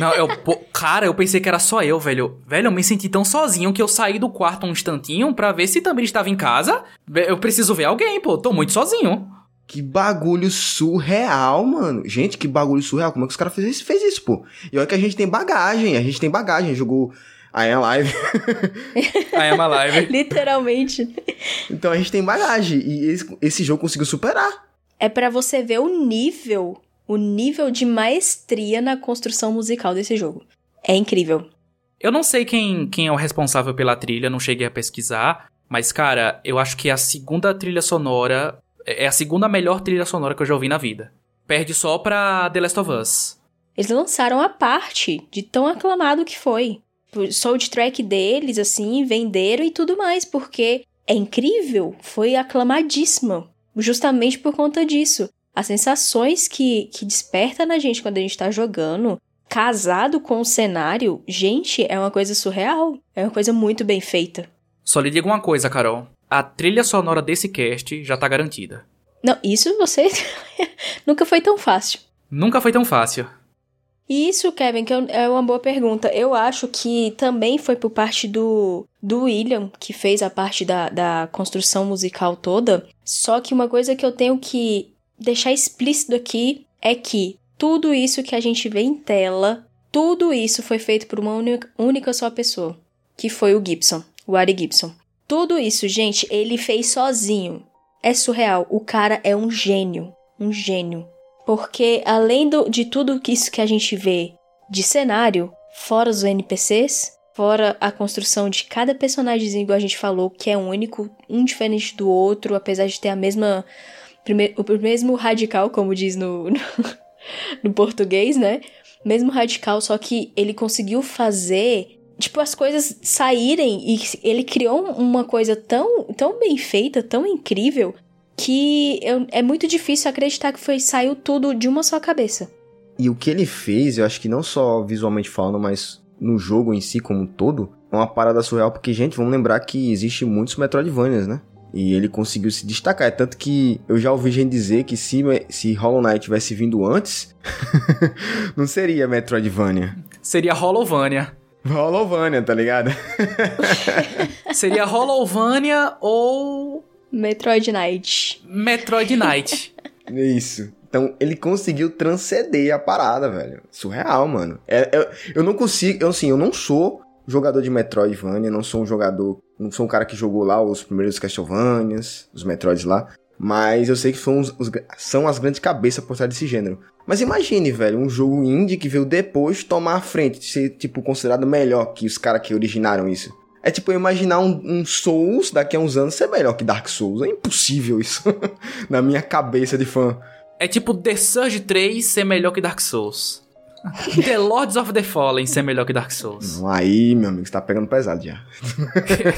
Não, eu, cara, eu pensei que era só eu, velho. Velho, eu me senti tão sozinho que eu saí do quarto um instantinho pra ver se também estava em casa. Eu preciso ver alguém, pô. Tô muito sozinho. Que bagulho surreal, mano. Gente, que bagulho surreal. Como é que os caras fez isso, fez isso, pô? E olha que a gente tem bagagem, a gente tem bagagem. Jogou I Am Alive. I Am Alive. Literalmente. Então a gente tem bagagem. E esse, esse jogo conseguiu superar. É para você ver o nível o nível de maestria na construção musical desse jogo. É incrível. Eu não sei quem, quem é o responsável pela trilha, não cheguei a pesquisar, mas cara, eu acho que é a segunda trilha sonora. É a segunda melhor trilha sonora que eu já ouvi na vida. Perde só pra The Last of Us. Eles lançaram a parte de tão aclamado que foi. O soundtrack deles, assim, venderam e tudo mais, porque é incrível, foi aclamadíssimo. Justamente por conta disso as sensações que, que desperta na gente quando a gente tá jogando, casado com o cenário, gente, é uma coisa surreal. É uma coisa muito bem feita. Só lhe digo uma coisa, Carol. a trilha sonora desse cast já tá garantida. Não, isso você nunca foi tão fácil. Nunca foi tão fácil. Isso, Kevin, que é uma boa pergunta. Eu acho que também foi por parte do, do William, que fez a parte da, da construção musical toda. Só que uma coisa que eu tenho que deixar explícito aqui é que tudo isso que a gente vê em tela, tudo isso foi feito por uma única, só pessoa, que foi o Gibson, o Ari Gibson. Tudo isso, gente, ele fez sozinho. É surreal. O cara é um gênio. Um gênio. Porque além do, de tudo isso que a gente vê de cenário, fora os NPCs, fora a construção de cada personagem, igual a gente falou, que é único, um diferente do outro, apesar de ter a mesma. O mesmo radical, como diz no, no, no português, né? Mesmo radical, só que ele conseguiu fazer tipo, as coisas saírem e ele criou uma coisa tão, tão bem feita, tão incrível, que eu, é muito difícil acreditar que foi saiu tudo de uma só cabeça. E o que ele fez, eu acho que não só visualmente falando, mas no jogo em si como um todo, é uma parada surreal, porque, gente, vamos lembrar que existe muitos Metroidvanias, né? E ele conseguiu se destacar. É tanto que eu já ouvi gente dizer que se, se Hollow Knight tivesse vindo antes, não seria Metroidvania. Seria Hollowvania. Hollowvania, tá ligado? seria Hollowvania ou Metroid Knight. Metroid Knight. Isso. Então, ele conseguiu transcender a parada, velho. Surreal, mano. É, é, eu não consigo, eu, assim, eu não sou jogador de Metroidvania, não sou um jogador, não sou um cara que jogou lá os primeiros Castlevanias, os Metroids lá, mas eu sei que são, os, são as grandes cabeças por trás desse gênero. Mas imagine, velho, um jogo indie que veio depois tomar a frente, ser, tipo, considerado melhor que os caras que originaram isso. É tipo imaginar um, um, Souls daqui a uns anos ser melhor que Dark Souls. É impossível isso. Na minha cabeça de fã. É tipo The Surge 3 ser melhor que Dark Souls. The Lords of the Fallen ser melhor que Dark Souls. Aí, meu amigo, você tá pegando pesado já.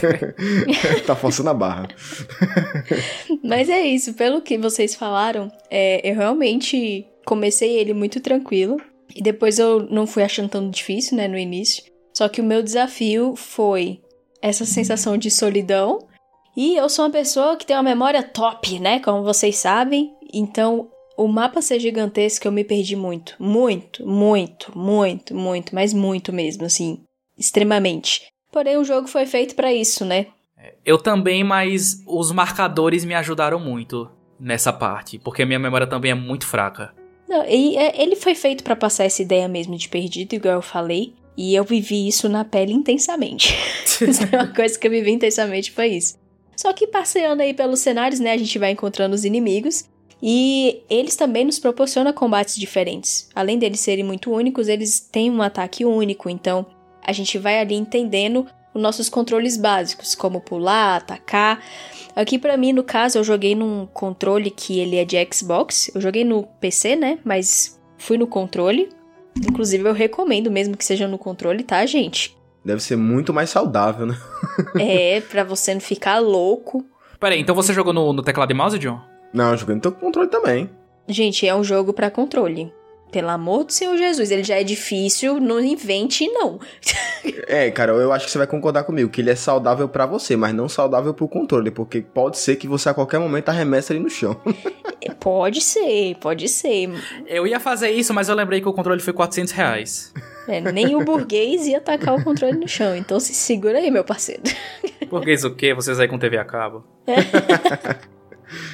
tá forçando a barra. Mas é isso, pelo que vocês falaram, é, eu realmente comecei ele muito tranquilo. E depois eu não fui achando tão difícil, né, no início. Só que o meu desafio foi essa sensação de solidão. E eu sou uma pessoa que tem uma memória top, né? Como vocês sabem. Então, o mapa ser gigantesco, eu me perdi muito. Muito, muito, muito, muito, mas muito mesmo, assim. Extremamente. Porém, o jogo foi feito para isso, né? Eu também, mas os marcadores me ajudaram muito nessa parte, porque a minha memória também é muito fraca. Não, é, ele foi feito para passar essa ideia mesmo de perdido, igual eu falei. E eu vivi isso na pele intensamente. é uma coisa que eu vivi intensamente foi isso. Só que passeando aí pelos cenários, né, a gente vai encontrando os inimigos e eles também nos proporcionam combates diferentes. Além deles serem muito únicos, eles têm um ataque único, então a gente vai ali entendendo os nossos controles básicos, como pular, atacar. Aqui para mim, no caso, eu joguei num controle que ele é de Xbox. Eu joguei no PC, né? Mas fui no controle. Inclusive, eu recomendo mesmo que seja no controle, tá, gente? Deve ser muito mais saudável, né? é, pra você não ficar louco. Peraí, então você jogou no, no teclado e mouse, John? Não, eu joguei no controle também. Gente, é um jogo para controle. Pelo amor do Senhor Jesus, ele já é difícil, não invente, não. é, cara, eu acho que você vai concordar comigo, que ele é saudável para você, mas não saudável pro controle, porque pode ser que você a qualquer momento arremesse ele no chão. pode ser, pode ser. Eu ia fazer isso, mas eu lembrei que o controle foi 400 reais. É, nem o burguês ia tacar o controle no chão, então se segura aí, meu parceiro. Burguês o quê? Vocês aí com TV a cabo.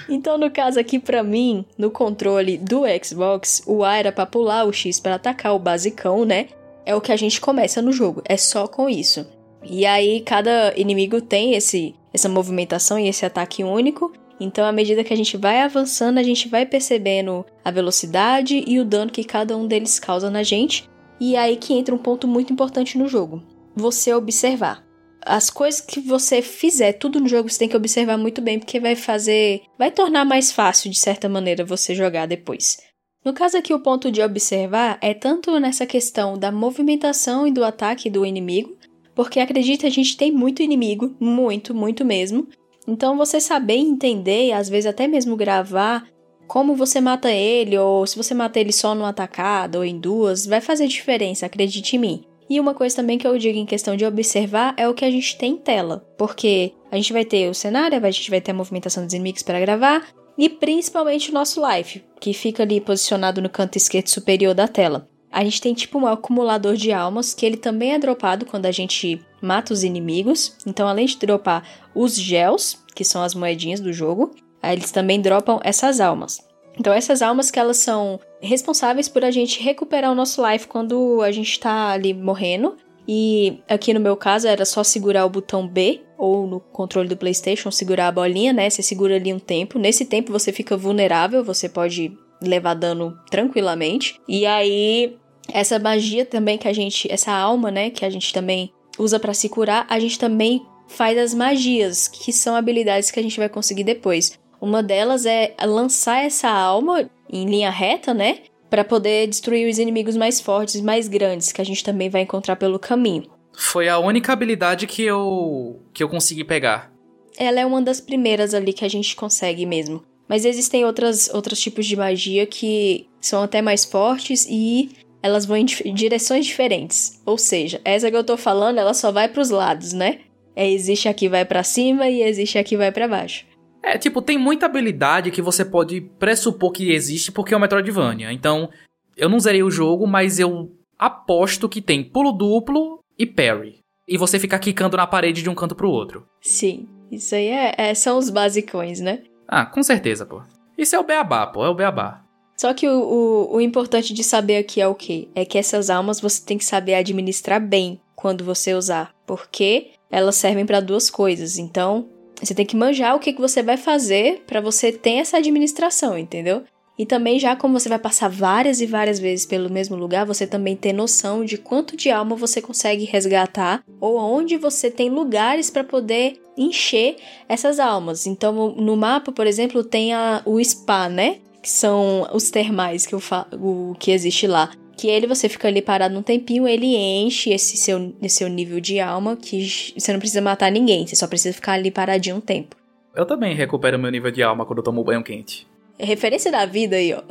Então, no caso aqui para mim, no controle do Xbox, o A era para pular, o X para atacar, o basicão, né? É o que a gente começa no jogo, é só com isso. E aí cada inimigo tem esse essa movimentação e esse ataque único. Então, à medida que a gente vai avançando, a gente vai percebendo a velocidade e o dano que cada um deles causa na gente. E é aí que entra um ponto muito importante no jogo: você observar as coisas que você fizer, tudo no jogo você tem que observar muito bem, porque vai fazer. vai tornar mais fácil, de certa maneira, você jogar depois. No caso aqui, o ponto de observar é tanto nessa questão da movimentação e do ataque do inimigo, porque acredita, a gente tem muito inimigo, muito, muito mesmo. Então você saber entender, às vezes até mesmo gravar como você mata ele, ou se você mata ele só numa atacada ou em duas, vai fazer diferença, acredite em mim. E uma coisa também que eu digo em questão de observar é o que a gente tem em tela. Porque a gente vai ter o cenário, a gente vai ter a movimentação dos inimigos para gravar, e principalmente o nosso life, que fica ali posicionado no canto esquerdo superior da tela. A gente tem tipo um acumulador de almas, que ele também é dropado quando a gente mata os inimigos. Então, além de dropar os gels, que são as moedinhas do jogo, eles também dropam essas almas. Então, essas almas que elas são responsáveis por a gente recuperar o nosso life quando a gente tá ali morrendo. E aqui no meu caso era só segurar o botão B ou no controle do PlayStation segurar a bolinha, né? Você segura ali um tempo. Nesse tempo você fica vulnerável, você pode levar dano tranquilamente. E aí essa magia também que a gente, essa alma, né, que a gente também usa para se curar, a gente também faz as magias, que são habilidades que a gente vai conseguir depois. Uma delas é lançar essa alma em linha reta, né? Para poder destruir os inimigos mais fortes, mais grandes, que a gente também vai encontrar pelo caminho. Foi a única habilidade que eu que eu consegui pegar. Ela é uma das primeiras ali que a gente consegue mesmo. Mas existem outras, outros tipos de magia que são até mais fortes e elas vão em direções diferentes. Ou seja, essa que eu tô falando, ela só vai para os lados, né? É, existe aqui vai para cima e existe aqui vai para baixo. É, tipo, tem muita habilidade que você pode pressupor que existe porque é o Metroidvania. Então, eu não zerei o jogo, mas eu aposto que tem pulo duplo e parry. E você ficar quicando na parede de um canto pro outro. Sim, isso aí é, é, são os basicões, né? Ah, com certeza, pô. Isso é o beabá, pô, é o beabá. Só que o, o, o importante de saber aqui é o quê? É que essas almas você tem que saber administrar bem quando você usar. Porque elas servem para duas coisas. Então, você tem que manjar o que, que você vai fazer para você ter essa administração, entendeu? E também, já como você vai passar várias e várias vezes pelo mesmo lugar, você também tem noção de quanto de alma você consegue resgatar ou onde você tem lugares para poder encher essas almas. Então, no mapa, por exemplo, tem a, o spa, né? Que são os termais que, eu o, que existe lá que ele você fica ali parado um tempinho, ele enche esse seu, esse seu nível de alma que você não precisa matar ninguém, você só precisa ficar ali paradinho um tempo. Eu também recupero meu nível de alma quando eu tomo banho quente. É referência da vida aí, ó.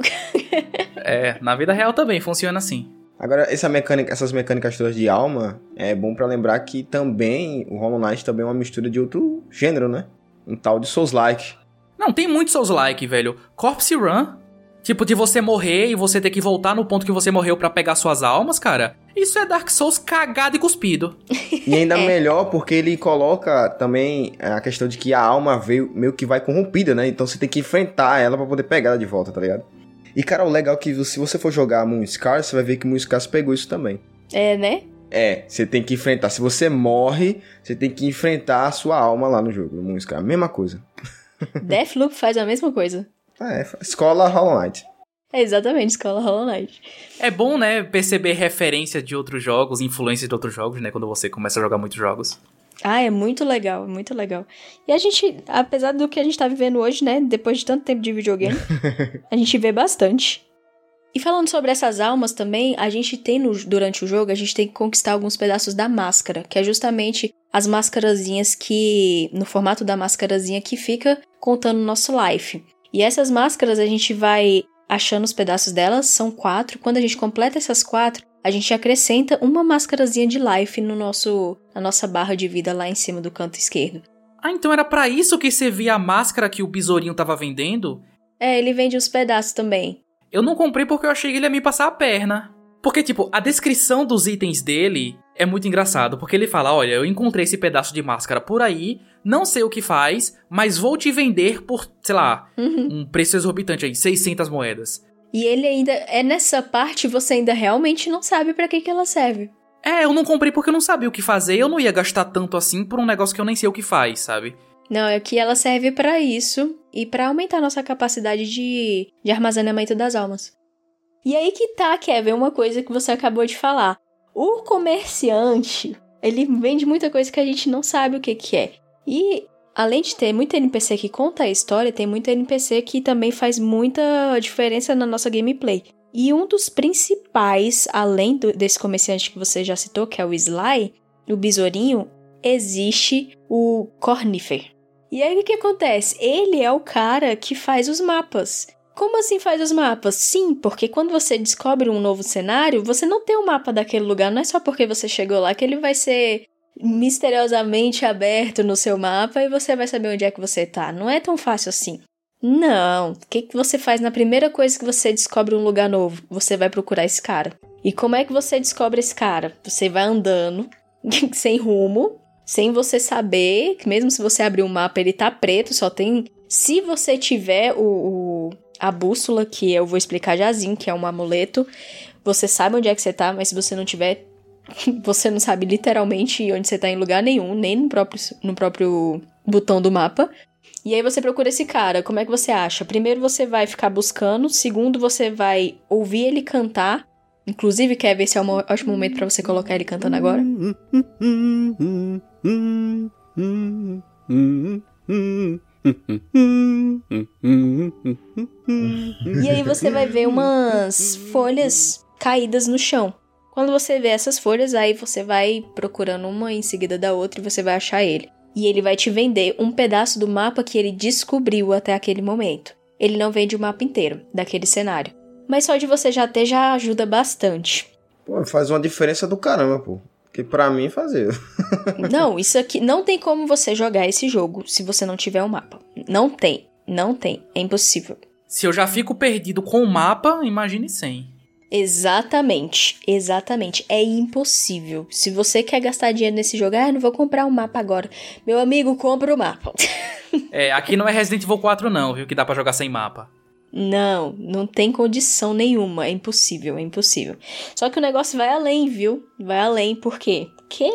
é, na vida real também funciona assim. Agora, essa mecânica, essas mecânicas todas de alma, é bom para lembrar que também o Hollow Knight também é uma mistura de outro gênero, né? Um tal de Souls-like. Não, tem muito Souls-like, velho. Corpse Run Tipo, de você morrer e você ter que voltar no ponto que você morreu para pegar suas almas, cara. Isso é Dark Souls cagado e cuspido. E ainda é. melhor porque ele coloca também a questão de que a alma veio meio que vai corrompida, né? Então você tem que enfrentar ela para poder pegar ela de volta, tá ligado? E, cara, o legal é que se você for jogar Moonscar, você vai ver que Moonscar pegou isso também. É, né? É, você tem que enfrentar. Se você morre, você tem que enfrentar a sua alma lá no jogo, no Moonscar. Mesma coisa. Deathloop faz a mesma coisa. É, escola Hollow Knight. É exatamente, escola Hollow Knight. É bom, né, perceber referência de outros jogos, influência de outros jogos, né, quando você começa a jogar muitos jogos. Ah, é muito legal, é muito legal. E a gente, apesar do que a gente tá vivendo hoje, né, depois de tanto tempo de videogame, a gente vê bastante. E falando sobre essas almas também, a gente tem no, durante o jogo, a gente tem que conquistar alguns pedaços da máscara, que é justamente as máscarazinhas que. no formato da máscarazinha que fica contando o nosso life. E essas máscaras a gente vai achando os pedaços delas, são quatro. Quando a gente completa essas quatro, a gente acrescenta uma máscarazinha de life no nosso, na nossa barra de vida lá em cima do canto esquerdo. Ah, então era para isso que você via a máscara que o besourinho tava vendendo? É, ele vende os pedaços também. Eu não comprei porque eu achei que ele ia me passar a perna. Porque, tipo, a descrição dos itens dele é muito engraçado, porque ele fala: Olha, eu encontrei esse pedaço de máscara por aí, não sei o que faz, mas vou te vender por, sei lá, uhum. um preço exorbitante aí, 600 moedas. E ele ainda. É nessa parte você ainda realmente não sabe para que, que ela serve. É, eu não comprei porque eu não sabia o que fazer, eu não ia gastar tanto assim por um negócio que eu nem sei o que faz, sabe? Não, é que ela serve para isso e para aumentar nossa capacidade de, de armazenamento das almas. E aí que tá, Kevin, uma coisa que você acabou de falar. O comerciante, ele vende muita coisa que a gente não sabe o que, que é. E além de ter muita NPC que conta a história, tem muita NPC que também faz muita diferença na nossa gameplay. E um dos principais, além do, desse comerciante que você já citou, que é o Sly, o besourinho, existe o Cornifer. E aí o que acontece? Ele é o cara que faz os mapas. Como assim faz os mapas? Sim, porque quando você descobre um novo cenário, você não tem o um mapa daquele lugar. Não é só porque você chegou lá que ele vai ser misteriosamente aberto no seu mapa e você vai saber onde é que você tá. Não é tão fácil assim. Não. O que, que você faz na primeira coisa que você descobre um lugar novo? Você vai procurar esse cara. E como é que você descobre esse cara? Você vai andando, sem rumo, sem você saber, que mesmo se você abrir um mapa, ele tá preto, só tem. Se você tiver o, o a bússola, que eu vou explicar jazinho, que é um amuleto, você sabe onde é que você tá, mas se você não tiver, você não sabe literalmente onde você tá em lugar nenhum, nem no próprio, no próprio botão do mapa. E aí você procura esse cara, como é que você acha? Primeiro você vai ficar buscando, segundo você vai ouvir ele cantar. Inclusive, quer ver se é um ótimo momento para você colocar ele cantando agora? e aí você vai ver umas folhas caídas no chão. Quando você vê essas folhas, aí você vai procurando uma em seguida da outra e você vai achar ele. E ele vai te vender um pedaço do mapa que ele descobriu até aquele momento. Ele não vende o mapa inteiro daquele cenário. Mas só de você já ter já ajuda bastante. Pô, faz uma diferença do caramba, pô. Que pra mim fazer. não, isso aqui não tem como você jogar esse jogo se você não tiver um mapa. Não tem, não tem, é impossível. Se eu já fico perdido com o mapa, imagine sem. Exatamente, exatamente. É impossível. Se você quer gastar dinheiro nesse jogo, ah, não vou comprar um mapa agora. Meu amigo, compra o mapa. é, aqui não é Resident Evil 4 não, viu, que dá para jogar sem mapa. Não, não tem condição nenhuma. É impossível, é impossível. Só que o negócio vai além, viu? Vai além, por quê? Porque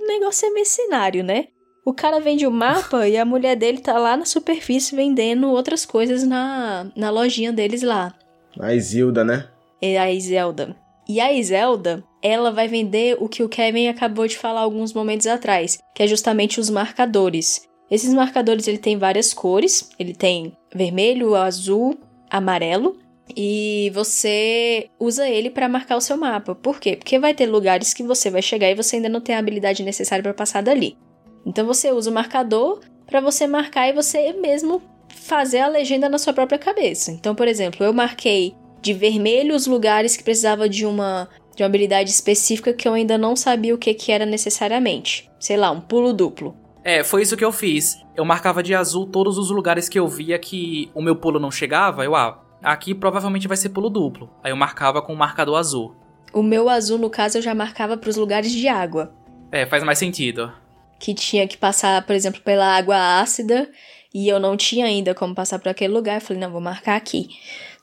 o negócio é mercenário, né? O cara vende o mapa e a mulher dele tá lá na superfície vendendo outras coisas na, na lojinha deles lá. A Isilda, né? É a Iselda. E a Iselda, ela vai vender o que o Kevin acabou de falar alguns momentos atrás, que é justamente os marcadores. Esses marcadores ele tem várias cores, ele tem vermelho, azul, amarelo, e você usa ele para marcar o seu mapa. Por quê? Porque vai ter lugares que você vai chegar e você ainda não tem a habilidade necessária para passar dali. Então você usa o marcador para você marcar e você mesmo fazer a legenda na sua própria cabeça. Então, por exemplo, eu marquei de vermelho os lugares que precisava de uma de uma habilidade específica que eu ainda não sabia o que, que era necessariamente. Sei lá, um pulo duplo. É, foi isso que eu fiz. Eu marcava de azul todos os lugares que eu via que o meu pulo não chegava. Eu, ah, aqui provavelmente vai ser pulo duplo. Aí eu marcava com o marcador azul. O meu azul, no caso, eu já marcava para os lugares de água. É, faz mais sentido. Que tinha que passar, por exemplo, pela água ácida e eu não tinha ainda como passar por aquele lugar. Eu falei, não, vou marcar aqui.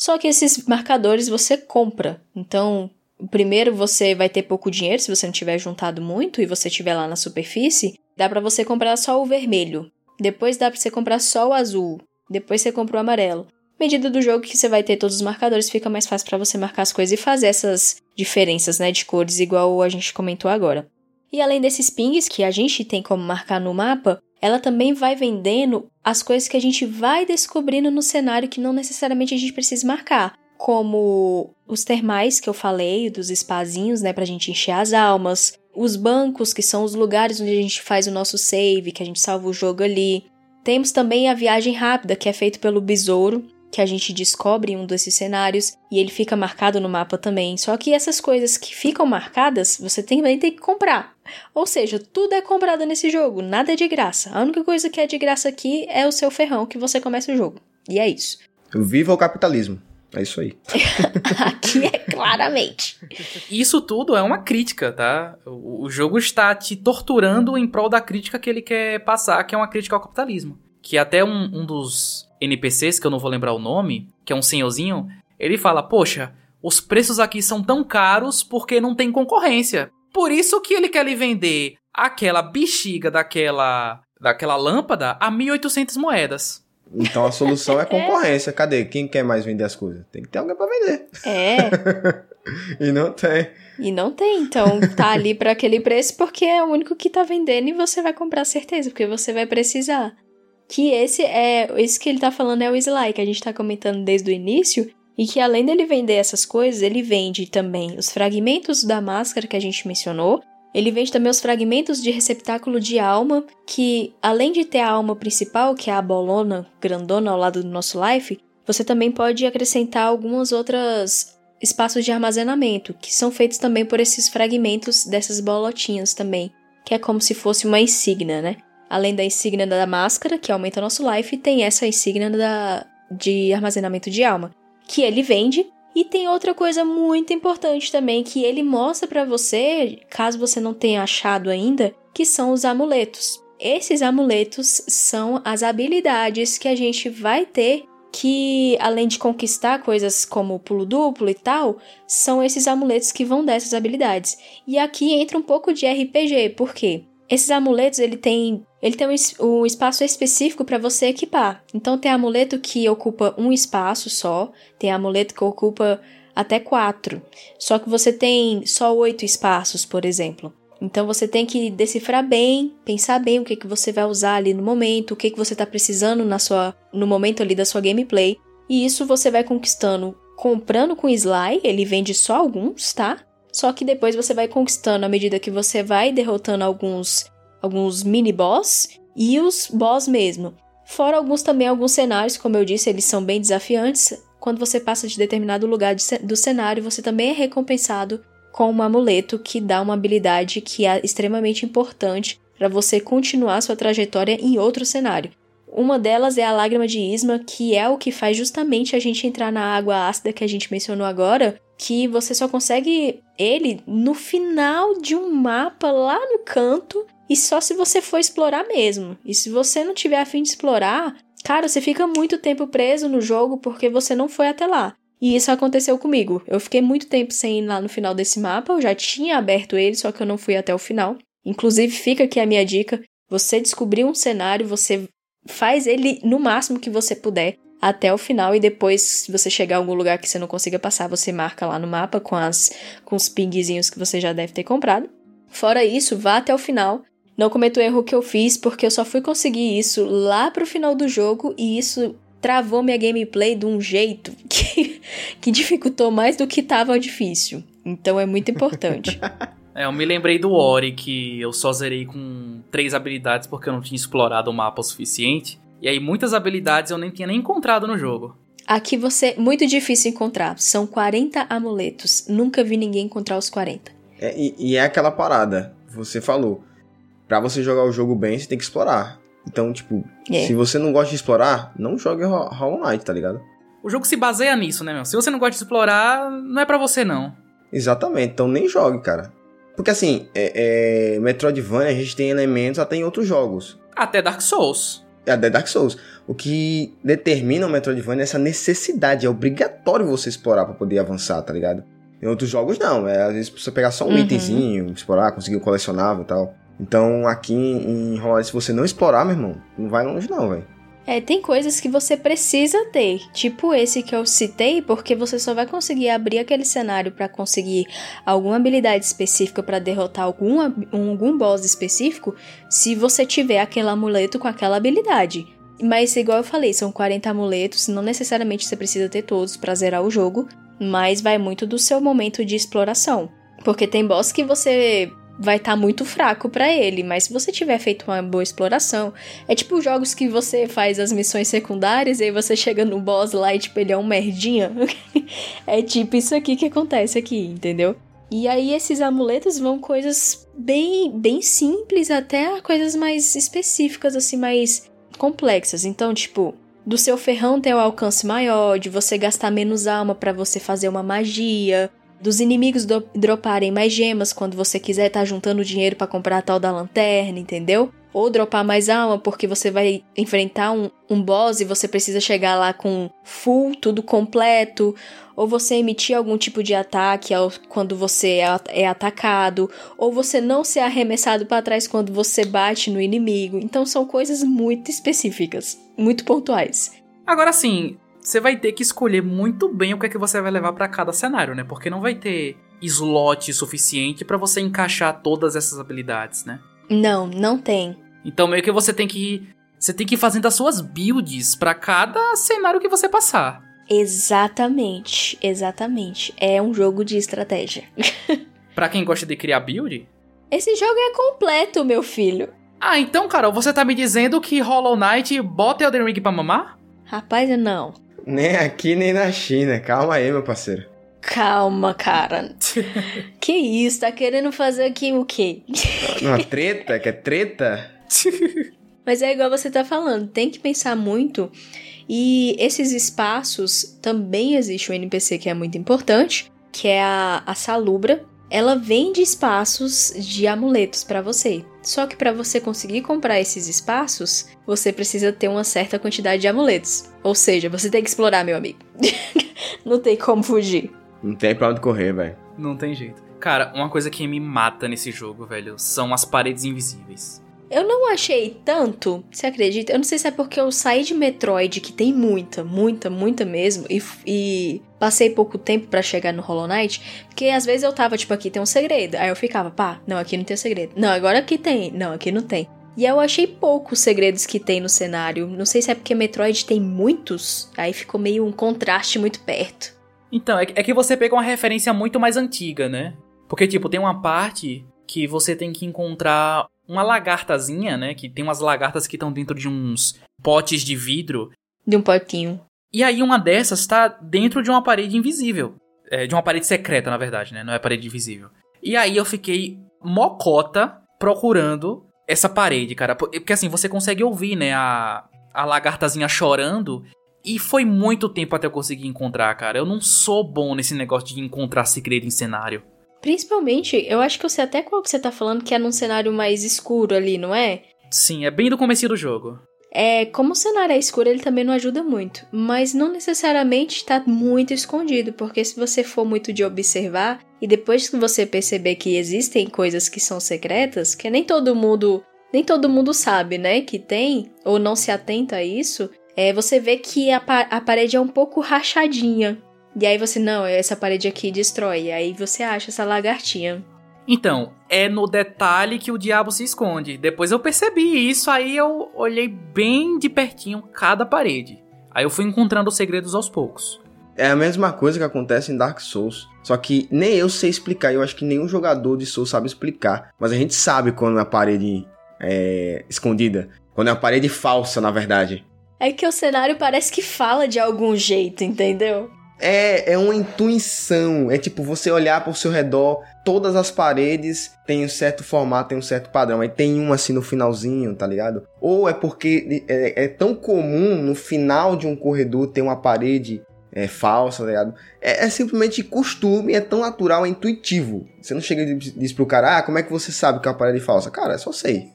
Só que esses marcadores você compra. Então, primeiro você vai ter pouco dinheiro se você não tiver juntado muito e você estiver lá na superfície. Dá para você comprar só o vermelho. Depois dá para você comprar só o azul. Depois você compra o amarelo. Medida do jogo que você vai ter todos os marcadores, fica mais fácil para você marcar as coisas e fazer essas diferenças, né, de cores, igual a gente comentou agora. E além desses pings que a gente tem como marcar no mapa, ela também vai vendendo as coisas que a gente vai descobrindo no cenário que não necessariamente a gente precisa marcar, como os termais que eu falei, dos espazinhos, né, pra gente encher as almas, os bancos, que são os lugares onde a gente faz o nosso save, que a gente salva o jogo ali. Temos também a viagem rápida, que é feito pelo besouro, que a gente descobre em um desses cenários e ele fica marcado no mapa também. Só que essas coisas que ficam marcadas, você também tem que comprar. Ou seja, tudo é comprado nesse jogo, nada é de graça. A única coisa que é de graça aqui é o seu ferrão que você começa o jogo. E é isso. Viva o capitalismo. É isso aí. Aqui é claramente. Isso tudo é uma crítica, tá? O, jogo está te torturando em prol da crítica que ele quer passar, que é uma crítica ao capitalismo. Que até um, um dos NPCs, que eu não vou lembrar o nome, que é um senhorzinho, ele fala: Poxa, os preços aqui são tão caros porque não tem concorrência. Por isso que ele quer lhe vender aquela bexiga daquela, daquela lâmpada a 1.800 moedas. Então a solução é concorrência. É. Cadê? Quem quer mais vender as coisas? Tem que ter alguém para vender. É. e não tem. E não tem. Então tá ali para aquele preço porque é o único que tá vendendo e você vai comprar certeza, porque você vai precisar. Que esse é. Esse que ele tá falando é o Sly, que a gente tá comentando desde o início. E que além dele vender essas coisas, ele vende também os fragmentos da máscara que a gente mencionou, ele vende também os fragmentos de receptáculo de alma, que além de ter a alma principal, que é a bolona grandona ao lado do nosso life, você também pode acrescentar algumas outras espaços de armazenamento, que são feitos também por esses fragmentos dessas bolotinhas também, que é como se fosse uma insígnia, né? Além da insígnia da máscara, que aumenta nosso life, tem essa insígnia da, de armazenamento de alma, que ele vende. E tem outra coisa muito importante também que ele mostra para você, caso você não tenha achado ainda, que são os amuletos. Esses amuletos são as habilidades que a gente vai ter que, além de conquistar coisas como pulo duplo e tal, são esses amuletos que vão dar essas habilidades. E aqui entra um pouco de RPG, por quê? Esses amuletos, ele tem, ele tem um, um espaço específico para você equipar. Então tem amuleto que ocupa um espaço só, tem amuleto que ocupa até quatro. Só que você tem só oito espaços, por exemplo. Então você tem que decifrar bem, pensar bem o que, que você vai usar ali no momento, o que, que você está precisando na sua, no momento ali da sua gameplay. E isso você vai conquistando comprando com Sly, ele vende só alguns, tá? Só que depois você vai conquistando à medida que você vai derrotando alguns alguns mini boss e os boss mesmo. Fora alguns também alguns cenários, como eu disse, eles são bem desafiantes. Quando você passa de determinado lugar de, do cenário, você também é recompensado com um amuleto que dá uma habilidade que é extremamente importante para você continuar sua trajetória em outro cenário. Uma delas é a lágrima de Isma, que é o que faz justamente a gente entrar na água ácida que a gente mencionou agora, que você só consegue ele no final de um mapa lá no canto e só se você for explorar mesmo. E se você não tiver afim de explorar, cara, você fica muito tempo preso no jogo porque você não foi até lá. E isso aconteceu comigo. Eu fiquei muito tempo sem ir lá no final desse mapa, eu já tinha aberto ele, só que eu não fui até o final. Inclusive, fica aqui a minha dica: você descobrir um cenário, você faz ele no máximo que você puder até o final e depois, se você chegar a algum lugar que você não consiga passar, você marca lá no mapa com as com os pingzinhos que você já deve ter comprado. Fora isso, vá até o final. Não cometa o erro que eu fiz, porque eu só fui conseguir isso lá pro final do jogo e isso travou minha gameplay de um jeito que, que dificultou mais do que tava difícil. Então é muito importante. É, eu me lembrei do Ori, que eu só zerei com três habilidades porque eu não tinha explorado o mapa o suficiente. E aí muitas habilidades eu nem tinha nem encontrado no jogo. Aqui você. Muito difícil encontrar. São 40 amuletos. Nunca vi ninguém encontrar os 40. É, e, e, é aquela parada. Você falou. Pra você jogar o jogo bem, você tem que explorar. Então, tipo, é. se você não gosta de explorar, não jogue Hollow Knight, tá ligado? O jogo se baseia nisso, né, meu? Se você não gosta de explorar, não é para você, não. Exatamente, então nem jogue, cara. Porque assim, é, é, Metroidvania a gente tem elementos até em outros jogos. Até Dark Souls. Até Dark Souls. O que determina o Metroidvania é essa necessidade. É obrigatório você explorar para poder avançar, tá ligado? Em outros jogos não. É, às vezes você pegar só um uhum. itemzinho, explorar, conseguir um colecionável e tal. Então aqui em Hollow se você não explorar, meu irmão, não vai longe não, velho. É, tem coisas que você precisa ter, tipo esse que eu citei, porque você só vai conseguir abrir aquele cenário para conseguir alguma habilidade específica para derrotar algum, algum boss específico, se você tiver aquele amuleto com aquela habilidade. Mas igual eu falei, são 40 amuletos, não necessariamente você precisa ter todos para zerar o jogo, mas vai muito do seu momento de exploração. Porque tem boss que você vai estar tá muito fraco para ele, mas se você tiver feito uma boa exploração, é tipo jogos que você faz as missões secundárias e aí você chega no boss lá e tipo ele é um merdinha. é tipo isso aqui que acontece aqui, entendeu? E aí esses amuletos vão coisas bem bem simples até coisas mais específicas assim, mais complexas. Então, tipo, do seu ferrão ter o um alcance maior, de você gastar menos alma para você fazer uma magia, dos inimigos do, droparem mais gemas quando você quiser estar tá juntando dinheiro para comprar a tal da lanterna, entendeu? Ou dropar mais alma porque você vai enfrentar um, um boss e você precisa chegar lá com full, tudo completo. Ou você emitir algum tipo de ataque ao, quando você é, é atacado. Ou você não ser arremessado para trás quando você bate no inimigo. Então são coisas muito específicas, muito pontuais. Agora sim, você vai ter que escolher muito bem o que é que você vai levar para cada cenário, né? Porque não vai ter slot suficiente para você encaixar todas essas habilidades, né? Não, não tem. Então meio que você tem que você tem que ir fazendo as suas builds para cada cenário que você passar. Exatamente, exatamente. É um jogo de estratégia. para quem gosta de criar build, esse jogo é completo, meu filho. Ah, então, Carol, você tá me dizendo que Hollow Knight bota Elden Ring pra mamar? Rapaz, não. Nem aqui, nem na China. Calma aí, meu parceiro. Calma, cara. que isso? Tá querendo fazer aqui o quê? Uma treta? Quer treta? Mas é igual você tá falando, tem que pensar muito. E esses espaços também existe um NPC que é muito importante, que é a, a Salubra. Ela vende espaços de amuletos para você. Só que para você conseguir comprar esses espaços, você precisa ter uma certa quantidade de amuletos. Ou seja, você tem que explorar, meu amigo. Não tem como fugir. Não tem pra onde correr, velho. Não tem jeito. Cara, uma coisa que me mata nesse jogo, velho, são as paredes invisíveis. Eu não achei tanto, você acredita? Eu não sei se é porque eu saí de Metroid, que tem muita, muita, muita mesmo, e, e passei pouco tempo para chegar no Hollow Knight, porque às vezes eu tava, tipo, aqui tem um segredo. Aí eu ficava, pá, não, aqui não tem segredo. Não, agora aqui tem. Não, aqui não tem. E eu achei poucos segredos que tem no cenário. Não sei se é porque Metroid tem muitos, aí ficou meio um contraste muito perto. Então, é que você pega uma referência muito mais antiga, né? Porque, tipo, tem uma parte que você tem que encontrar uma lagartazinha, né? Que tem umas lagartas que estão dentro de uns potes de vidro. De um potinho. E aí uma dessas tá dentro de uma parede invisível. É, de uma parede secreta, na verdade, né? Não é parede invisível. E aí eu fiquei mocota procurando essa parede, cara. Porque assim, você consegue ouvir, né? A, a lagartazinha chorando. E foi muito tempo até eu conseguir encontrar, cara. Eu não sou bom nesse negócio de encontrar segredo em cenário. Principalmente, eu acho que eu sei até qual que você tá falando, que é num cenário mais escuro ali, não é? Sim, é bem do começo do jogo. É, como o cenário é escuro, ele também não ajuda muito. Mas não necessariamente está muito escondido, porque se você for muito de observar, e depois que você perceber que existem coisas que são secretas, que nem todo mundo. Nem todo mundo sabe, né? Que tem, ou não se atenta a isso, é, você vê que a, a parede é um pouco rachadinha. E aí você, não, essa parede aqui destrói. E aí você acha essa lagartinha. Então, é no detalhe que o diabo se esconde. Depois eu percebi isso, aí eu olhei bem de pertinho cada parede. Aí eu fui encontrando os segredos aos poucos. É a mesma coisa que acontece em Dark Souls. Só que nem eu sei explicar, eu acho que nenhum jogador de Souls sabe explicar. Mas a gente sabe quando é a parede é, escondida. Quando é a parede falsa, na verdade. É que o cenário parece que fala de algum jeito, entendeu? É, é uma intuição. É tipo você olhar pro seu redor, todas as paredes têm um certo formato, tem um certo padrão. Aí tem uma assim no finalzinho, tá ligado? Ou é porque é, é tão comum no final de um corredor ter uma parede é, falsa, tá ligado? É, é, simplesmente costume, é tão natural, é intuitivo. Você não chega e diz pro cara, ah, como é que você sabe que é uma parede falsa? Cara, é só sei.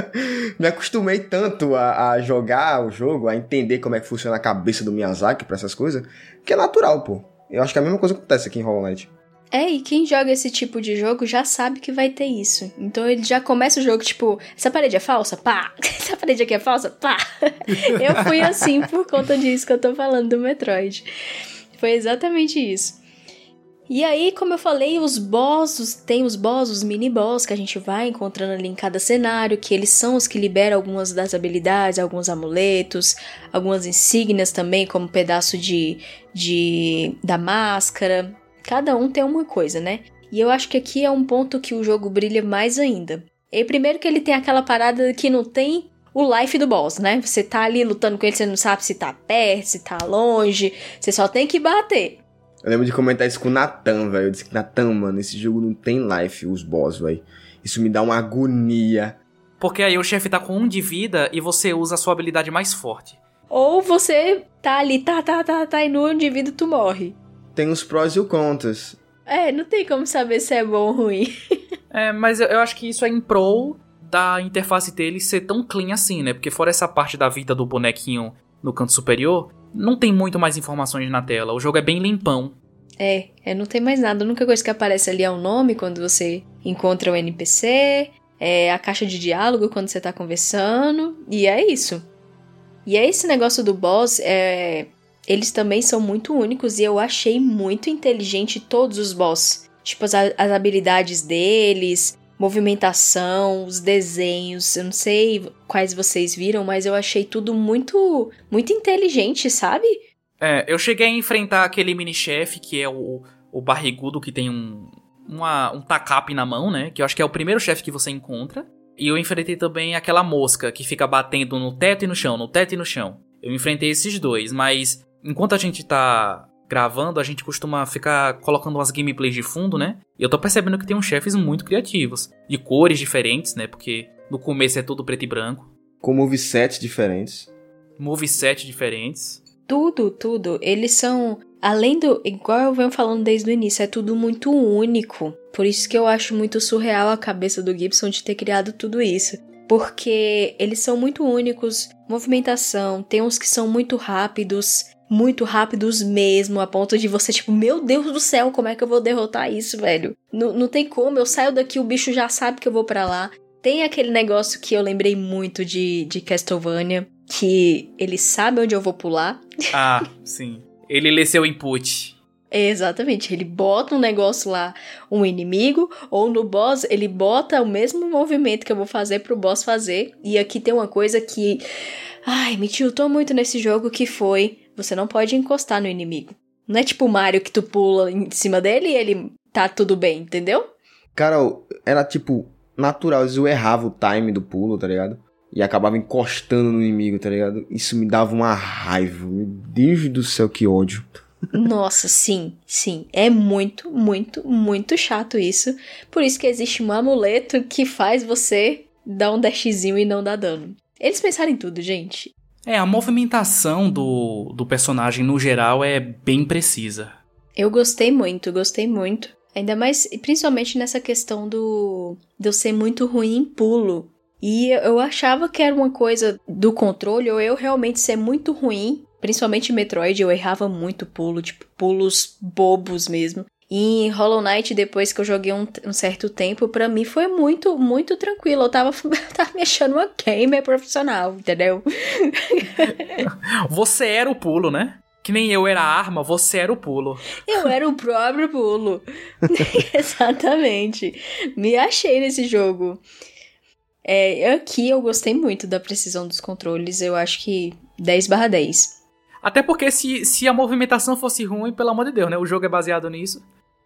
Me acostumei tanto a, a, jogar o jogo, a entender como é que funciona a cabeça do Miyazaki pra essas coisas, que é natural, pô. Eu acho que a mesma coisa acontece aqui em Hollow Knight. É, e quem joga esse tipo de jogo já sabe que vai ter isso. Então ele já começa o jogo, tipo, essa parede é falsa? Pá! Essa parede aqui é falsa? Pá! Eu fui assim por conta disso que eu tô falando do Metroid. Foi exatamente isso. E aí, como eu falei, os bosses, tem os boss, os mini boss que a gente vai encontrando ali em cada cenário, que eles são os que liberam algumas das habilidades, alguns amuletos, algumas insígnias também, como um pedaço de, de da máscara, Cada um tem uma coisa, né? E eu acho que aqui é um ponto que o jogo brilha mais ainda. E primeiro que ele tem aquela parada que não tem o life do boss, né? Você tá ali lutando com ele, você não sabe se tá perto, se tá longe, você só tem que bater. Eu lembro de comentar isso com o Natan, velho. Eu disse que Natan, mano, esse jogo não tem life, os boss, velho. Isso me dá uma agonia. Porque aí o chefe tá com um de vida e você usa a sua habilidade mais forte. Ou você tá ali, tá, tá, tá, tá, e no um de vida tu morre tem os prós e os contras. É, não tem como saber se é bom ou ruim. é, mas eu, eu acho que isso é em pro da interface dele ser tão clean assim, né? Porque fora essa parte da vida do bonequinho no canto superior, não tem muito mais informações na tela. O jogo é bem limpão. É, é não tem mais nada. A única coisa que aparece ali é o nome quando você encontra o NPC, é a caixa de diálogo quando você tá conversando, e é isso. E é esse negócio do boss, é, eles também são muito únicos e eu achei muito inteligente todos os boss. Tipo, as, as habilidades deles, movimentação, os desenhos. Eu não sei quais vocês viram, mas eu achei tudo muito, muito inteligente, sabe? É, eu cheguei a enfrentar aquele mini-chefe que é o, o barrigudo que tem um, uma, um tacape na mão, né? Que eu acho que é o primeiro chefe que você encontra. E eu enfrentei também aquela mosca que fica batendo no teto e no chão, no teto e no chão. Eu enfrentei esses dois, mas enquanto a gente tá gravando, a gente costuma ficar colocando umas gameplays de fundo, né? E eu tô percebendo que tem uns chefes muito criativos, de cores diferentes, né? Porque no começo é tudo preto e branco. Com movesets diferentes. Moveset diferentes. Tudo, tudo. Eles são, além do, igual eu venho falando desde o início, é tudo muito único. Por isso que eu acho muito surreal a cabeça do Gibson de ter criado tudo isso. Porque eles são muito únicos, movimentação, tem uns que são muito rápidos, muito rápidos mesmo, a ponto de você, tipo, meu Deus do céu, como é que eu vou derrotar isso, velho? N não tem como, eu saio daqui, o bicho já sabe que eu vou para lá. Tem aquele negócio que eu lembrei muito de, de Castlevania, que ele sabe onde eu vou pular. Ah, sim. Ele lê seu input. Exatamente, ele bota um negócio lá, um inimigo, ou no boss ele bota o mesmo movimento que eu vou fazer pro boss fazer. E aqui tem uma coisa que, ai, me tiltou muito nesse jogo que foi, você não pode encostar no inimigo. Não é tipo o Mario que tu pula em cima dele e ele tá tudo bem, entendeu? Cara, era tipo natural, eu errava o time do pulo, tá ligado? E acabava encostando no inimigo, tá ligado? Isso me dava uma raiva. Meu Deus do céu, que ódio. Nossa, sim, sim. É muito, muito, muito chato isso. Por isso que existe um amuleto que faz você dar um dashzinho e não dar dano. Eles pensaram em tudo, gente. É, a movimentação do, do personagem no geral é bem precisa. Eu gostei muito, gostei muito. Ainda mais, principalmente nessa questão do de eu ser muito ruim em pulo. E eu achava que era uma coisa do controle, ou eu realmente ser muito ruim Principalmente em Metroid, eu errava muito pulo, tipo, pulos bobos mesmo. E em Hollow Knight, depois que eu joguei um, um certo tempo, para mim foi muito, muito tranquilo. Eu tava, eu tava me achando uma gamer profissional, entendeu? Você era o pulo, né? Que nem eu era a arma, você era o pulo. Eu era o próprio pulo. Exatamente. Me achei nesse jogo. É, aqui eu gostei muito da precisão dos controles. Eu acho que 10 barra 10. Até porque se, se a movimentação fosse ruim, pelo amor de Deus, né? O jogo é baseado nisso.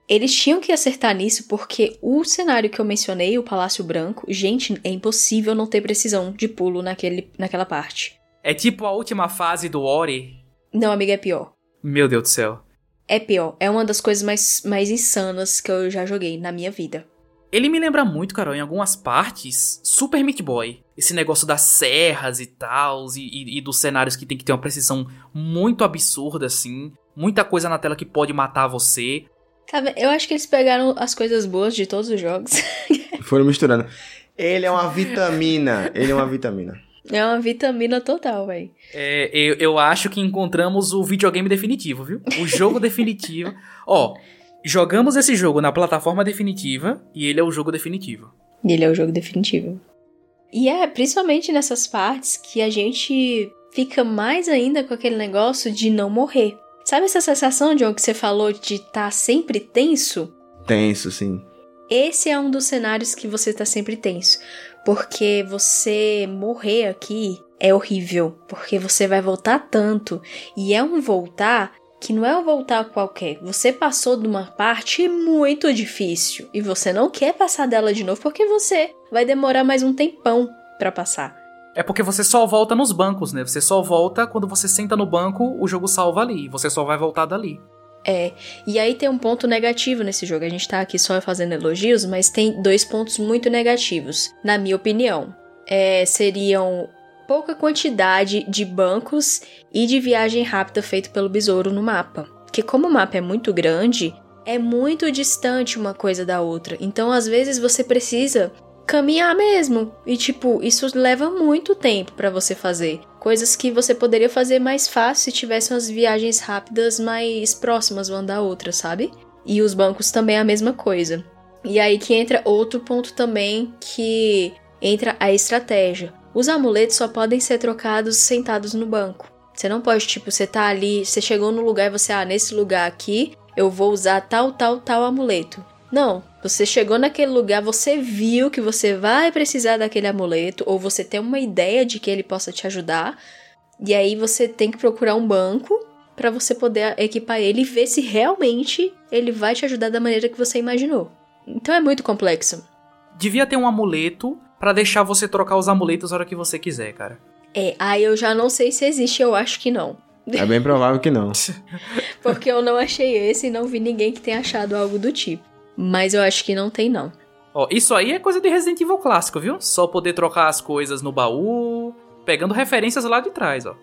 Eles tinham que acertar nisso porque o cenário que eu mencionei, o Palácio Branco, gente, é impossível não ter precisão de pulo naquele, naquela parte. É tipo a última fase do Ori? Não, amiga, é pior. Meu Deus do céu. É pior. É uma das coisas mais, mais insanas que eu já joguei na minha vida. Ele me lembra muito, Carol, em algumas partes, Super Meat Boy. Esse negócio das serras e tal, e, e, e, dos cenários que tem que ter uma precisão muito absurda, assim. Muita coisa na tela que pode matar você. Eu acho que eles pegaram as coisas boas de todos os jogos. Foram misturando. Ele é uma vitamina. Ele é uma vitamina. É uma vitamina total, velho. É, eu, eu acho que encontramos o videogame definitivo, viu? O jogo definitivo. Ó, Jogamos esse jogo na plataforma definitiva e ele é o jogo definitivo. E ele é o jogo definitivo. E é principalmente nessas partes que a gente fica mais ainda com aquele negócio de não morrer. Sabe essa sensação, John, que você falou de estar tá sempre tenso? Tenso, sim. Esse é um dos cenários que você tá sempre tenso. Porque você morrer aqui é horrível. Porque você vai voltar tanto. E é um voltar que não é um voltar qualquer. Você passou de uma parte muito difícil e você não quer passar dela de novo porque você vai demorar mais um tempão para passar. É porque você só volta nos bancos, né? Você só volta quando você senta no banco, o jogo salva ali, você só vai voltar dali. É, e aí tem um ponto negativo nesse jogo. A gente tá aqui só fazendo elogios, mas tem dois pontos muito negativos, na minha opinião. É, seriam pouca quantidade de bancos e de viagem rápida feito pelo besouro no mapa. Que como o mapa é muito grande, é muito distante uma coisa da outra. Então, às vezes você precisa caminhar mesmo. E tipo, isso leva muito tempo para você fazer. Coisas que você poderia fazer mais fácil se tivessem as viagens rápidas mais próximas uma da outra, sabe? E os bancos também é a mesma coisa. E aí que entra outro ponto também que entra a estratégia. Os amuletos só podem ser trocados sentados no banco. Você não pode, tipo, você tá ali, você chegou no lugar e você, ah, nesse lugar aqui eu vou usar tal, tal, tal amuleto. Não, você chegou naquele lugar, você viu que você vai precisar daquele amuleto, ou você tem uma ideia de que ele possa te ajudar, e aí você tem que procurar um banco para você poder equipar ele e ver se realmente ele vai te ajudar da maneira que você imaginou. Então é muito complexo. Devia ter um amuleto para deixar você trocar os amuletos a hora que você quiser, cara. É, aí eu já não sei se existe, eu acho que não. É bem provável que não. Porque eu não achei esse e não vi ninguém que tenha achado algo do tipo. Mas eu acho que não tem, não. Ó, isso aí é coisa de Resident Evil clássico, viu? Só poder trocar as coisas no baú, pegando referências lá de trás, ó.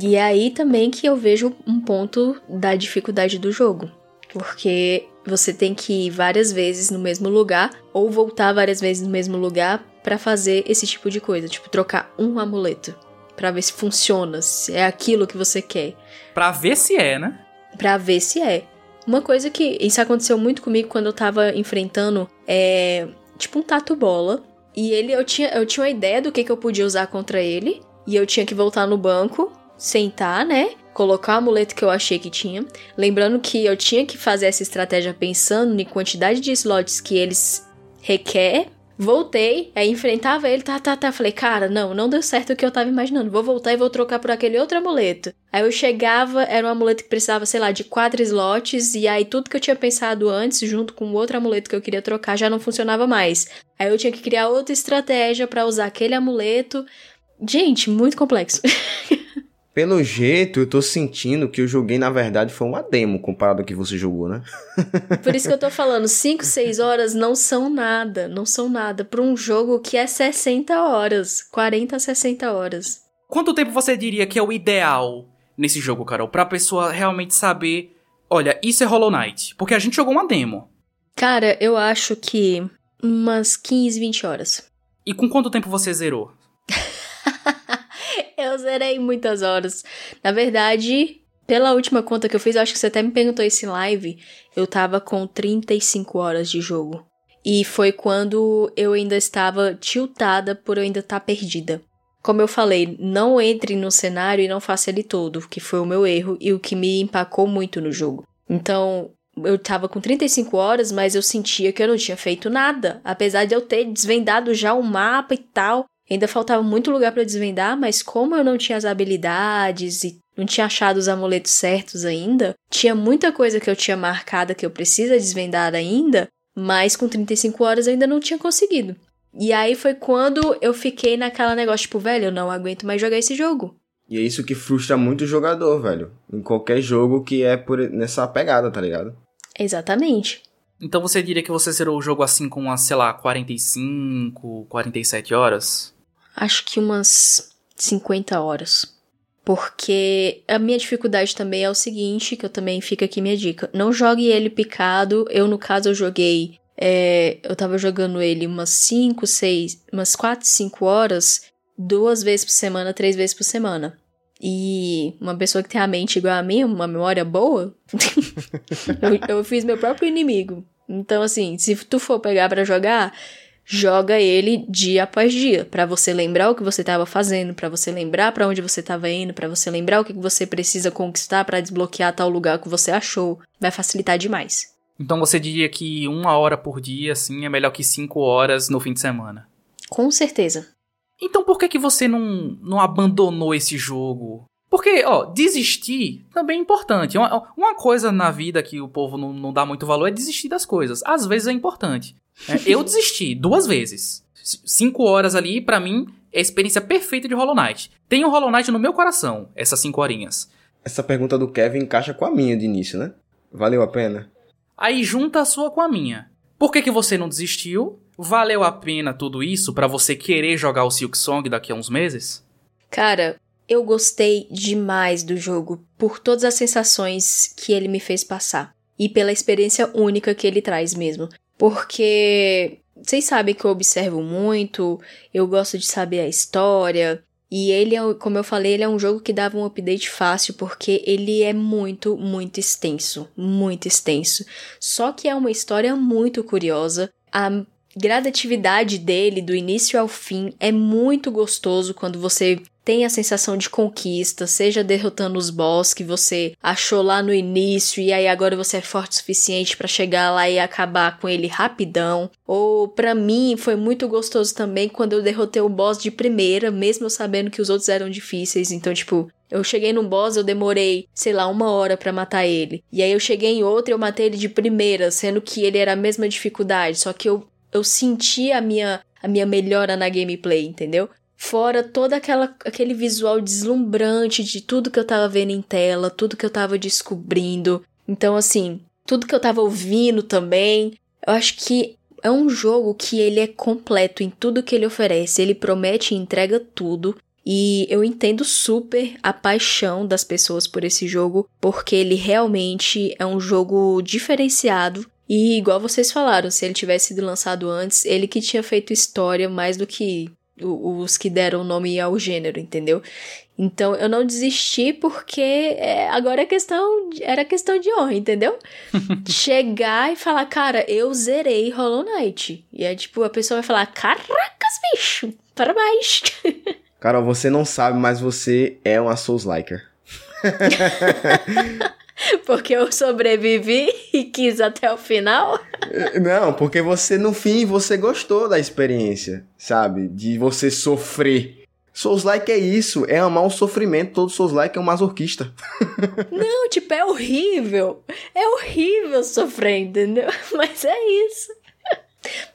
E é aí também que eu vejo um ponto da dificuldade do jogo. Porque você tem que ir várias vezes no mesmo lugar ou voltar várias vezes no mesmo lugar para fazer esse tipo de coisa, tipo trocar um amuleto para ver se funciona, se é aquilo que você quer. Pra ver se é, né? Pra ver se é. Uma coisa que isso aconteceu muito comigo quando eu tava enfrentando é tipo um tatu bola e ele eu tinha eu tinha uma ideia do que que eu podia usar contra ele e eu tinha que voltar no banco, sentar, né? Colocar o amuleto que eu achei que tinha. Lembrando que eu tinha que fazer essa estratégia pensando em quantidade de slots que eles requer. Voltei, aí enfrentava ele, tá, tá, tá. Falei, cara, não, não deu certo o que eu tava imaginando. Vou voltar e vou trocar por aquele outro amuleto. Aí eu chegava, era um amuleto que precisava, sei lá, de quatro slots, e aí tudo que eu tinha pensado antes, junto com o outro amuleto que eu queria trocar, já não funcionava mais. Aí eu tinha que criar outra estratégia para usar aquele amuleto. Gente, muito complexo. Pelo jeito, eu tô sentindo que eu joguei, na verdade, foi uma demo comparado ao que você jogou, né? Por isso que eu tô falando, 5, 6 horas não são nada, não são nada para um jogo que é 60 horas, 40 a 60 horas. Quanto tempo você diria que é o ideal nesse jogo, Carol, pra pessoa realmente saber, olha, isso é Hollow Knight? Porque a gente jogou uma demo. Cara, eu acho que umas 15, 20 horas. E com quanto tempo você zerou? eu zerei muitas horas. Na verdade, pela última conta que eu fiz, eu acho que você até me perguntou esse live, eu tava com 35 horas de jogo. E foi quando eu ainda estava tiltada por eu ainda estar tá perdida. Como eu falei, não entre no cenário e não faça ele todo, que foi o meu erro e o que me empacou muito no jogo. Então, eu tava com 35 horas, mas eu sentia que eu não tinha feito nada. Apesar de eu ter desvendado já o mapa e tal, Ainda faltava muito lugar para desvendar, mas como eu não tinha as habilidades e não tinha achado os amuletos certos ainda, tinha muita coisa que eu tinha marcada que eu precisa desvendar ainda, mas com 35 horas eu ainda não tinha conseguido. E aí foi quando eu fiquei naquela negócio, tipo, velho, eu não aguento mais jogar esse jogo. E é isso que frustra muito o jogador, velho. Em qualquer jogo que é por nessa pegada, tá ligado? Exatamente. Então você diria que você zerou o jogo assim com umas, sei lá, 45, 47 horas? acho que umas 50 horas. Porque a minha dificuldade também é o seguinte, que eu também fica aqui minha dica. Não jogue ele picado. Eu, no caso, eu joguei. É, eu tava jogando ele umas 5, 6, umas 4, 5 horas, duas vezes por semana, três vezes por semana. E uma pessoa que tem a mente igual a mim, uma memória boa, eu, eu fiz meu próprio inimigo. Então, assim, se tu for pegar para jogar, joga ele dia após dia, para você lembrar o que você estava fazendo, para você lembrar para onde você estava indo, para você lembrar o que você precisa conquistar para desbloquear tal lugar que você achou. Vai facilitar demais. Então você diria que uma hora por dia, assim, é melhor que cinco horas no fim de semana? Com certeza. Então por que que você não, não abandonou esse jogo? Porque, ó, desistir também é importante. Uma, uma coisa na vida que o povo não, não dá muito valor é desistir das coisas. Às vezes é importante. É, eu desisti duas vezes. Cinco horas ali, para mim, é a experiência perfeita de Hollow Knight. Tenho Hollow Knight no meu coração, essas cinco horinhas. Essa pergunta do Kevin encaixa com a minha de início, né? Valeu a pena? Aí junta a sua com a minha. Por que, que você não desistiu? Valeu a pena tudo isso para você querer jogar o Silk Song daqui a uns meses? Cara, eu gostei demais do jogo por todas as sensações que ele me fez passar e pela experiência única que ele traz mesmo porque vocês sabem que eu observo muito, eu gosto de saber a história. E ele, é, como eu falei, ele é um jogo que dava um update fácil porque ele é muito, muito extenso. Muito extenso. Só que é uma história muito curiosa. A gradatividade dele, do início ao fim, é muito gostoso quando você tem a sensação de conquista, seja derrotando os boss que você achou lá no início e aí agora você é forte o suficiente para chegar lá e acabar com ele rapidão. Ou para mim foi muito gostoso também quando eu derrotei o boss de primeira, mesmo sabendo que os outros eram difíceis. Então, tipo, eu cheguei num boss, eu demorei, sei lá, uma hora para matar ele. E aí eu cheguei em outro e eu matei ele de primeira, sendo que ele era a mesma dificuldade, só que eu eu senti a minha a minha melhora na gameplay, entendeu? Fora todo aquela, aquele visual deslumbrante de tudo que eu tava vendo em tela, tudo que eu tava descobrindo. Então, assim, tudo que eu tava ouvindo também. Eu acho que é um jogo que ele é completo em tudo que ele oferece. Ele promete e entrega tudo. E eu entendo super a paixão das pessoas por esse jogo, porque ele realmente é um jogo diferenciado. E igual vocês falaram, se ele tivesse sido lançado antes, ele que tinha feito história mais do que os que deram nome ao gênero, entendeu? Então eu não desisti porque é, agora é questão, era questão de honra, entendeu? Chegar e falar, cara, eu zerei Hollow Knight. E é tipo, a pessoa vai falar, caracas, bicho, parabéns. Carol, você não sabe, mas você é uma Souls-liker. porque eu sobrevivi e quis até o final? Não, porque você no fim você gostou da experiência, sabe? De você sofrer. Souls-like é isso, é amar o sofrimento. Todo Souls-like é um masoquista. Não, tipo, é horrível. É horrível sofrer, entendeu? Mas é isso.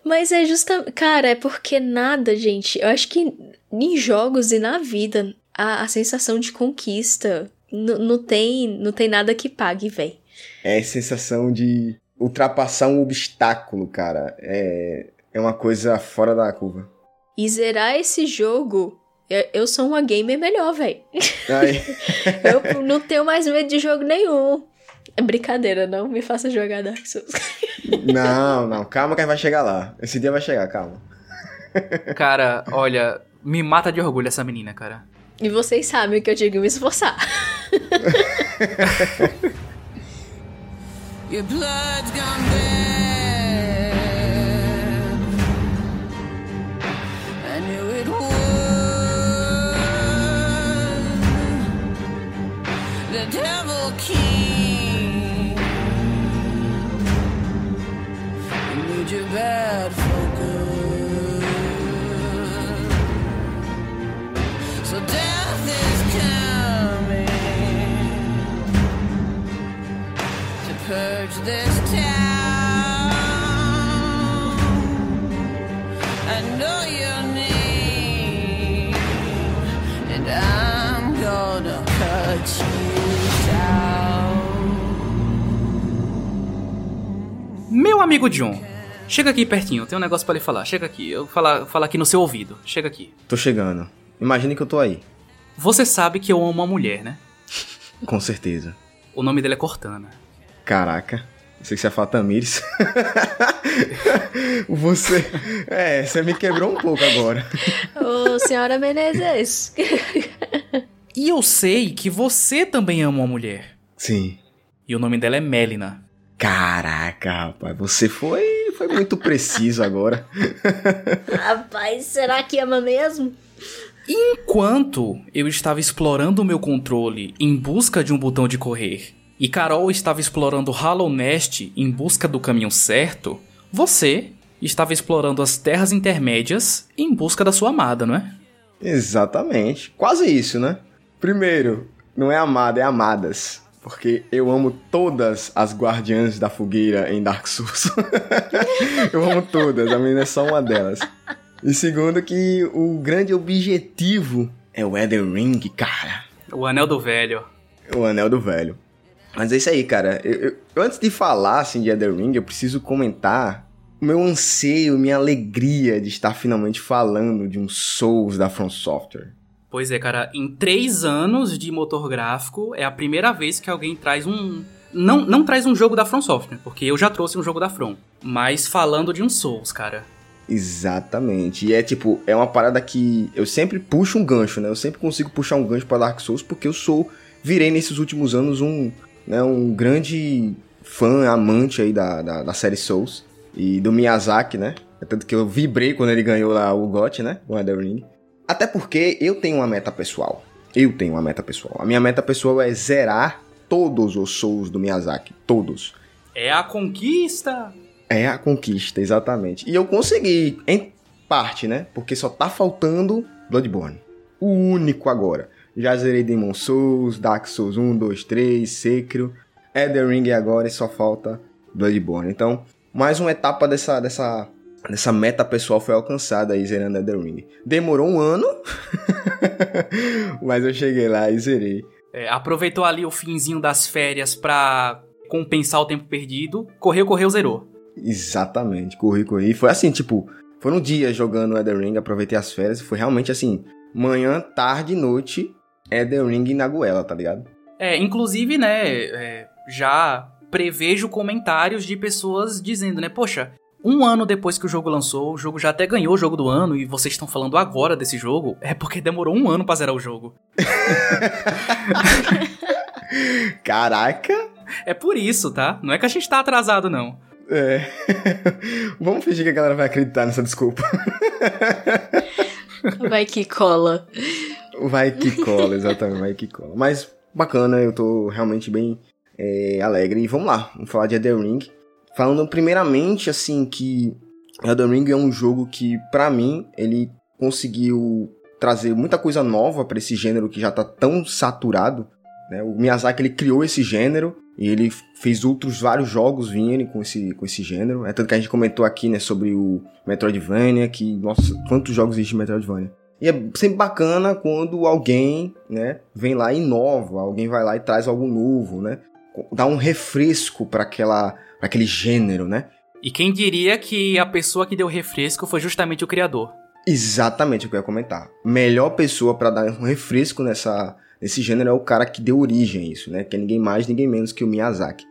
Mas é justamente. Cara, é porque nada, gente. Eu acho que em jogos e na vida, a, a sensação de conquista não tem, não tem nada que pague, véi. É a sensação de ultrapassar um obstáculo, cara. É, é uma coisa fora da curva. E zerar esse jogo eu, eu sou uma gamer melhor, velho. eu não tenho mais medo de jogo nenhum. É brincadeira, não me faça jogar Dark Souls. não, não, calma que vai chegar lá. Esse dia vai chegar, calma. Cara, olha, me mata de orgulho essa menina, cara. E vocês sabem que eu digo me esforçar. Your blood's gone bad. I knew it would. The devil king. You need your bad Meu amigo John, chega aqui pertinho, tem um negócio para lhe falar. Chega aqui, eu vou falar, falar aqui no seu ouvido. Chega aqui. Tô chegando. Imagine que eu tô aí. Você sabe que eu amo uma mulher, né? Com certeza. O nome dela é Cortana. Caraca. Sei que você é falar Tamires. você. É, você me quebrou um pouco agora. Ô, senhora Menezes. E eu sei que você também ama uma mulher. Sim. E o nome dela é Melina. Caraca, rapaz, você foi, foi muito preciso agora. Rapaz, será que ama mesmo? Enquanto eu estava explorando o meu controle em busca de um botão de correr e Carol estava explorando Hollow Nest em busca do caminho certo, você estava explorando as terras intermédias em busca da sua amada, não é? Exatamente. Quase isso, né? Primeiro, não é amada, é amadas. Porque eu amo todas as guardiãs da fogueira em Dark Souls. eu amo todas, a menina é só uma delas. E segundo que o grande objetivo é o Elden Ring, cara. O Anel do Velho. O Anel do Velho. Mas é isso aí, cara. Eu, eu, antes de falar assim, de Elden Ring, eu preciso comentar o meu anseio, minha alegria de estar finalmente falando de um Souls da From Software. Pois é, cara. Em três anos de motor gráfico, é a primeira vez que alguém traz um... Não, não traz um jogo da From Software, porque eu já trouxe um jogo da From. Mas falando de um Souls, cara. Exatamente. E é tipo, é uma parada que eu sempre puxo um gancho, né? Eu sempre consigo puxar um gancho para Dark Souls porque eu sou virei nesses últimos anos um, né, um grande fã, amante aí da, da, da série Souls e do Miyazaki, né? É tanto que eu vibrei quando ele ganhou lá o GOT, né? O Elden Ring. Até porque eu tenho uma meta pessoal. Eu tenho uma meta pessoal. A minha meta pessoal é zerar todos os Souls do Miyazaki. Todos. É a conquista! É a conquista, exatamente. E eu consegui, em parte, né? Porque só tá faltando Bloodborne. O único agora. Já zerei Demon Souls, Dark Souls 1, 2, 3, Sekiro, Elden Ring agora e só falta Bloodborne. Então, mais uma etapa dessa, dessa essa meta pessoal foi alcançada aí zerando Elden Ring. Demorou um ano, mas eu cheguei lá e zerei. É, aproveitou ali o finzinho das férias pra compensar o tempo perdido, correu, correu, zerou. Exatamente, corri, corri. Foi assim, tipo, foram dias jogando Elden Ring, aproveitei as férias, foi realmente assim, manhã, tarde, noite, Elden Ring na goela, tá ligado? É, inclusive, né, é, já prevejo comentários de pessoas dizendo, né, poxa, um ano depois que o jogo lançou, o jogo já até ganhou o jogo do ano e vocês estão falando agora desse jogo, é porque demorou um ano pra zerar o jogo. Caraca! É por isso, tá? Não é que a gente tá atrasado, não. É. Vamos fingir que a galera vai acreditar nessa desculpa. Vai que cola. Vai que cola, exatamente, vai que cola. Mas bacana, eu tô realmente bem é, alegre. E vamos lá, vamos falar de Elden Ring. Falando primeiramente, assim, que Elden Ring é um jogo que, para mim, ele conseguiu trazer muita coisa nova para esse gênero que já tá tão saturado. Né? O Miyazaki ele criou esse gênero e ele fez outros vários jogos virem com esse, com esse gênero. É tanto que a gente comentou aqui né, sobre o Metroidvania, que, nossa, quantos jogos existem de Metroidvania. E é sempre bacana quando alguém, né, vem lá e inova, alguém vai lá e traz algo novo, né? Dá um refresco para aquela para aquele gênero, né? E quem diria que a pessoa que deu refresco foi justamente o criador? Exatamente o que eu ia comentar. Melhor pessoa para dar um refresco nessa nesse gênero é o cara que deu origem a isso, né? Que é ninguém mais, ninguém menos que o Miyazaki.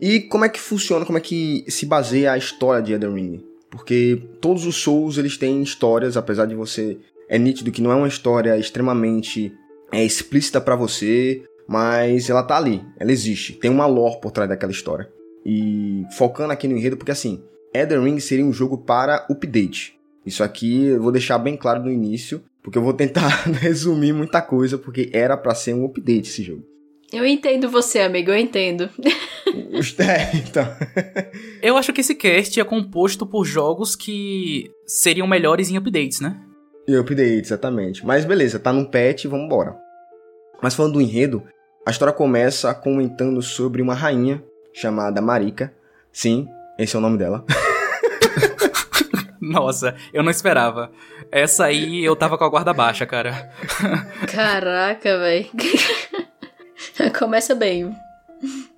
E como é que funciona, como é que se baseia a história de Elden Ring? Porque todos os Souls eles têm histórias, apesar de você é nítido que não é uma história extremamente é, explícita para você, mas ela tá ali, ela existe, tem uma lore por trás daquela história. E focando aqui no enredo, porque assim, Elden Ring seria um jogo para update. Isso aqui eu vou deixar bem claro no início, porque eu vou tentar resumir muita coisa, porque era para ser um update esse jogo. Eu entendo você, amigo, eu entendo. é, então. eu acho que esse cast é composto por jogos que seriam melhores em updates, né? E update, exatamente. Mas beleza, tá num patch, vamos embora. Mas falando do enredo, a história começa comentando sobre uma rainha chamada Marika. Sim, esse é o nome dela. Nossa, eu não esperava. Essa aí eu tava com a guarda baixa, cara. Caraca, velho. Começa bem.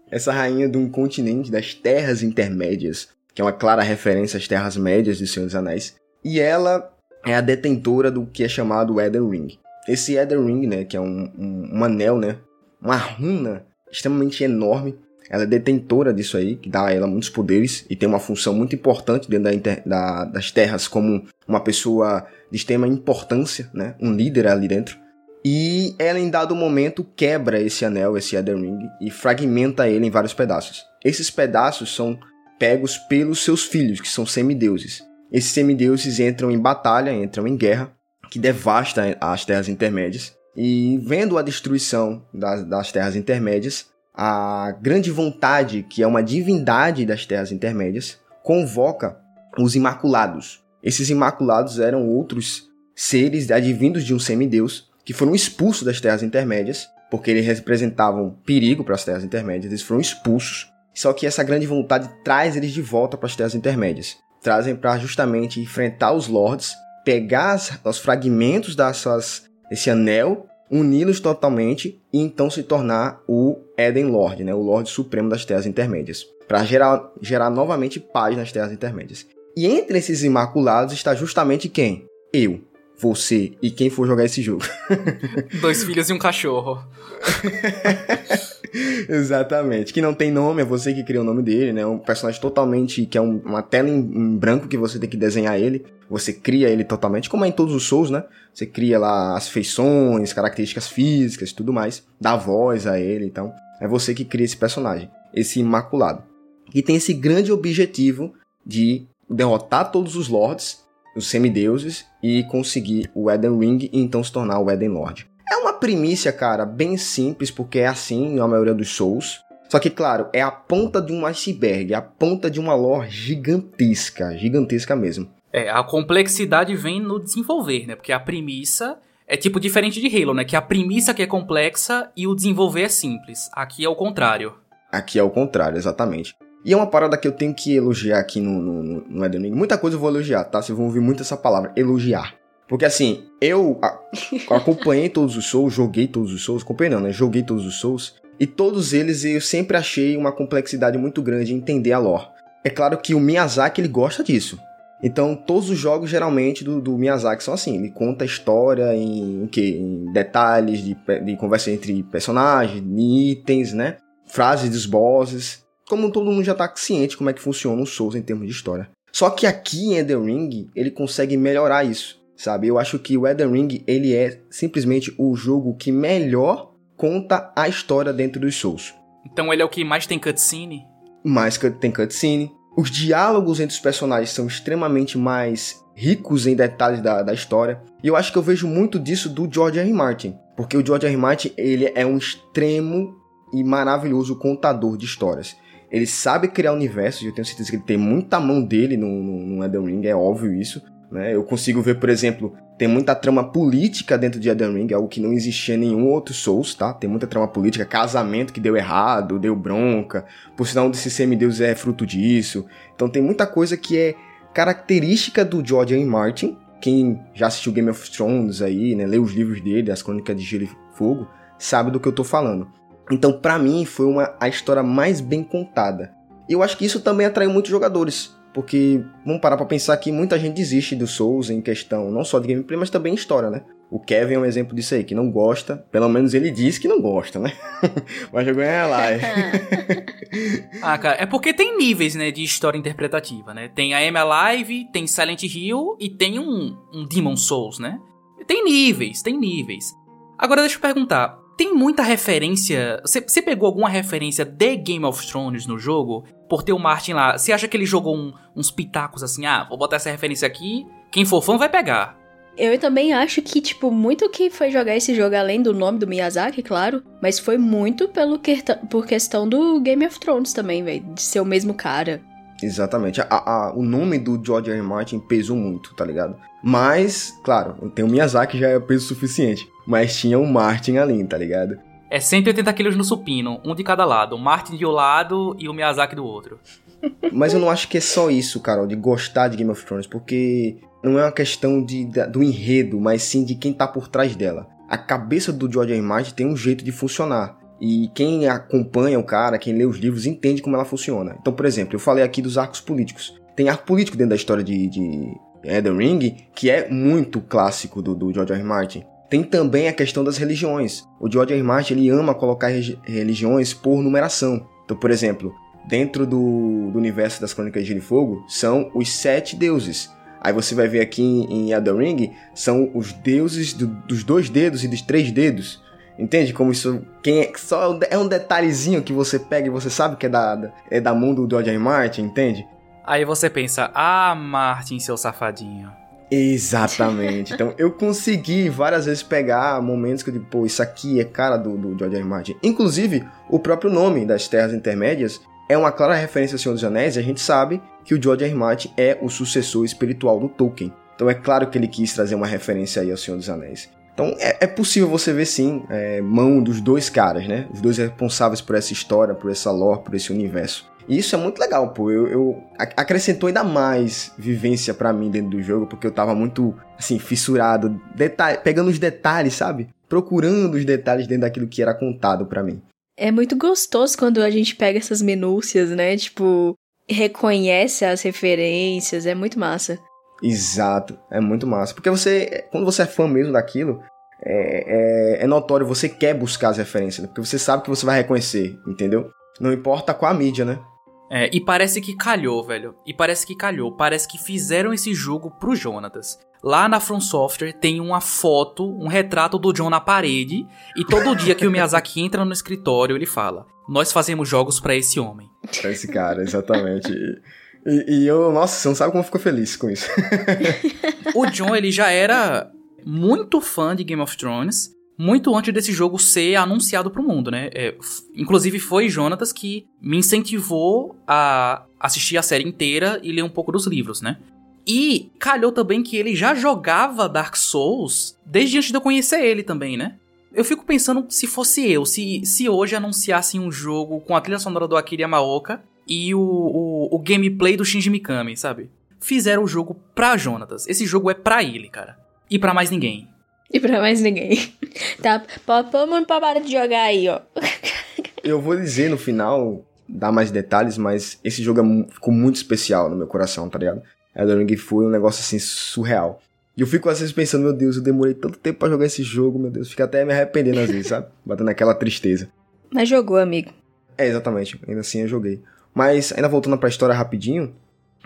Essa rainha de um continente das Terras Intermédias, que é uma clara referência às Terras Médias de Senhor dos Anéis. E ela é a detentora do que é chamado Eden Ring. Esse Eden Ring, né, que é um, um, um anel, né, uma runa extremamente enorme. Ela é detentora disso aí, que dá a ela muitos poderes e tem uma função muito importante dentro da, inter, da, das terras como uma pessoa de extrema importância, né, um líder ali dentro. E ela em dado momento quebra esse anel, esse Eden Ring, e fragmenta ele em vários pedaços. Esses pedaços são pegos pelos seus filhos, que são semideuses. Esses semideuses entram em batalha, entram em guerra, que devasta as terras intermédias. E vendo a destruição das, das terras intermédias, a grande vontade, que é uma divindade das terras intermédias, convoca os Imaculados. Esses Imaculados eram outros seres advindos de um semideus que foram expulsos das terras intermédias, porque eles representavam perigo para as terras intermédias, eles foram expulsos. Só que essa grande vontade traz eles de volta para as terras intermédias trazem para justamente enfrentar os lords, pegar os fragmentos dessas, desse anel, uni-los totalmente e então se tornar o Eden Lord, né, o Lorde Supremo das Terras Intermédias, para gerar, gerar novamente paz nas Terras Intermédias. E entre esses Imaculados está justamente quem? Eu, você e quem for jogar esse jogo. Dois filhos e um cachorro. Exatamente. Que não tem nome, é você que cria o nome dele, né? Um personagem totalmente. que é um, uma tela em, em, branco que você tem que desenhar ele. Você cria ele totalmente, como é em todos os Souls, né? Você cria lá as feições, características físicas e tudo mais. Dá voz a ele, então. É você que cria esse personagem, esse Imaculado. E tem esse grande objetivo de derrotar todos os Lords os semideuses e conseguir o Eden Ring e então se tornar o Eden Lord. É uma primícia, cara, bem simples, porque é assim na maioria dos Souls. Só que, claro, é a ponta de um iceberg, a ponta de uma lore gigantesca, gigantesca mesmo. É, a complexidade vem no desenvolver, né? Porque a premissa é tipo diferente de Halo, né? Que a premissa que é complexa e o desenvolver é simples. Aqui é o contrário. Aqui é o contrário, exatamente. E é uma parada que eu tenho que elogiar aqui no, no, no Elden Ring. Muita coisa eu vou elogiar, tá? Vocês vão ouvir muito essa palavra, elogiar. Porque assim, eu acompanhei todos os Souls, joguei todos os Souls, acompanhei não, né? Joguei todos os Souls. E todos eles eu sempre achei uma complexidade muito grande em entender a lore. É claro que o Miyazaki ele gosta disso. Então, todos os jogos geralmente do, do Miyazaki são assim: ele conta a história em, quê? em detalhes de, de conversa entre personagens, itens, né? Frases dos bosses. Como todo mundo já tá ciente como é que funciona o Souls em termos de história. Só que aqui em Elden Ring, ele consegue melhorar isso, sabe? Eu acho que o Elden Ring, ele é simplesmente o jogo que melhor conta a história dentro dos Souls. Então ele é o que mais tem cutscene? Mais tem cutscene. Os diálogos entre os personagens são extremamente mais ricos em detalhes da, da história. E eu acho que eu vejo muito disso do George R. R. Martin. Porque o George R. R. Martin, ele é um extremo e maravilhoso contador de histórias. Ele sabe criar universos, eu tenho certeza que ele tem muita mão dele no, no, no Elden Ring, é óbvio isso. Né? Eu consigo ver, por exemplo, tem muita trama política dentro de Elden Ring, algo que não existia em nenhum outro Souls, tá? Tem muita trama política, casamento que deu errado, deu bronca, por sinal um desses semideus é fruto disso. Então tem muita coisa que é característica do George R. Martin. Quem já assistiu Game of Thrones aí, né, leu os livros dele, as Crônicas de Gelo e Fogo, sabe do que eu tô falando. Então, para mim, foi uma a história mais bem contada. E eu acho que isso também atraiu muitos jogadores. Porque, vamos parar pra pensar que muita gente desiste do Souls em questão não só de gameplay, mas também história, né? O Kevin é um exemplo disso aí, que não gosta. Pelo menos ele diz que não gosta, né? mas jogou em live. ah, cara, é porque tem níveis, né, de história interpretativa, né? Tem a M Alive, tem Silent Hill e tem um, um Demon Souls, né? Tem níveis, tem níveis. Agora deixa eu perguntar, tem muita referência. Você pegou alguma referência de Game of Thrones no jogo? Por ter o Martin lá. Você acha que ele jogou um, uns pitacos assim? Ah, vou botar essa referência aqui. Quem for fã vai pegar. Eu também acho que, tipo, muito que foi jogar esse jogo, além do nome do Miyazaki, claro, mas foi muito pelo que, por questão do Game of Thrones também, velho, de ser o mesmo cara. Exatamente. A, a, o nome do George R. R. Martin pesou muito, tá ligado? Mas, claro, tem o Miyazaki já é peso suficiente. Mas tinha o Martin ali, tá ligado? É 180 quilos no supino, um de cada lado. O Martin de um lado e o Miyazaki do outro. Mas eu não acho que é só isso, Carol, de gostar de Game of Thrones, porque não é uma questão de, do enredo, mas sim de quem tá por trás dela. A cabeça do George R. R. Martin tem um jeito de funcionar. E quem acompanha o cara, quem lê os livros, entende como ela funciona. Então, por exemplo, eu falei aqui dos arcos políticos. Tem arco político dentro da história de, de Elden Ring, que é muito clássico do, do George R. R. Martin. Tem também a questão das religiões. O George R. R. Martin ele ama colocar religiões por numeração. Então, por exemplo, dentro do, do universo das Crônicas de Gelo e Fogo, são os sete deuses. Aí você vai ver aqui em Elden Ring, são os deuses do, dos dois dedos e dos três dedos. Entende como isso quem é, só é um detalhezinho que você pega e você sabe que é da, é da mão do George R. R. Martin, entende? Aí você pensa, ah, Martin, seu safadinho. Exatamente. Então eu consegui várias vezes pegar momentos que eu digo, pô, isso aqui é cara do, do George R. Martin. Inclusive, o próprio nome das Terras Intermédias é uma clara referência ao Senhor dos Anéis e a gente sabe que o George. R. Martin é o sucessor espiritual do Tolkien. Então é claro que ele quis trazer uma referência aí ao Senhor dos Anéis. Então é, é possível você ver sim é, mão dos dois caras, né? Os dois responsáveis por essa história, por essa lore, por esse universo. E isso é muito legal, pô. Eu, eu acrescentou ainda mais vivência para mim dentro do jogo, porque eu tava muito, assim, fissurado, pegando os detalhes, sabe? Procurando os detalhes dentro daquilo que era contado para mim. É muito gostoso quando a gente pega essas minúcias, né? Tipo, reconhece as referências, é muito massa. Exato, é muito massa. Porque você, quando você é fã mesmo daquilo, é, é, é notório, você quer buscar as referências, né? porque você sabe que você vai reconhecer, entendeu? Não importa qual a mídia, né? É, e parece que calhou, velho. E parece que calhou. Parece que fizeram esse jogo pro Jonatas. Lá na From Software tem uma foto, um retrato do John na parede. E todo dia que o Miyazaki entra no escritório, ele fala: Nós fazemos jogos para esse homem. Pra esse cara, exatamente. E, e, eu, nossa, você não sabe como fico feliz com isso. o John, ele já era muito fã de Game of Thrones muito antes desse jogo ser anunciado pro mundo, né? É, inclusive foi Jonatas que me incentivou a assistir a série inteira e ler um pouco dos livros, né? E calhou também que ele já jogava Dark Souls desde antes de eu conhecer ele também, né? Eu fico pensando se fosse eu, se, se hoje anunciassem um jogo com a trilha sonora do Akira Yamaoka e o, o, o gameplay do Shinji Mikami, sabe? Fizeram o jogo pra Jonatas. Esse jogo é pra ele, cara. E pra mais ninguém. E pra mais ninguém. tá, todo mundo pra parar de jogar aí, ó. Eu vou dizer no final, dar mais detalhes, mas esse jogo é, ficou muito especial no meu coração, tá ligado? Elden Ring foi um negócio assim surreal. E eu fico às vezes pensando, meu Deus, eu demorei tanto tempo para jogar esse jogo, meu Deus, fica até me arrependendo às vezes, sabe? Batendo aquela tristeza. Mas jogou, amigo. É, exatamente, ainda assim eu joguei. Mas ainda voltando para a história rapidinho,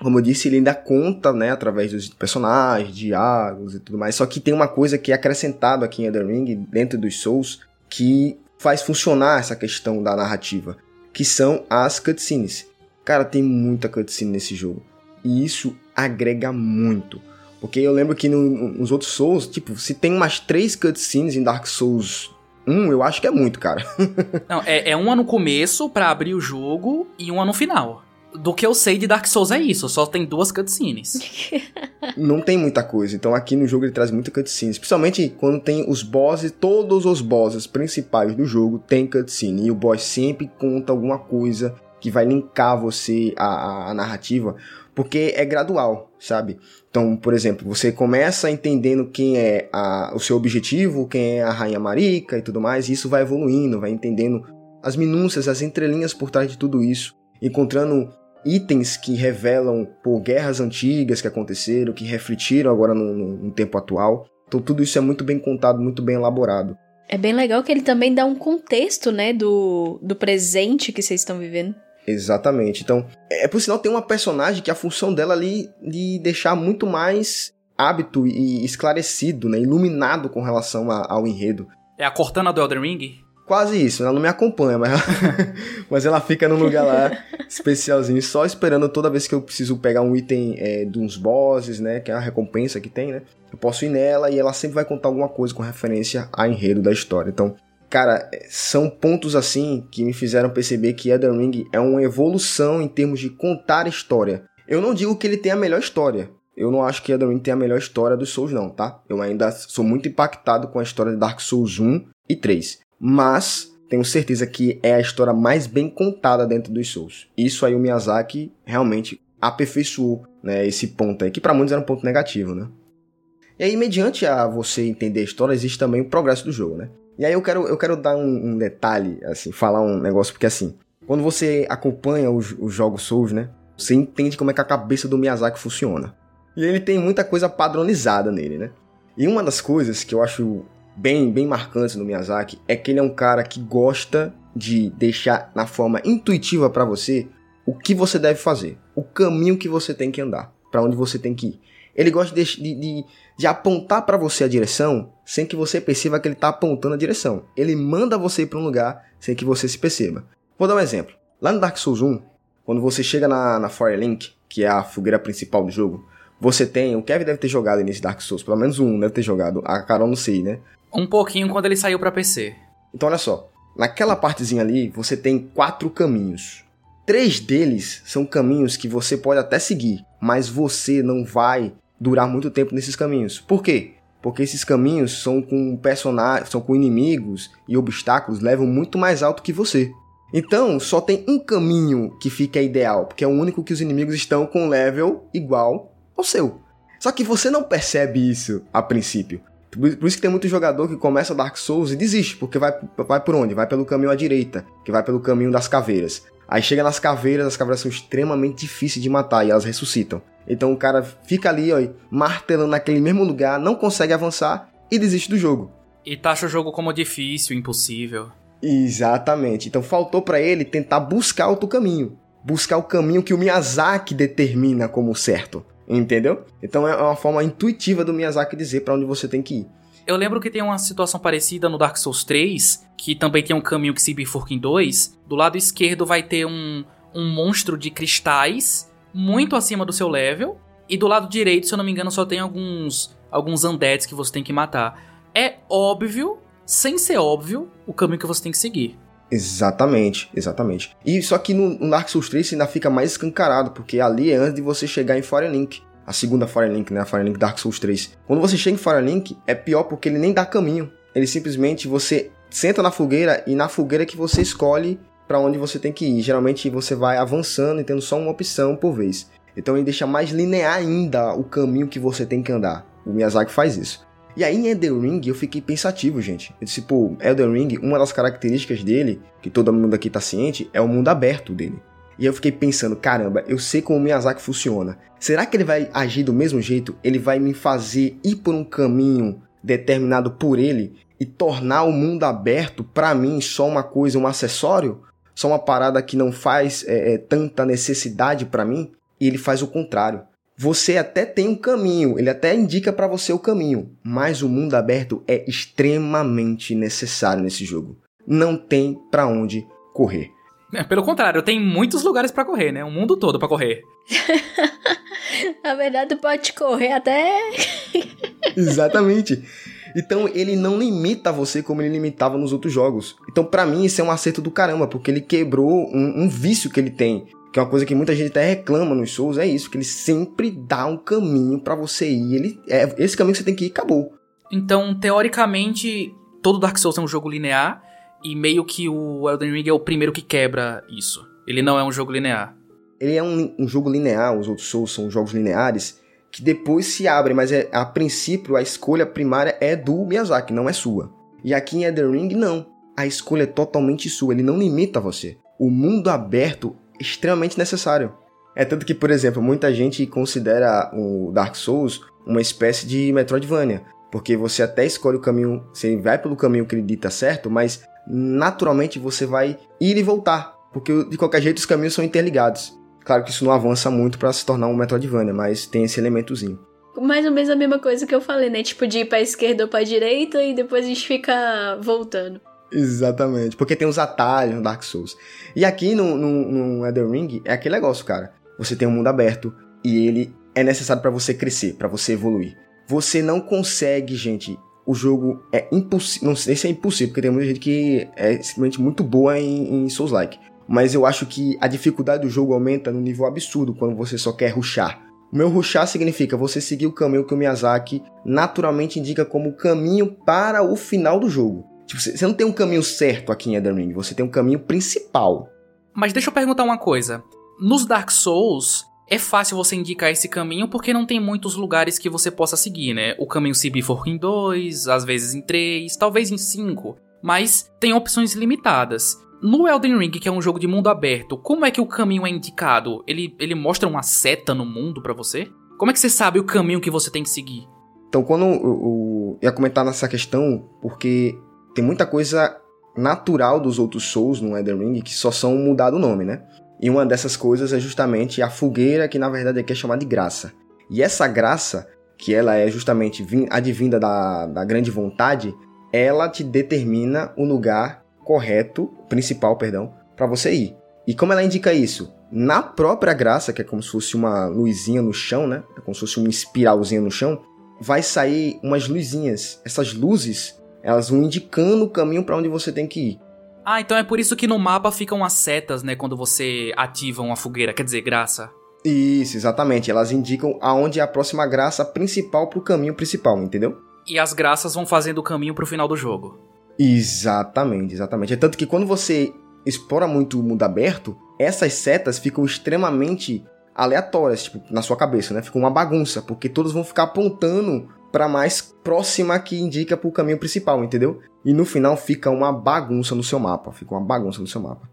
como eu disse, ele ainda conta, né, através dos personagens, diálogos e tudo mais. Só que tem uma coisa que é acrescentado aqui em Elden Ring, dentro dos Souls, que faz funcionar essa questão da narrativa, que são as cutscenes. Cara, tem muita cutscene nesse jogo. E isso agrega muito. Porque eu lembro que no, nos outros Souls, tipo, se tem umas três cutscenes em Dark Souls 1, eu acho que é muito, cara. Não, é, é uma no começo para abrir o jogo e uma no final. Do que eu sei de Dark Souls é isso, só tem duas cutscenes. Não tem muita coisa, então aqui no jogo ele traz muita cutscenes. Principalmente quando tem os bosses, todos os bosses principais do jogo tem cutscene. E o boss sempre conta alguma coisa que vai linkar você à, à narrativa porque é gradual, sabe? Então, por exemplo, você começa entendendo quem é a, o seu objetivo, quem é a Rainha Marica e tudo mais, e isso vai evoluindo, vai entendendo as minúcias, as entrelinhas por trás de tudo isso, encontrando itens que revelam por guerras antigas que aconteceram, que refletiram agora no, no, no tempo atual. Então, tudo isso é muito bem contado, muito bem elaborado. É bem legal que ele também dá um contexto, né, do, do presente que vocês estão vivendo. Exatamente. Então, é por sinal tem uma personagem que a função dela ali de deixar muito mais hábito e esclarecido, né, iluminado com relação a, ao enredo. É a Cortana do Elden Ring? Quase isso, ela não me acompanha, mas ela, mas ela fica num lugar lá especialzinho, só esperando toda vez que eu preciso pegar um item é, de uns bosses, né, que é a recompensa que tem, né, eu posso ir nela e ela sempre vai contar alguma coisa com referência a enredo da história. Então, Cara, são pontos assim que me fizeram perceber que Elden Ring é uma evolução em termos de contar história. Eu não digo que ele tem a melhor história. Eu não acho que Elden Ring tem a melhor história dos Souls não, tá? Eu ainda sou muito impactado com a história de Dark Souls 1 e 3. Mas tenho certeza que é a história mais bem contada dentro dos Souls. Isso aí o Miyazaki realmente aperfeiçoou, né, esse ponto aí, que para muitos era um ponto negativo, né? E aí, mediante a você entender a história, existe também o progresso do jogo, né? E aí eu quero, eu quero dar um, um detalhe, assim, falar um negócio, porque assim, quando você acompanha os, os jogos Souls, né? Você entende como é que a cabeça do Miyazaki funciona. E ele tem muita coisa padronizada nele, né? E uma das coisas que eu acho bem, bem marcantes no Miyazaki é que ele é um cara que gosta de deixar na forma intuitiva para você o que você deve fazer, o caminho que você tem que andar, para onde você tem que ir. Ele gosta de, de, de, apontar para você a direção sem que você perceba que ele está apontando a direção. Ele manda você ir para um lugar sem que você se perceba. Vou dar um exemplo. Lá no Dark Souls 1, quando você chega na, na Firelink, que é a fogueira principal do jogo, você tem. O Kevin deve ter jogado nesse Dark Souls, pelo menos um deve ter jogado. A Carol não sei, né? Um pouquinho quando ele saiu para PC. Então olha só. Naquela partezinha ali, você tem quatro caminhos. Três deles são caminhos que você pode até seguir, mas você não vai durar muito tempo nesses caminhos. Por quê? Porque esses caminhos são com personagens, são com inimigos e obstáculos levam muito mais alto que você. Então, só tem um caminho que fica ideal, porque é o único que os inimigos estão com level igual ao seu. Só que você não percebe isso a princípio. Por isso que tem muito jogador que começa Dark Souls e desiste, porque vai, vai por onde? Vai pelo caminho à direita, que vai pelo caminho das caveiras. Aí chega nas caveiras, as caveiras são extremamente difíceis de matar e elas ressuscitam. Então o cara fica ali, ó, martelando naquele mesmo lugar, não consegue avançar e desiste do jogo. E taxa o jogo como difícil, impossível. Exatamente. Então faltou para ele tentar buscar outro caminho. Buscar o caminho que o Miyazaki determina como certo. Entendeu? Então é uma forma intuitiva do Miyazaki dizer para onde você tem que ir. Eu lembro que tem uma situação parecida no Dark Souls 3, que também tem um caminho que se bifurca em dois. Do lado esquerdo vai ter um, um monstro de cristais muito acima do seu level. E do lado direito, se eu não me engano, só tem alguns, alguns undeads que você tem que matar. É óbvio, sem ser óbvio, o caminho que você tem que seguir. Exatamente, exatamente. E só que no, no Dark Souls 3 ainda fica mais escancarado, porque ali é antes de você chegar em Fire Link. A segunda Fire Link, né? A Fire Link Dark Souls 3. Quando você chega em Fire Link, é pior porque ele nem dá caminho. Ele simplesmente, você senta na fogueira e na fogueira que você escolhe para onde você tem que ir. Geralmente você vai avançando e tendo só uma opção por vez. Então ele deixa mais linear ainda o caminho que você tem que andar. O Miyazaki faz isso. E aí em Elden Ring eu fiquei pensativo, gente. Eu disse, pô, Elden Ring, uma das características dele, que todo mundo aqui tá ciente, é o mundo aberto dele. E eu fiquei pensando, caramba, eu sei como o Miyazaki funciona. Será que ele vai agir do mesmo jeito? Ele vai me fazer ir por um caminho determinado por ele e tornar o mundo aberto para mim só uma coisa, um acessório? Só uma parada que não faz é, é, tanta necessidade para mim? E ele faz o contrário. Você até tem um caminho, ele até indica para você o caminho, mas o mundo aberto é extremamente necessário nesse jogo. Não tem para onde correr. É, pelo contrário, tem muitos lugares para correr, né? O mundo todo para correr. Na verdade, pode correr até. Exatamente. Então ele não limita você como ele limitava nos outros jogos. Então para mim isso é um acerto do caramba, porque ele quebrou um, um, vício que ele tem. Que é uma coisa que muita gente até reclama nos Souls, é isso, que ele sempre dá um caminho para você ir. Ele, é esse caminho que você tem que ir, acabou. Então, teoricamente, todo Dark Souls é um jogo linear, e meio que o Elden Ring é o primeiro que quebra isso. Ele não é um jogo linear. Ele é um, um jogo linear, os outros Souls são jogos lineares, que depois se abrem, mas é, a princípio a escolha primária é do Miyazaki, não é sua. E aqui em Elden Ring, não. A escolha é totalmente sua, ele não limita você. O mundo aberto é extremamente necessário. É tanto que, por exemplo, muita gente considera o Dark Souls uma espécie de Metroidvania. Porque você até escolhe o caminho, você vai pelo caminho que ele dita certo, mas naturalmente você vai ir e voltar, porque de qualquer jeito os caminhos são interligados. Claro que isso não avança muito para se tornar um Metroidvania, mas tem esse elementozinho. Mais ou menos a mesma coisa que eu falei, né? Tipo, de ir pra esquerda ou pra direita e depois a gente fica voltando. Exatamente, porque tem os atalhos no Dark Souls. E aqui no, no, no Elden Ring é aquele negócio, cara. Você tem um mundo aberto e ele é necessário para você crescer, para você evoluir. Você não consegue, gente, o jogo é impossível. Não sei se é impossível, porque tem muita gente que é simplesmente muito boa em, em Souls-like. Mas eu acho que a dificuldade do jogo aumenta no nível absurdo quando você só quer ruxar. O meu ruxar significa você seguir o caminho que o Miyazaki naturalmente indica como caminho para o final do jogo. Tipo, você não tem um caminho certo aqui em Elden Ring, você tem um caminho principal. Mas deixa eu perguntar uma coisa. Nos Dark Souls, é fácil você indicar esse caminho porque não tem muitos lugares que você possa seguir, né? O caminho se bifurca em dois, às vezes em três, talvez em cinco, mas tem opções limitadas. No Elden Ring, que é um jogo de mundo aberto, como é que o caminho é indicado? Ele, ele mostra uma seta no mundo para você? Como é que você sabe o caminho que você tem que seguir? Então, quando eu, eu ia comentar nessa questão, porque tem muita coisa natural dos outros Souls no Elden Ring que só são mudado o nome, né? E uma dessas coisas é justamente a fogueira, que na verdade aqui é chamada de graça. E essa graça, que ela é justamente advinda da, da grande vontade, ela te determina o lugar correto, principal, perdão, para você ir. E como ela indica isso? Na própria graça, que é como se fosse uma luzinha no chão, né? É como se fosse uma espiralzinha no chão, vai sair umas luzinhas. Essas luzes, elas vão indicando o caminho para onde você tem que ir. Ah, então é por isso que no mapa ficam as setas, né? Quando você ativa uma fogueira, quer dizer, graça. Isso, exatamente. Elas indicam aonde é a próxima graça principal pro caminho principal, entendeu? E as graças vão fazendo o caminho pro final do jogo. Exatamente, exatamente. É tanto que quando você explora muito o mundo aberto, essas setas ficam extremamente aleatórias, tipo, na sua cabeça, né? Fica uma bagunça, porque todas vão ficar apontando para mais próxima que indica para o caminho principal, entendeu? E no final fica uma bagunça no seu mapa, fica uma bagunça no seu mapa.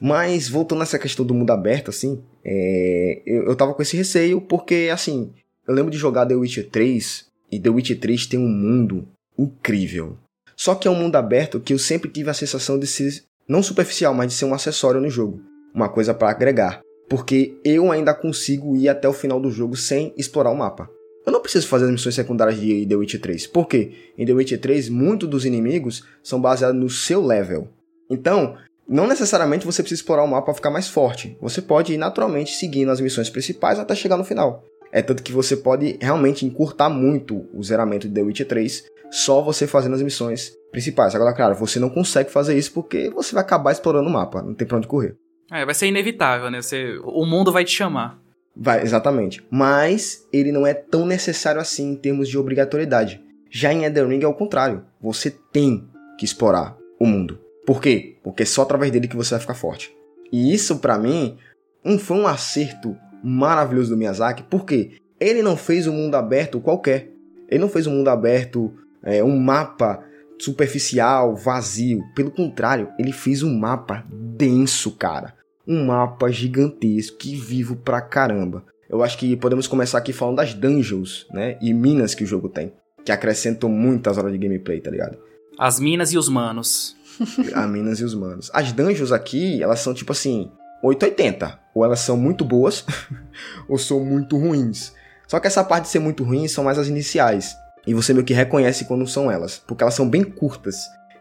Mas voltando nessa questão do mundo aberto, assim, é... eu, eu tava com esse receio porque, assim, eu lembro de jogar The Witcher 3 e The Witcher 3 tem um mundo incrível. Só que é um mundo aberto que eu sempre tive a sensação de ser, não superficial, mas de ser um acessório no jogo, uma coisa para agregar, porque eu ainda consigo ir até o final do jogo sem explorar o mapa. Eu não preciso fazer as missões secundárias de The Witcher 3. Por quê? Em The Witcher 3, muitos dos inimigos são baseados no seu level. Então, não necessariamente você precisa explorar o mapa para ficar mais forte. Você pode ir naturalmente seguindo as missões principais até chegar no final. É tanto que você pode realmente encurtar muito o zeramento de The Witcher 3 só você fazendo as missões principais. Agora, claro, você não consegue fazer isso porque você vai acabar explorando o mapa, não tem pra onde correr. É, vai ser inevitável, né? Você, o mundo vai te chamar. Vai, exatamente. Mas ele não é tão necessário assim em termos de obrigatoriedade. Já em Elden Ring é o contrário. Você tem que explorar o mundo. Por quê? Porque é só através dele que você vai ficar forte. E isso, para mim, um, foi um acerto maravilhoso do Miyazaki, porque ele não fez um mundo aberto qualquer. Ele não fez um mundo aberto, é, um mapa superficial, vazio. Pelo contrário, ele fez um mapa denso, cara. Um mapa gigantesco, que vivo pra caramba. Eu acho que podemos começar aqui falando das dungeons, né? E minas que o jogo tem. Que acrescentam muitas horas de gameplay, tá ligado? As minas e os manos. As minas e os manos. As dungeons aqui, elas são tipo assim, 880. Ou elas são muito boas, ou são muito ruins. Só que essa parte de ser muito ruim são mais as iniciais. E você meio que reconhece quando são elas, porque elas são bem curtas.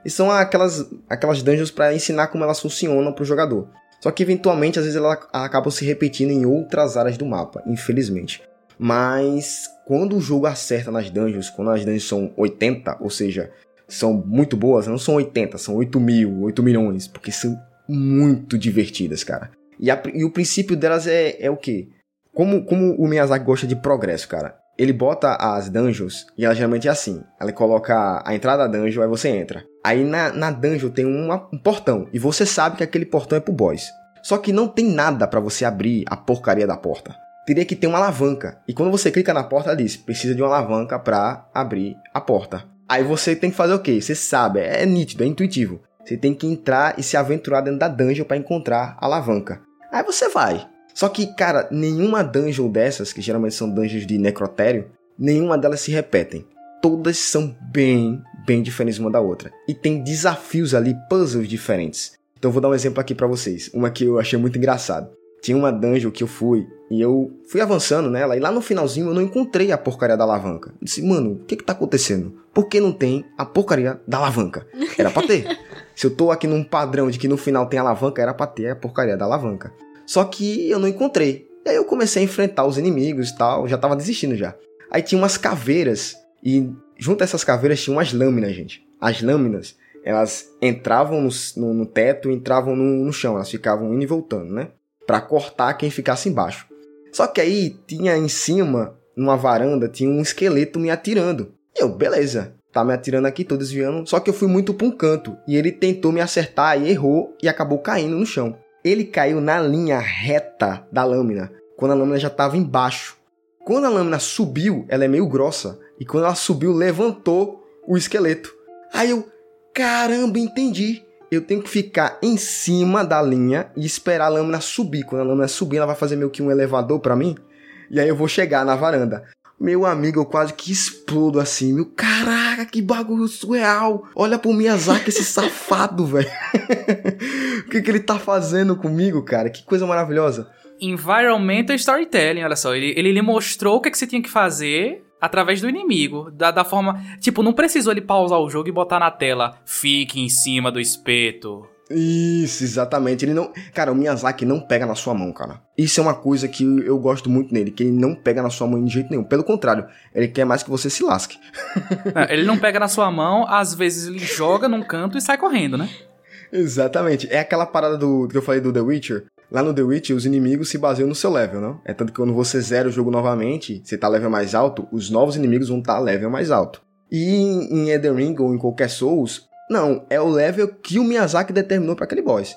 E são aquelas, aquelas dungeons para ensinar como elas funcionam pro jogador. Só que eventualmente, às vezes, elas acabam se repetindo em outras áreas do mapa, infelizmente. Mas quando o jogo acerta nas dungeons, quando as dungeons são 80, ou seja, são muito boas, não são 80, são 8 mil, 8 milhões, porque são muito divertidas, cara. E, a, e o princípio delas é, é o quê? Como, como o Miyazaki gosta de progresso, cara. Ele bota as dungeons e ela geralmente é assim. Ela coloca a entrada da dungeon, aí você entra. Aí na, na dungeon tem um portão e você sabe que aquele portão é pro boss. Só que não tem nada para você abrir a porcaria da porta. Teria que ter uma alavanca. E quando você clica na porta, ela diz: precisa de uma alavanca para abrir a porta. Aí você tem que fazer o quê? Você sabe, é nítido, é intuitivo. Você tem que entrar e se aventurar dentro da dungeon para encontrar a alavanca. Aí você vai. Só que, cara, nenhuma dungeon dessas, que geralmente são dungeons de necrotério, nenhuma delas se repetem. Todas são bem, bem diferentes uma da outra. E tem desafios ali, puzzles diferentes. Então vou dar um exemplo aqui para vocês. Uma que eu achei muito engraçado. Tinha uma dungeon que eu fui e eu fui avançando nela e lá no finalzinho eu não encontrei a porcaria da alavanca. Eu disse, mano, o que que tá acontecendo? Por que não tem a porcaria da alavanca? Era pra ter. Se eu tô aqui num padrão de que no final tem alavanca, era pra ter a porcaria da alavanca. Só que eu não encontrei. E aí eu comecei a enfrentar os inimigos e tal, já tava desistindo já. Aí tinha umas caveiras e junto a essas caveiras tinha umas lâminas, gente. As lâminas, elas entravam no, no, no teto entravam no, no, chão, elas ficavam indo e voltando, né? Pra cortar quem ficasse embaixo. Só que aí tinha em cima, numa varanda, tinha um esqueleto me atirando. E eu, beleza, tá me atirando aqui, tô desviando. Só que eu fui muito pra um canto e ele tentou me acertar e errou e acabou caindo no chão. Ele caiu na linha reta da lâmina, quando a lâmina já estava embaixo. Quando a lâmina subiu, ela é meio grossa, e quando ela subiu, levantou o esqueleto. Aí eu, caramba, entendi. Eu tenho que ficar em cima da linha e esperar a lâmina subir. Quando a lâmina subir, ela vai fazer meio que um elevador para mim. E aí eu vou chegar na varanda. Meu amigo, eu quase que explodo assim. Meu, caraca, que bagulho surreal. Olha pro Miyazaki, esse safado, velho. o que, que ele tá fazendo comigo, cara? Que coisa maravilhosa. Environmental Storytelling, olha só. Ele, ele lhe mostrou o que, que você tinha que fazer através do inimigo. Da, da forma. Tipo, não precisou ele pausar o jogo e botar na tela. Fique em cima do espeto. Isso, exatamente. Ele não. Cara, o Miyazaki não pega na sua mão, cara. Isso é uma coisa que eu gosto muito nele, que ele não pega na sua mão de jeito nenhum. Pelo contrário, ele quer mais que você se lasque. Não, ele não pega na sua mão, às vezes ele joga num canto e sai correndo, né? Exatamente. É aquela parada do que eu falei do The Witcher. Lá no The Witcher, os inimigos se baseiam no seu level, não? É tanto que quando você zera o jogo novamente, você tá level mais alto, os novos inimigos vão estar tá level mais alto. E em Elden Ring ou em qualquer Souls, não, é o level que o Miyazaki determinou para aquele boss.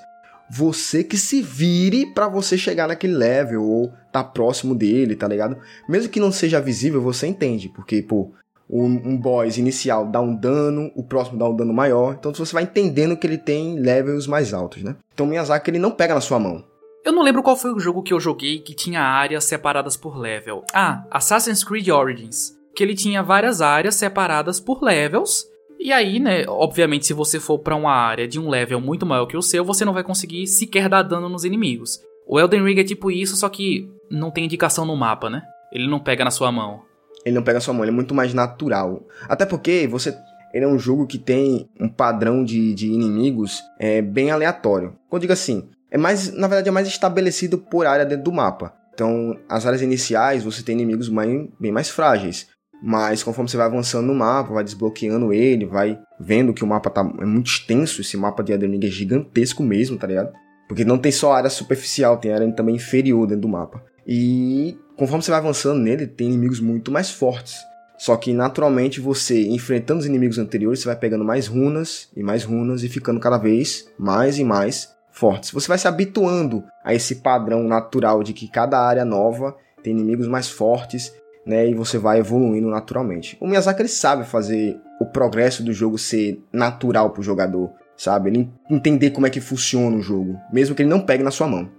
Você que se vire para você chegar naquele level ou tá próximo dele, tá ligado? Mesmo que não seja visível, você entende, porque, pô, um, um boss inicial dá um dano, o próximo dá um dano maior, então você vai entendendo que ele tem levels mais altos, né? Então o Miyazaki ele não pega na sua mão. Eu não lembro qual foi o jogo que eu joguei que tinha áreas separadas por level. Ah, Assassin's Creed Origins. Que ele tinha várias áreas separadas por levels e aí, né, obviamente, se você for para uma área de um level muito maior que o seu, você não vai conseguir sequer dar dano nos inimigos. O Elden Ring é tipo isso, só que não tem indicação no mapa, né? Ele não pega na sua mão. Ele não pega na sua mão, ele é muito mais natural. Até porque você ele é um jogo que tem um padrão de, de inimigos é, bem aleatório. Quando eu digo assim, é mais, na verdade, é mais estabelecido por área dentro do mapa. Então, as áreas iniciais você tem inimigos mais, bem mais frágeis. Mas conforme você vai avançando no mapa, vai desbloqueando ele, vai vendo que o mapa tá, é muito extenso, esse mapa de Elden é gigantesco mesmo, tá ligado? Porque não tem só área superficial, tem área também inferior dentro do mapa. E conforme você vai avançando nele, tem inimigos muito mais fortes. Só que naturalmente você, enfrentando os inimigos anteriores, você vai pegando mais runas e mais runas e ficando cada vez mais e mais fortes. Você vai se habituando a esse padrão natural de que cada área nova tem inimigos mais fortes, né? E você vai evoluindo naturalmente. O Miyazaki ele sabe fazer o progresso do jogo ser natural pro jogador, sabe? Ele entender como é que funciona o jogo, mesmo que ele não pegue na sua mão.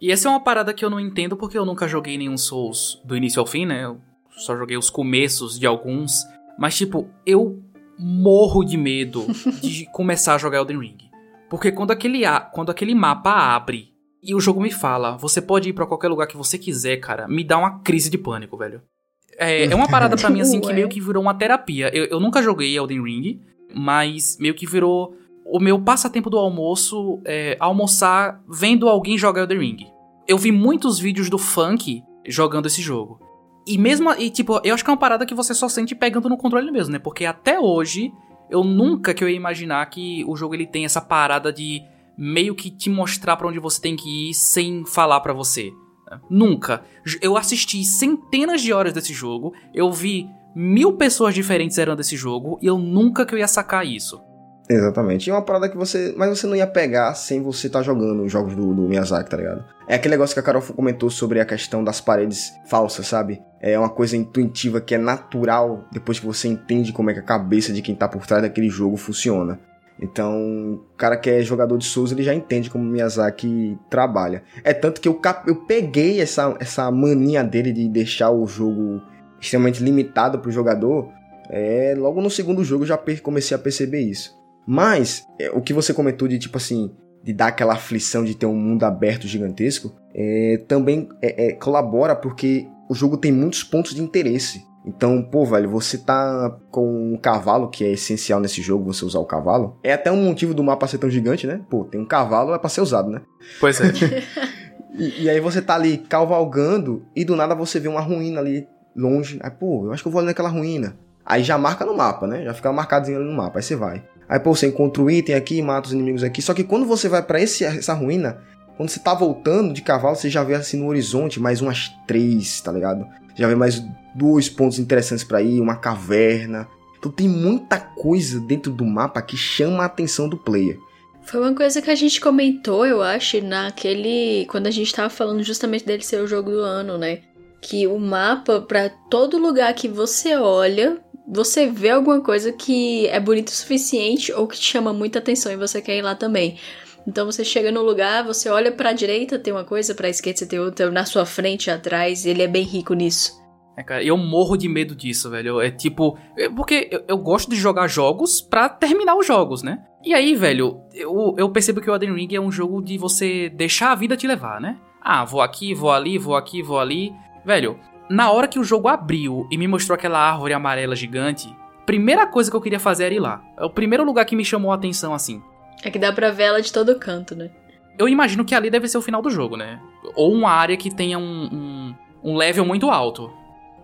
E essa é uma parada que eu não entendo porque eu nunca joguei nenhum Souls do início ao fim, né? Eu só joguei os começos de alguns. Mas, tipo, eu morro de medo de começar a jogar Elden Ring. Porque quando aquele, quando aquele mapa abre e o jogo me fala, você pode ir para qualquer lugar que você quiser, cara, me dá uma crise de pânico, velho. É, é uma parada para mim, assim, que meio que virou uma terapia. Eu, eu nunca joguei Elden Ring, mas meio que virou o meu passatempo do almoço é almoçar vendo alguém jogar Elden Ring. Eu vi muitos vídeos do funk jogando esse jogo. E mesmo. E tipo, eu acho que é uma parada que você só sente pegando no controle mesmo, né? Porque até hoje, eu nunca que eu ia imaginar que o jogo ele tem essa parada de meio que te mostrar para onde você tem que ir sem falar para você. Né? Nunca. Eu assisti centenas de horas desse jogo, eu vi mil pessoas diferentes zerando esse jogo e eu nunca que eu ia sacar isso. Exatamente. E é uma parada que você. Mas você não ia pegar sem você estar tá jogando os jogos do, do, Miyazaki, tá ligado? É aquele negócio que a Carol comentou sobre a questão das paredes falsas, sabe? É uma coisa intuitiva que é natural depois que você entende como é que a cabeça de quem tá por trás daquele jogo funciona. Então, o cara que é jogador de Souls, ele já entende como o Miyazaki trabalha. É tanto que eu, cap... eu peguei essa, essa mania dele de deixar o jogo extremamente limitado pro jogador. É, logo no segundo jogo eu já comecei a perceber isso. Mas, é, o que você comentou de tipo assim, de dar aquela aflição de ter um mundo aberto gigantesco, é, também é, é, colabora porque o jogo tem muitos pontos de interesse. Então, pô, velho, você tá com um cavalo, que é essencial nesse jogo, você usar o cavalo. É até um motivo do mapa ser tão gigante, né? Pô, tem um cavalo, é pra ser usado, né? Pois é. e, e, aí você tá ali cavalgando e do nada você vê uma ruína ali longe. Aí, pô, eu acho que eu vou ali naquela ruína. Aí já marca no mapa, né? Já fica marcadinho ali no mapa. Aí você vai. Aí, pô, você encontra o item aqui, mata os inimigos aqui. Só que quando você vai para essa ruína, quando você tá voltando de cavalo, você já vê assim no horizonte mais umas três, tá ligado? Já vê mais dois pontos interessantes para ir, uma caverna. Então tem muita coisa dentro do mapa que chama a atenção do player. Foi uma coisa que a gente comentou, eu acho, naquele. Quando a gente tava falando justamente dele ser o jogo do ano, né? Que o mapa, para todo lugar que você olha, você vê alguma coisa que é bonito o suficiente ou que te chama muita atenção e você quer ir lá também. Então você chega no lugar, você olha para a direita, tem uma coisa, para a esquerda você tem outra, na sua frente, atrás, ele é bem rico nisso. É, cara, eu morro de medo disso, velho. É tipo. É porque eu, eu, gosto de jogar jogos pra terminar os jogos, né? E aí, velho, eu, eu percebo que o Elden Ring é um jogo de você deixar a vida te levar, né? Ah, vou aqui, vou ali, vou aqui, vou ali. Velho, na hora que o jogo abriu e me mostrou aquela árvore amarela gigante, primeira coisa que eu queria fazer era ir lá. É o primeiro lugar que me chamou a atenção assim. É que dá pra ver ela de todo canto, né? Eu imagino que ali deve ser o final do jogo, né? Ou uma área que tenha um, um, um level muito alto.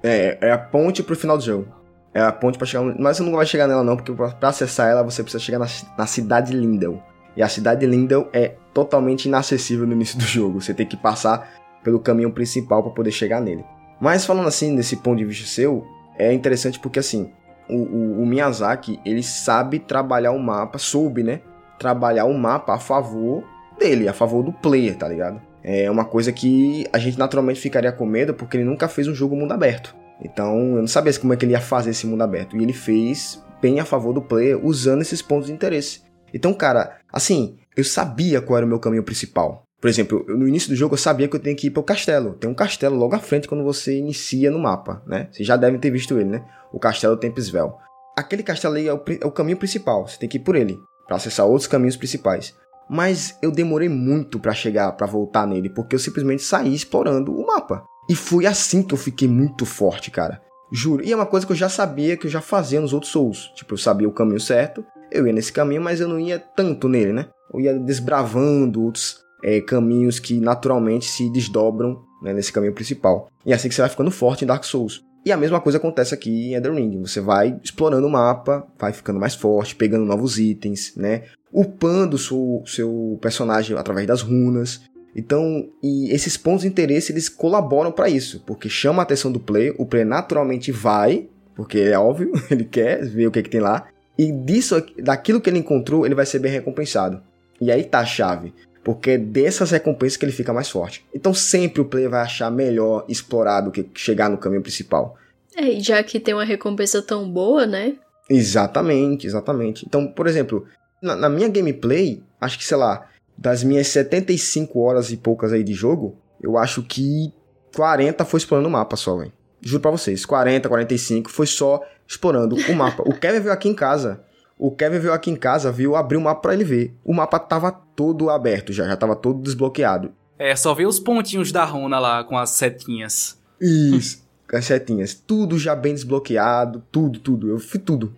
É, é a ponte pro final do jogo. É a ponte para chegar. Mas você não vai chegar nela, não, porque pra acessar ela você precisa chegar na, na cidade de Lindel. E a cidade de Lindel é totalmente inacessível no início do jogo. Você tem que passar pelo caminho principal para poder chegar nele. Mas falando assim, desse ponto de vista seu, é interessante porque assim, o, o, o, Miyazaki, ele sabe trabalhar o mapa, soube, né? Trabalhar o mapa a favor dele, a favor do player, tá ligado? É uma coisa que a gente naturalmente ficaria com medo porque ele nunca fez um jogo mundo aberto. Então, eu não sabia como é que ele ia fazer esse mundo aberto. E ele fez bem a favor do player, usando esses pontos de interesse. Então, cara, assim, eu sabia qual era o meu caminho principal. Por exemplo, eu, no início do jogo eu sabia que eu tenho que ir para o castelo. Tem um castelo logo à frente quando você inicia no mapa, né? Vocês já devem ter visto ele, né? O castelo Tempesvel. Aquele castelo aí é o, é o caminho principal, você tem que ir por ele para acessar outros caminhos principais. Mas eu demorei muito para chegar, para voltar nele, porque eu simplesmente saí explorando o mapa. E foi assim que eu fiquei muito forte, cara. Juro. E é uma coisa que eu já sabia que eu já fazia nos outros Souls. Tipo, eu sabia o caminho certo, eu ia nesse caminho, mas eu não ia tanto nele, né? Eu ia desbravando outros é, caminhos que naturalmente se desdobram né, nesse caminho principal. E é assim que você vai ficando forte em Dark Souls. E a mesma coisa acontece aqui em Elden Ring. Você vai explorando o mapa, vai ficando mais forte, pegando novos itens, né? Upando seu, seu personagem através das runas. Então, esses pontos de interesse eles colaboram para isso, porque chama a atenção do player, o player naturalmente vai porque é óbvio, ele quer ver o que, que tem lá. E disso, daquilo que ele encontrou, ele vai ser bem recompensado. E aí tá a chave. Porque é dessas recompensas que ele fica mais forte. Então sempre o player vai achar melhor explorar do que chegar no caminho principal. É, e já que tem uma recompensa tão boa, né? Exatamente, exatamente. Então, por exemplo, na, na minha gameplay, acho que, sei lá, das minhas 75 horas e poucas aí de jogo, eu acho que 40 foi explorando o mapa só, velho. Juro pra vocês, 40, 45 foi só explorando o mapa. o Kevin veio aqui em casa o Kevin veio aqui em casa, viu, abriu o mapa para ele ver. O mapa tava todo aberto já, já tava todo desbloqueado. É, só ver os pontinhos da runa lá com as setinhas. Isso, com as setinhas. Tudo já bem desbloqueado, tudo, tudo. Eu fui tudo.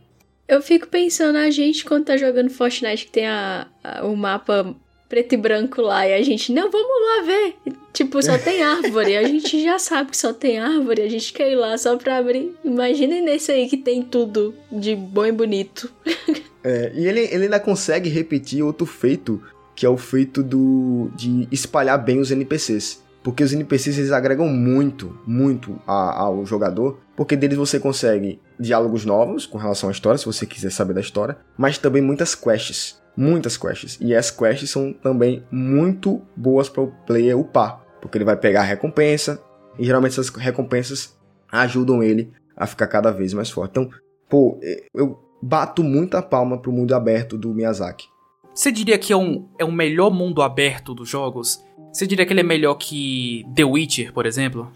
Eu fico pensando a gente quando tá jogando Fortnite que tem a, a, o mapa preto e branco lá e a gente, não, vamos lá ver. Tipo, só tem árvore. a gente já sabe que só tem árvore, a gente quer ir lá só pra abrir. Imaginem nesse aí que tem tudo de bom e bonito. é, e ele, ele ainda consegue repetir outro feito, que é o feito do de espalhar bem os NPCs. Porque os NPCs eles agregam muito, muito a, ao jogador. Porque deles você consegue diálogos novos com relação à história, se você quiser saber da história, mas também muitas quests muitas quests. E as quests são também muito boas para o player upar, porque ele vai pegar a recompensa, e geralmente essas recompensas ajudam ele a ficar cada vez mais forte. Então, pô, eu bato muita palma pro mundo aberto do Miyazaki. Você diria que é um, é o melhor mundo aberto dos jogos? Você diria que ele é melhor que The Witcher, por exemplo?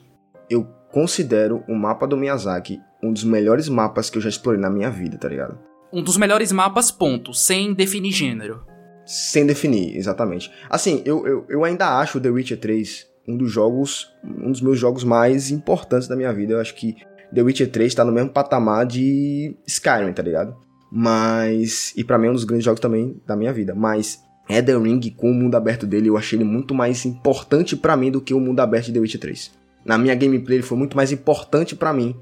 Eu considero o mapa do Miyazaki um dos melhores mapas que eu já explorei na minha vida, tá ligado? Um dos melhores mapas, ponto, sem definir gênero. Sem definir, exatamente. Assim, eu, eu, eu ainda acho The Witcher 3 um dos jogos, um dos meus jogos mais importantes da minha vida. Eu acho que The Witcher 3 tá no mesmo patamar de Skyrim, tá ligado? Mas. E para mim é um dos grandes jogos também da minha vida. Mas Elden Ring, com o mundo aberto dele, eu achei ele muito mais importante para mim do que o mundo aberto de The Witcher 3. Na minha gameplay, ele foi muito mais importante para mim.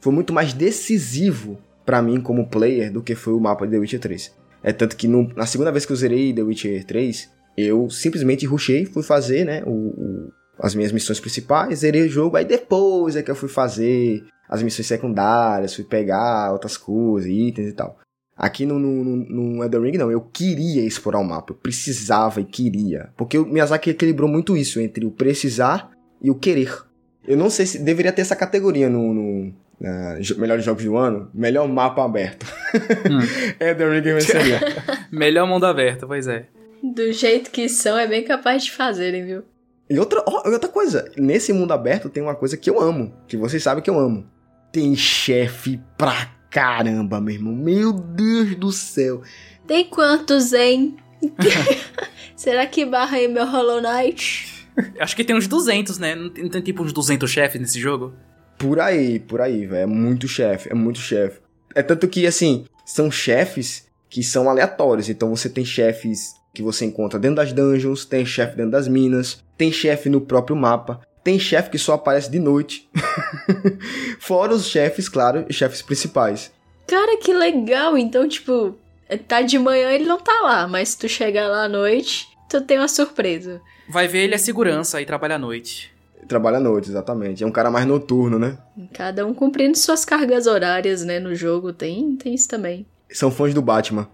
Foi muito mais decisivo para mim como player do que foi o mapa de The Witcher 3. É tanto que no, na segunda vez que eu zerei The Witcher 3, eu simplesmente rushei, fui fazer, né, o, o, as minhas missões principais, zerei o jogo, aí depois é que eu fui fazer as missões secundárias, fui pegar outras coisas, itens e tal. Aqui no, no, no Elden Ring, não, eu queria explorar o mapa, eu precisava e queria. Porque o Miyazaki equilibrou muito isso entre o precisar e o querer. Eu não sei se deveria ter essa categoria no, no, uh, melhores jogos do ano, melhor mapa aberto. Hum. é The Ring venceria. melhor mundo aberto, pois é. Do jeito que são, é bem capaz de fazerem, viu? E outra, outra coisa, nesse mundo aberto tem uma coisa que eu amo, que vocês sabem que eu amo. Tem chefe pra caramba, meu irmão. Meu Deus do céu. Tem quantos, hein? Será que barra aí meu Hollow Knight? Acho que tem uns 200, né? Não tem, não tem tipo uns 200 chefes nesse jogo? Por aí, por aí, velho. É muito chefe, é muito chefe. É tanto que, assim, são chefes que são aleatórios. Então você tem chefes que você encontra dentro das dungeons, tem chefe dentro das minas, tem chefe no próprio mapa, tem chefe que só aparece de noite. Fora os chefes, claro, chefes principais. Cara, que legal! Então, tipo, tá de manhã ele não tá lá, mas se tu chegar lá à noite, tu tem uma surpresa. Vai ver ele é segurança e trabalha à noite. Trabalha à noite, exatamente. É um cara mais noturno, né? Cada um cumprindo suas cargas horárias, né, no jogo. Tem, tem isso também. São fãs do Batman.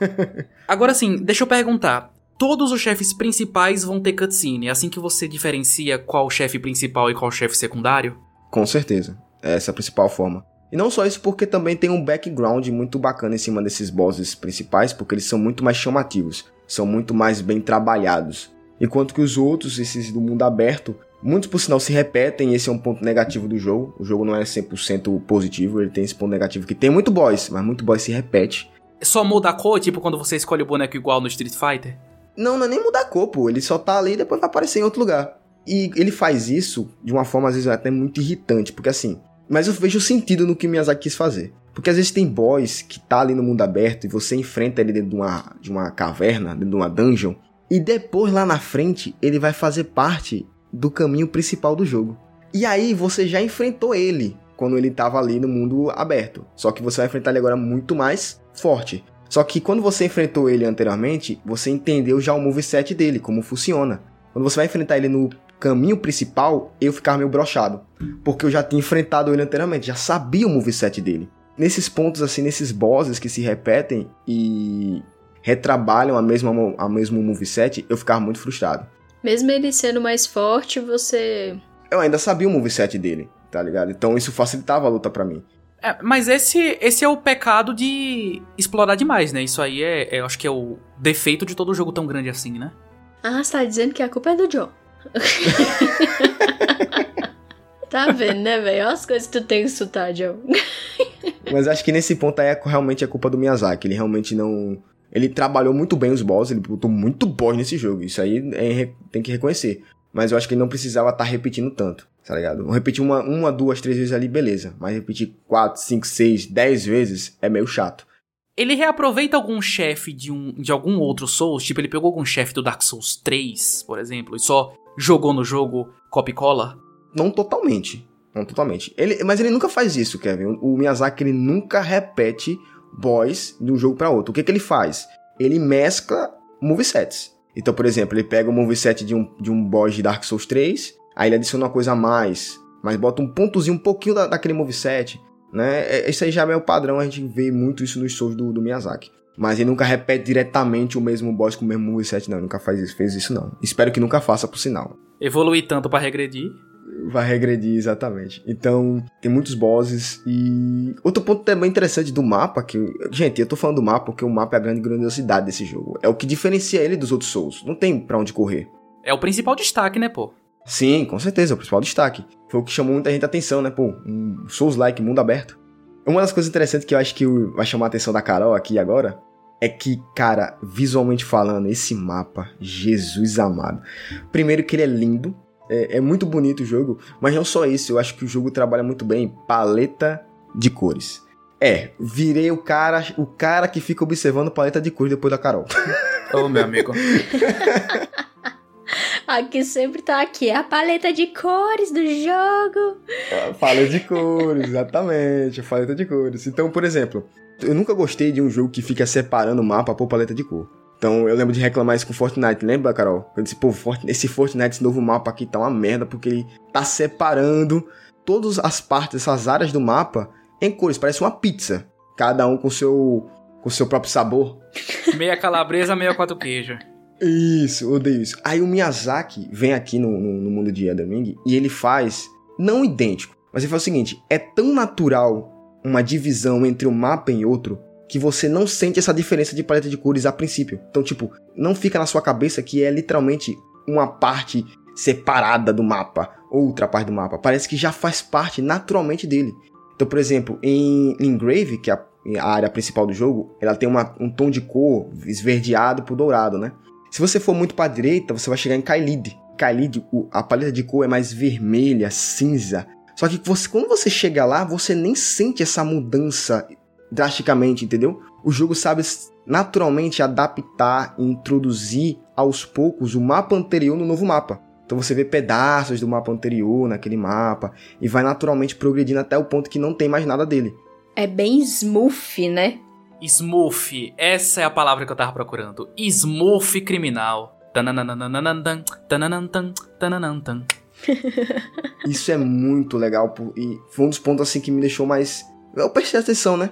Agora sim, deixa eu perguntar. Todos os chefes principais vão ter cutscene, é assim que você diferencia qual chefe principal e qual chefe secundário? Com certeza. Essa é a principal forma. E não só isso, porque também tem um background muito bacana em cima desses bosses principais, porque eles são muito mais chamativos, são muito mais bem trabalhados. Enquanto que os outros, esses do mundo aberto, Muitos, por sinal, se repetem e esse é um ponto negativo do jogo. O jogo não é 100% positivo, ele tem esse ponto negativo que tem muito boss, mas muito boss se repete. Só muda a cor, tipo quando você escolhe o boneco igual no Street Fighter? Não, não é nem mudar a cor, pô. Ele só tá ali e depois vai aparecer em outro lugar. E ele faz isso de uma forma, às vezes, até muito irritante, porque assim... Mas eu vejo sentido no que Miyazaki quis fazer. Porque às vezes tem boss que tá ali no mundo aberto e você enfrenta ele dentro de uma, de uma caverna, dentro de uma dungeon, e depois lá na frente ele vai fazer parte do caminho principal do jogo. E aí você já enfrentou ele quando ele estava ali no mundo aberto. Só que você vai enfrentar ele agora muito mais forte. Só que quando você enfrentou ele anteriormente, você entendeu já o moveset dele, como funciona. Quando você vai enfrentar ele no caminho principal, eu ficava meio brochado. Porque eu já tinha enfrentado ele anteriormente, já sabia o moveset dele. Nesses pontos, assim, nesses bosses que se repetem e retrabalham a mesma, a mesmo moveset, eu ficava muito frustrado. Mesmo ele sendo mais forte, você. Eu ainda sabia o moveset dele, tá ligado? Então isso facilitava a luta para mim. É, mas esse, esse é o pecado de explorar demais, né? Isso aí é, é, eu acho que é o defeito de todo jogo tão grande assim, né? Ah, você tá dizendo que a culpa é do John. tá vendo, né, velho? Olha as coisas que tu tem que escutar, John. mas acho que nesse ponto aí é realmente a culpa do Miyazaki. Ele realmente não. Ele trabalhou muito bem os boss, ele botou muito boss nesse jogo. Isso aí é, tem que reconhecer. Mas eu acho que ele não precisava estar tá repetindo tanto tá ligado? Repetir uma, uma, duas, três vezes ali, beleza. Mas repetir quatro, cinco, seis, dez vezes é meio chato. Ele reaproveita algum chefe de, um, de algum outro Souls? Tipo, ele pegou algum chefe do Dark Souls 3, por exemplo, e só jogou no jogo copy cola? Não totalmente. Não totalmente. Ele, mas ele nunca faz isso, Kevin. O Miyazaki, ele nunca repete boss de um jogo para outro. O que, que ele faz? Ele mescla movesets. Então, por exemplo, ele pega o moveset de um, de um boss de Dark Souls 3, Aí ele adiciona uma coisa a mais, mas bota um pontozinho um pouquinho da, daquele moveset, né? É, isso aí já é o padrão, a gente vê muito isso nos shows do, do Miyazaki. Mas ele nunca repete diretamente o mesmo boss com o mesmo moveset, não. Ele nunca faz isso, fez isso, não. Espero que nunca faça, por sinal. Evoluir tanto para regredir? Vai regredir, exatamente. Então, tem muitos bosses e... Outro ponto também interessante do mapa, que... Gente, eu tô falando do mapa porque o mapa é a grande grandiosidade desse jogo. É o que diferencia ele dos outros Souls. Não tem para onde correr. É o principal destaque, né, pô? Sim, com certeza, é o principal destaque. Foi o que chamou muita gente a atenção, né? Pô, um Souls-like, mundo aberto. Uma das coisas interessantes que eu acho que vai chamar a atenção da Carol aqui agora é que, cara, visualmente falando, esse mapa, Jesus amado. Primeiro que ele é lindo, é, é, muito bonito o jogo, mas não só isso, eu acho que o jogo trabalha muito bem paleta de cores. É, virei o cara, o cara que fica observando paleta de cores depois da Carol. Ô, meu amigo. Aqui sempre tá aqui, a paleta de cores do jogo. A paleta de cores, exatamente, a paleta de cores. Então, por exemplo, eu nunca gostei de um jogo que fica separando o mapa por paleta de cor. Então eu lembro de reclamar isso com Fortnite, lembra, Carol? Eu disse, pô, esse Fortnite, esse novo mapa aqui tá uma merda, porque ele tá separando todas as partes, essas áreas do mapa em cores, parece uma pizza. Cada um com seu com seu próprio sabor. Meia calabresa, meia quatro queijo. Isso, odeio isso. Aí o Miyazaki vem aqui no, no, no mundo de Elden Ring e ele faz, não idêntico, mas ele faz o seguinte: é tão natural uma divisão entre um mapa e outro que você não sente essa diferença de paleta de cores a princípio. Então, tipo, não fica na sua cabeça que é literalmente uma parte separada do mapa, outra parte do mapa. Parece que já faz parte naturalmente dele. Então, por exemplo, em Engrave, que é a, área principal do jogo, ela tem uma, um tom de cor esverdeado pro dourado, né? Se você for muito para direita, você vai chegar em Kailid. Kailid, a paleta de cor é mais vermelha, cinza. Só que você, quando você chega lá, você nem sente essa mudança drasticamente, entendeu? O jogo sabe naturalmente adaptar e introduzir aos poucos o mapa anterior no novo mapa. Então você vê pedaços do mapa anterior naquele mapa e vai naturalmente progredindo até o ponto que não tem mais nada dele. É bem smooth, né? Smooth, essa é a palavra que eu tava procurando. Smooth criminal. Isso é muito legal e foi um dos pontos assim que me deixou mais. Eu prestei atenção, né?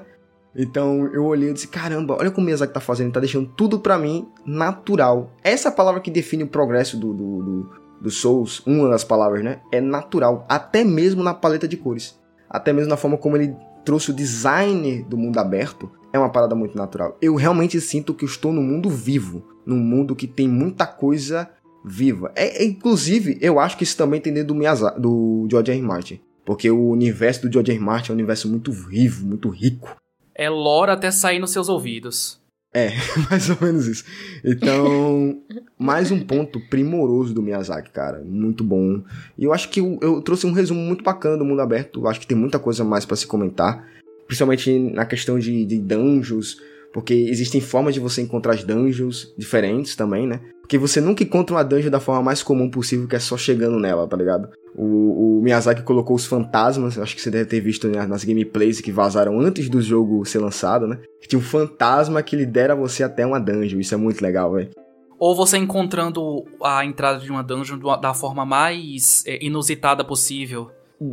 Então eu olhei e disse: caramba, olha como o Miyazaki tá fazendo, ele tá deixando tudo para mim natural. Essa é a palavra que define o progresso do, do, do, do Souls, uma das palavras, né? É natural, até mesmo na paleta de cores. Até mesmo na forma como ele trouxe o design do mundo aberto é uma parada muito natural. Eu realmente sinto que estou no mundo vivo, num mundo que tem muita coisa viva. É, é inclusive, eu acho que isso também tem dentro do, Miyazaki, do George R. Martin. Porque o universo do George. R. Martin é um universo muito vivo, muito rico. É lore até sair nos seus ouvidos. É, mais ou menos isso. Então, mais um ponto primoroso do Miyazaki, cara. Muito bom. E eu acho que eu, eu trouxe um resumo muito bacana do mundo aberto. Eu acho que tem muita coisa mais para se comentar principalmente na questão de, de dungeons, porque existem formas de você encontrar as dungeons diferentes também, né? Porque você nunca encontra uma dungeon da forma mais comum possível, que é só chegando nela, tá ligado? O, o Miyazaki colocou os fantasmas, acho que você deve ter visto nas gameplays que vazaram antes do jogo ser lançado, né? Que tinha um fantasma que lidera você até uma dungeon, isso é muito legal, velho. Ou você encontrando a entrada de uma dungeon da forma mais é, inusitada possível.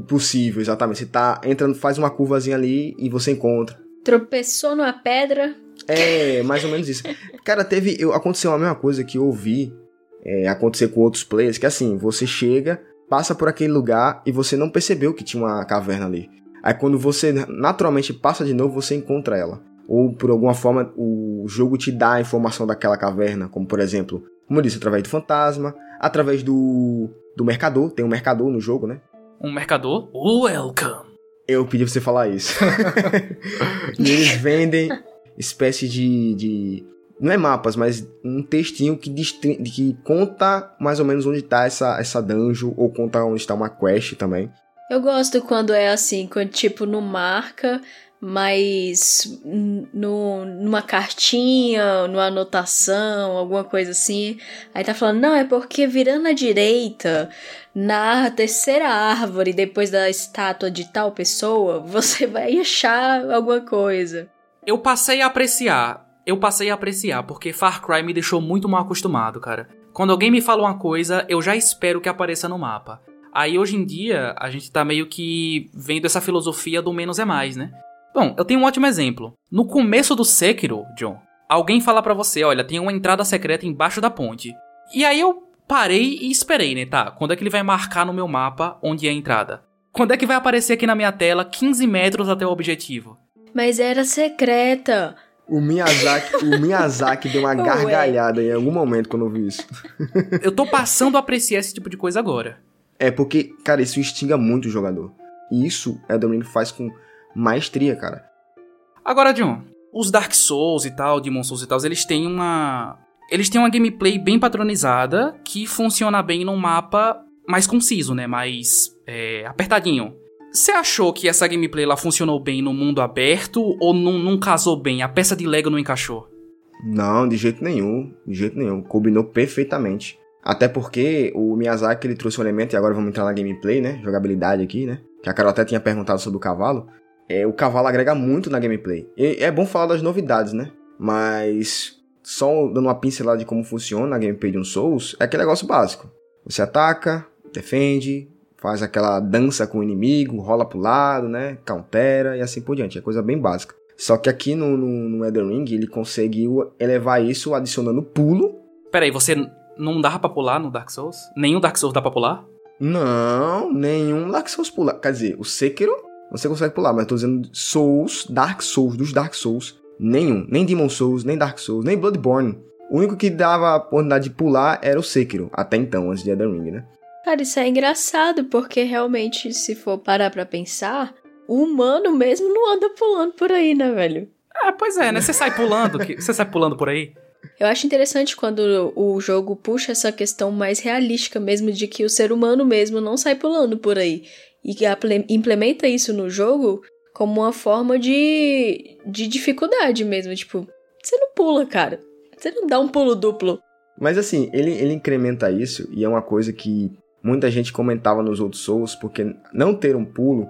Possível, exatamente. Você tá entrando, faz uma curvazinha ali e você encontra. Tropeçou numa pedra. É, mais ou menos isso. Cara, teve. Eu, aconteceu a mesma coisa que eu ouvi é, acontecer com outros players, que assim, você chega, passa por aquele lugar e você não percebeu que tinha uma caverna ali. Aí quando você naturalmente passa de novo, você encontra ela. Ou por alguma forma o jogo te dá a informação daquela caverna, como por exemplo, como eu disse, através do fantasma, através do, do mercador, tem um mercador no jogo, né? Um mercador? Welcome! Eu pedi pra você falar isso. e eles vendem espécie de, de. Não é mapas, mas um textinho que, que conta mais ou menos onde tá essa, essa dungeon, ou conta onde está uma quest também. Eu gosto quando é assim, quando tipo não marca, mas no, numa cartinha, numa anotação, alguma coisa assim. Aí tá falando, não, é porque virando à direita, na terceira árvore, depois da estátua de tal pessoa, você vai achar alguma coisa. Eu passei a apreciar. Eu passei a apreciar, porque Far Cry me deixou muito mal acostumado, cara. Quando alguém me fala uma coisa, eu já espero que apareça no mapa. Aí hoje em dia, a gente tá meio que vendo essa filosofia do menos é mais, né? Bom, eu tenho um ótimo exemplo. No começo do Sekiro, John, alguém fala para você, olha, tem uma entrada secreta embaixo da ponte. E aí eu parei e esperei, né, tá? Quando é que ele vai marcar no meu mapa onde é a entrada? Quando é que vai aparecer aqui na minha tela 15 metros até o objetivo? Mas era secreta. O Miyazaki, o Miyazaki deu uma gargalhada em algum momento quando eu vi isso. eu tô passando a apreciar esse tipo de coisa agora. É porque, cara, isso instiga muito o jogador. E isso Elden Ring faz com maestria, cara. Agora, John, os Dark Souls e tal, Demon Souls e tal, eles têm uma. Eles têm uma gameplay bem padronizada que funciona bem num mapa mais conciso, né? Mais é, apertadinho. Você achou que essa gameplay lá funcionou bem no mundo aberto ou não, não casou bem? A peça de Lego não encaixou? Não, de jeito nenhum. De jeito nenhum. Combinou perfeitamente. Até porque o Miyazaki ele trouxe um elemento, e agora vamos entrar na gameplay, né? Jogabilidade aqui, né? Que a Carol até tinha perguntado sobre o cavalo é, o cavalo agrega muito na gameplay. E é bom falar das novidades, né? Mas só dando uma pincelada de como funciona a gameplay de um Souls, é aquele negócio básico. Você ataca, defende, faz aquela dança com o inimigo, rola pro lado, né? Countera e assim por diante. É coisa bem básica. Só que aqui no, no, no Elden Ring ele conseguiu elevar isso adicionando pulo. Peraí, você não dá pra pular no Dark Souls? Nenhum Dark Souls dá pra pular? Não, nenhum Dark Souls pula. Quer dizer, o Sekiro você consegue pular, mas eu tô dizendo Souls, Dark Souls, dos Dark Souls, nenhum. Nem Demon Souls, nem Dark Souls, nem Bloodborne. O único que dava a oportunidade de pular era o Sekiro, até então, antes de Elden Ring, né? Cara, isso é engraçado, porque realmente, se for parar pra pensar, o humano mesmo não anda pulando por aí, né, velho? Ah, pois é, né? Você sai pulando, você sai pulando por aí. Eu acho interessante quando o jogo puxa essa questão mais realística mesmo de que o ser humano mesmo não sai pulando por aí e que implementa isso no jogo como uma forma de, de dificuldade mesmo. Tipo, você não pula, cara. Você não dá um pulo duplo. Mas assim, ele, ele incrementa isso e é uma coisa que muita gente comentava nos outros Souls, porque não ter um pulo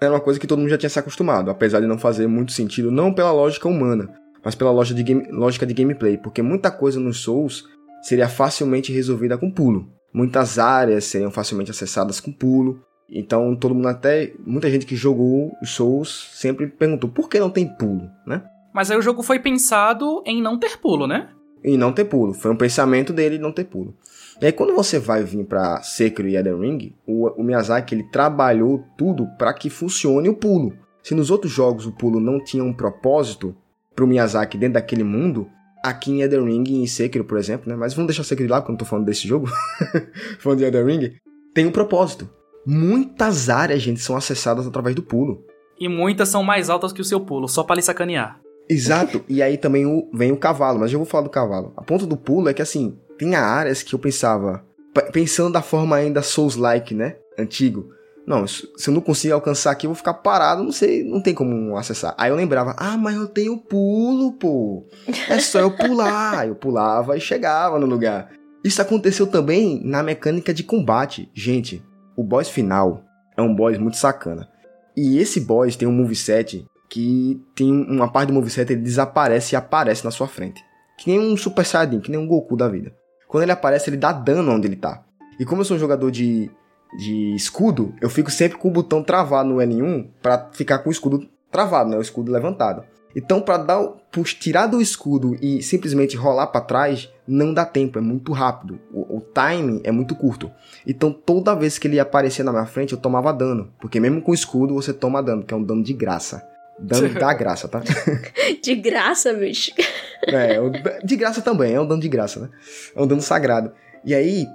era uma coisa que todo mundo já tinha se acostumado, apesar de não fazer muito sentido, não pela lógica humana, mas pela lógica de, game, lógica de gameplay, porque muita coisa nos Souls seria facilmente resolvida com pulo. Muitas áreas seriam facilmente acessadas com pulo. Então todo mundo até muita gente que jogou os Souls sempre perguntou por que não tem pulo, né? Mas aí o jogo foi pensado em não ter pulo, né? Em não ter pulo, foi um pensamento dele não ter pulo. E aí quando você vai vir para Sekiro e Elden Ring, o, o Miyazaki ele trabalhou tudo para que funcione o pulo. Se nos outros jogos o pulo não tinha um propósito pro Miyazaki dentro daquele mundo, aqui em Elden Ring e em Sekiro, por exemplo, né? Mas vamos deixar Sekiro de lá, porque eu não tô falando desse jogo. falando de Elden Ring. Tem um propósito. Muitas áreas, gente, são acessadas através do pulo. E muitas são mais altas que o seu pulo, só para lhe sacanear. Exato. e aí também o, vem o cavalo, mas eu vou falar do cavalo. A ponto do pulo é que, assim, tem áreas que eu pensava... Pensando da forma ainda Souls-like, né? Antigo. Não, se eu não conseguir alcançar aqui, eu vou ficar parado, não sei, não tem como acessar. Aí eu lembrava, ah, mas eu tenho pulo, pô. É só eu pular. eu pulava e chegava no lugar. Isso aconteceu também na mecânica de combate. Gente, o boss final é um boss muito sacana. E esse boss tem um moveset que tem uma parte do moveset ele desaparece e aparece na sua frente. Que nem um Super Saiyajin, que nem um Goku da vida. Quando ele aparece, ele dá dano onde ele tá. E como eu sou um jogador de, de escudo, eu fico sempre com o botão travado no L1 para ficar com o escudo travado, né? O escudo levantado. Então, para dar, por tirar do escudo e simplesmente rolar para trás, não dá tempo, é muito rápido. O, o timing é muito curto. Então, toda vez que ele aparecia na minha frente, eu tomava dano, porque mesmo com escudo você toma dano, que é um dano de graça. Dano da graça, tá? de graça, bicho. É, de graça também, é um dano de graça, né? É um dano sagrado. E aí,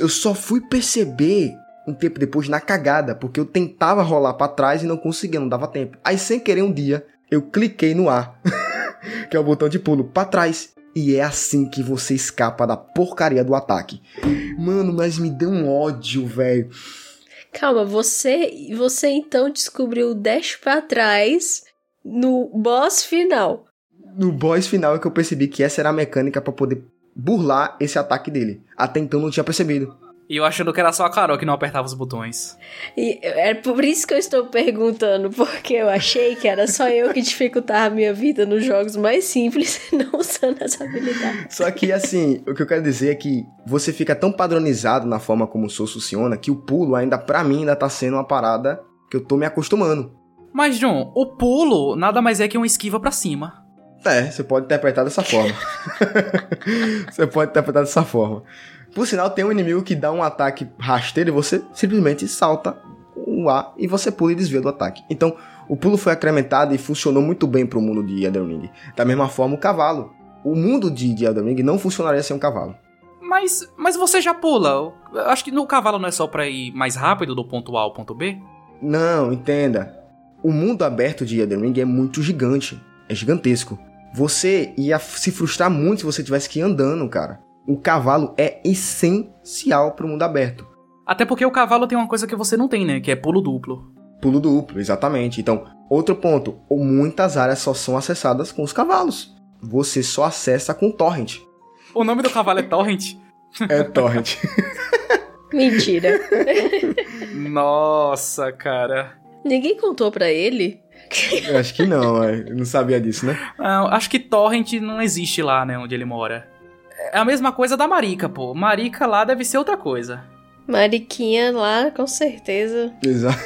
eu só fui perceber um tempo depois na cagada, porque eu tentava rolar para trás e não conseguia, não dava tempo. Aí, sem querer, um dia, eu cliquei no A, que é o botão de pulo, para trás. E é assim que você escapa da porcaria do ataque. Mano, mas me deu um ódio, velho. Calma, você, você então descobriu o dash para trás no boss final. No boss final é que eu percebi que essa era a mecânica para poder burlar esse ataque dele. Até então não tinha percebido. E eu achando que era só a Carol que não apertava os botões. E é por isso que eu estou perguntando, porque eu achei que era só eu que dificultava a minha vida nos jogos mais simples, não usando essa habilidade. Só que assim, o que eu quero dizer é que você fica tão padronizado na forma como o Soul funciona que o pulo ainda para mim ainda tá sendo uma parada que eu tô me acostumando. Mas John, o pulo nada mais é que uma esquiva para cima. É, você pode interpretar dessa forma. você pode interpretar dessa forma. Por sinal, tem um inimigo que dá um ataque rasteiro e você simplesmente salta o A e você pula e desvia do ataque. Então, o pulo foi incrementado e funcionou muito bem para o mundo de Elden Ring. Da mesma forma, o cavalo. O mundo de, de Elden Ring não funcionaria sem um cavalo. Mas, mas você já pula. Eu acho que no cavalo não é só para ir mais rápido do ponto A ao ponto B? Não, entenda. O mundo aberto de Elden Ring é muito gigante. É gigantesco. Você ia se frustrar muito se você tivesse que ir andando, cara o cavalo é essencial para o mundo aberto. Até porque o cavalo tem uma coisa que você não tem, né? Que é pulo duplo. Pulo duplo, exatamente. Então, outro ponto: muitas áreas só são acessadas com os cavalos. Você só acessa com torrent. O nome do cavalo é torrent? É torrent. Mentira. Nossa, cara. Ninguém contou para ele? Eu acho que não, eu não sabia disso, né? Ah, acho que torrent não existe lá, né, onde ele mora. É a mesma coisa da Marica, pô. Marica lá deve ser outra coisa. Mariquinha lá, com certeza. Exato.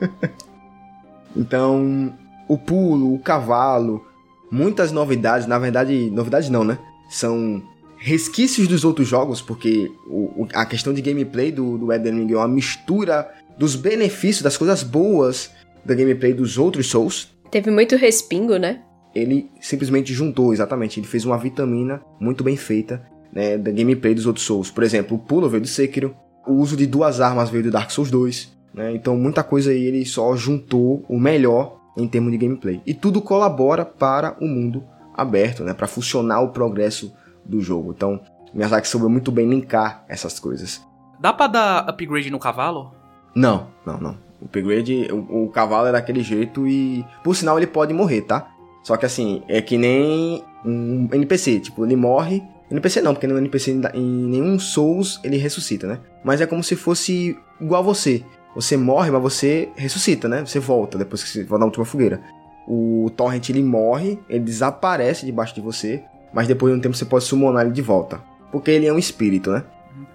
então, o pulo, o cavalo, muitas novidades, na verdade, novidades não, né? São resquícios dos outros jogos, porque o, a questão de gameplay do, do Elden Ring é uma mistura dos benefícios, das coisas boas da gameplay dos outros Souls. Teve muito respingo, né? Ele simplesmente juntou, exatamente, ele fez uma vitamina muito bem feita né, da gameplay dos outros Souls. Por exemplo, o pulo veio do Sekiro, o uso de duas armas veio do Dark Souls 2, né, então muita coisa aí ele só juntou o melhor em termos de gameplay. E tudo colabora para o mundo aberto, né, para funcionar o progresso do jogo. Então, Miyazaki soube muito bem linkar essas coisas. Dá pra dar upgrade no cavalo? Não, não, não. O upgrade, o, o cavalo é daquele jeito e, por sinal, ele pode morrer, tá? Só que assim, é que nem um NPC, tipo, ele morre. NPC não, porque no NPC em nenhum Souls ele ressuscita, né? Mas é como se fosse igual você. Você morre, mas você ressuscita, né? Você volta depois que você volta na última fogueira. O Torrent ele morre, ele desaparece debaixo de você, mas depois de um tempo você pode summonar ele de volta. Porque ele é um espírito, né?